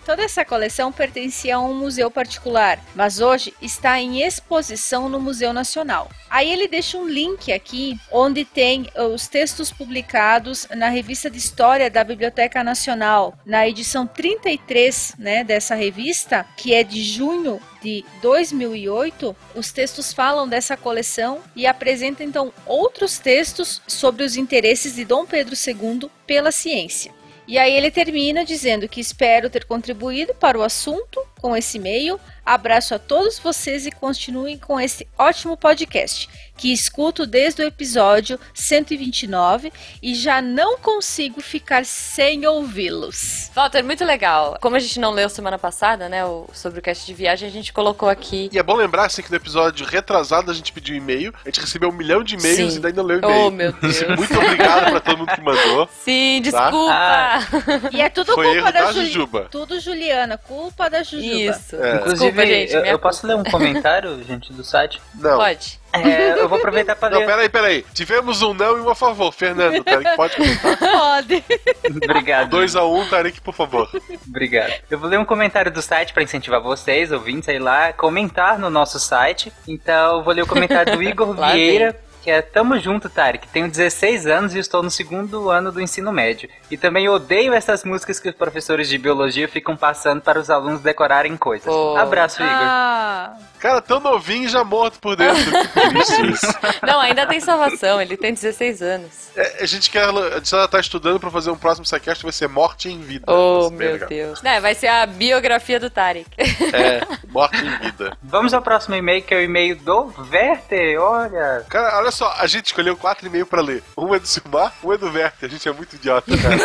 Toda essa coleção pertencia a um museu particular, mas hoje está em exposição no Museu Nacional. Aí ele deixa um link aqui onde tem eh, os textos publicados na revista de História da Biblioteca Nacional, na edição 33, né, dessa revista, que é de junho de 2008, os textos falam dessa coleção e apresentam então outros textos sobre os interesses de Dom Pedro II pela ciência. E aí ele termina dizendo que espero ter contribuído para o assunto com esse e-mail. Abraço a todos vocês e continuem com esse ótimo podcast que escuto desde o episódio 129 e já não consigo ficar sem ouvi-los. Walter, muito legal. Como a gente não leu semana passada, né, o- sobre o cast de viagem, a gente colocou aqui. E é bom lembrar assim, que no episódio retrasado a gente pediu e-mail, a gente recebeu um milhão de e-mails Sim. e daí não leu e-mail. Oh, meu Deus. Muito obrigado pra todo mundo que mandou. Sim, Tá? desculpa. E é tudo Foi culpa da, da Juli- Jujuba. Tudo Juliana, culpa da Jujuba. Isso. É. Inclusive, Desculpa, gente, eu, eu posso ler um comentário, gente, do site? Não. Pode. É, eu vou aproveitar para Não, ler. peraí, peraí. Tivemos um não e um a favor. Fernando, Tarek, pode comentar. Pode. Obrigado. 2 a 1 um, Tarek, por favor. Obrigado. Eu vou ler um comentário do site para incentivar vocês, ouvintes, aí lá, comentar no nosso site. Então, eu vou ler o comentário do Igor Vieira. Que é Tamo junto, Tarek. Tenho 16 anos e estou no segundo ano do ensino médio. E também odeio essas músicas que os professores de biologia ficam passando para os alunos decorarem coisas. Oh. Abraço, Igor. Ah, Cara, tão novinho e já morto por dentro. Que triste isso. Não, ainda tem salvação, ele tem 16 anos. É, a gente quer. A gente tá estudando pra fazer um próximo Psycast, vai ser Morte em Vida. Oh, meu legal. Deus. É, vai ser a biografia do Tarek. É, Morte em Vida. Vamos ao próximo e-mail, que é o e-mail do Werther. Olha. Cara, olha só, a gente escolheu quatro e-mails pra ler. Um é do Silmar, um é do Werther. A gente é muito idiota, cara.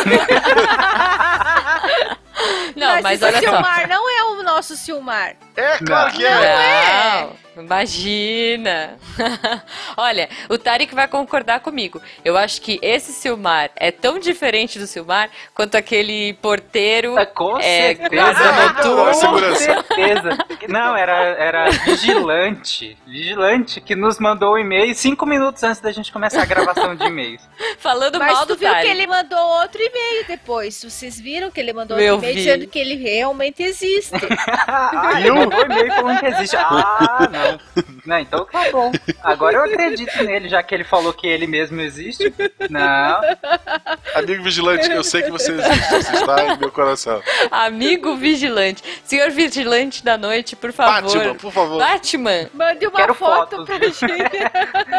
Não, mas olha só. Silmar não é o nosso Silmar. É, claro que é. Não, imagina. Olha, o Tarek vai concordar comigo. Eu acho que esse Silmar é tão diferente do Silmar quanto aquele porteiro. Com é, certeza, noturno. com certeza. Não, era, era vigilante. Vigilante que nos mandou o e-mail cinco minutos antes da gente começar a gravação de e-mails. Falando Mas mal tu do viu Tarek. que ele mandou outro e-mail depois. Vocês viram que ele mandou outro e-mail vi. dizendo que ele realmente existe. Ah, mandou e-mail falando que existe. Ah, não. Não, então tá bom. Agora eu acredito nele, já que ele falou que ele mesmo existe. Não. Amigo vigilante, eu sei que você existe, você está em meu coração. Amigo vigilante. Senhor vigilante da noite, por favor. Batman, por favor. Batman. Mande uma Quero foto fotos. pra gente.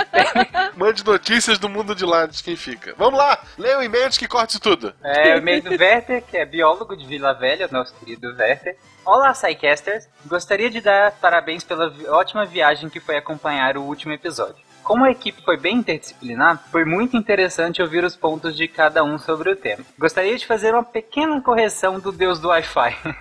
Mande notícias do mundo de lá de quem fica. Vamos lá, leia o e-mail antes que corte tudo. É o e-mail do Werther, que é biólogo de Vila Velha, nosso querido Werther. Olá, Psycasters! Gostaria de dar parabéns pela ótima viagem que foi acompanhar o último episódio. Como a equipe foi bem interdisciplinar, foi muito interessante ouvir os pontos de cada um sobre o tema. Gostaria de fazer uma pequena correção do deus do Wi-Fi.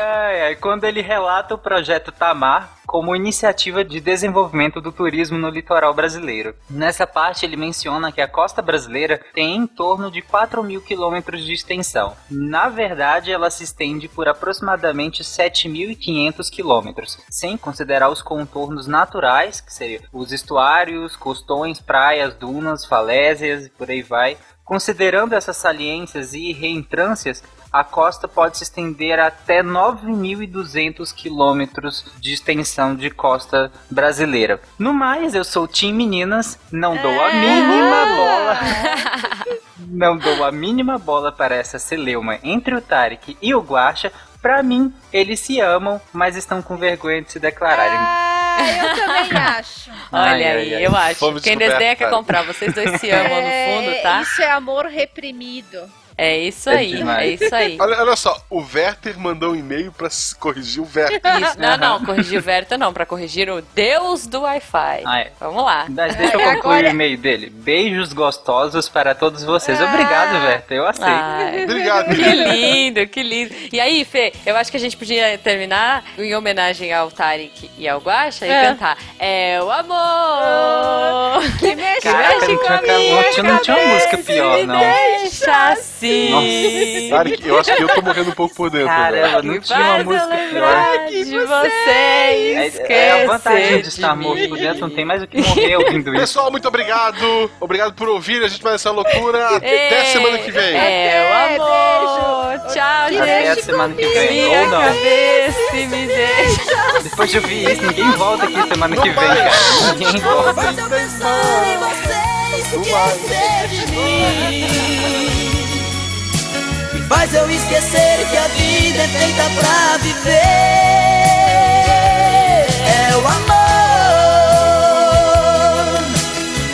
Ai, ai, quando ele relata o projeto Tamar como iniciativa de desenvolvimento do turismo no litoral brasileiro. Nessa parte, ele menciona que a costa brasileira tem em torno de 4 mil quilômetros de extensão. Na verdade, ela se estende por aproximadamente 7.500 quilômetros, sem considerar os contornos naturais, que seriam os estuários, costões, praias, dunas, falésias e por aí vai. Considerando essas saliências e reentrâncias, a costa pode se estender até 9.200 quilômetros de extensão de costa brasileira. No mais, eu sou Tim Meninas, não dou a mínima bola. Não dou a mínima bola para essa celeuma entre o Tarek e o Guaxa. Pra mim, eles se amam, mas estão com vergonha de se declararem. Ah, eu também acho. Olha Ai, aí, ai, ai. eu acho. Fomos Quem desdenha quer comprar. Vocês dois se amam no fundo, tá? Isso é amor reprimido. É isso aí, é isso aí. Olha, olha só, o Werther mandou um e-mail pra corrigir o Werther. Isso, não, não, corrigir o Verta não, pra corrigir o Deus do Wi-Fi. Ah, é. Vamos lá. Mas deixa eu concluir o e-mail dele. Beijos gostosos para todos vocês. Obrigado, Verta. Eu aceito. Ai, Que lindo, que lindo. E aí, Fê, eu acho que a gente podia terminar em homenagem ao Tarek e ao Guaxa e É. cantar É o amor que mexe, Caraca, não tinha, não tinha uma música pior, não. Deixa assim. Nossa, Tarek, eu acho que eu tô morrendo um pouco por dentro. Caramba, não tinha uma música pior. de você É, é a vantagem de esquecer estar morto por dentro, não tem mais o que morrer ouvindo isso. Pessoal, muito obrigado. Obrigado por ouvir a gente mais essa loucura. Até semana que vem. É o amor. Tchau, gente. Até a semana que vem, Minha ou não. cabeça e me deixa. Depois de ouvir isso, ninguém volta aqui semana que vem, cara. Ninguém volta. Me faz eu esquecer que a vida é feita pra viver. É o amor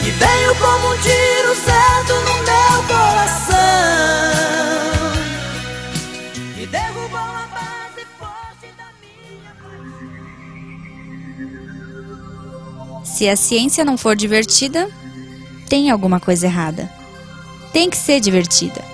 que veio como um tiro certo no meu coração. E derrubou a base forte da Se a ciência não for divertida, tem alguma coisa errada. Tem que ser divertida.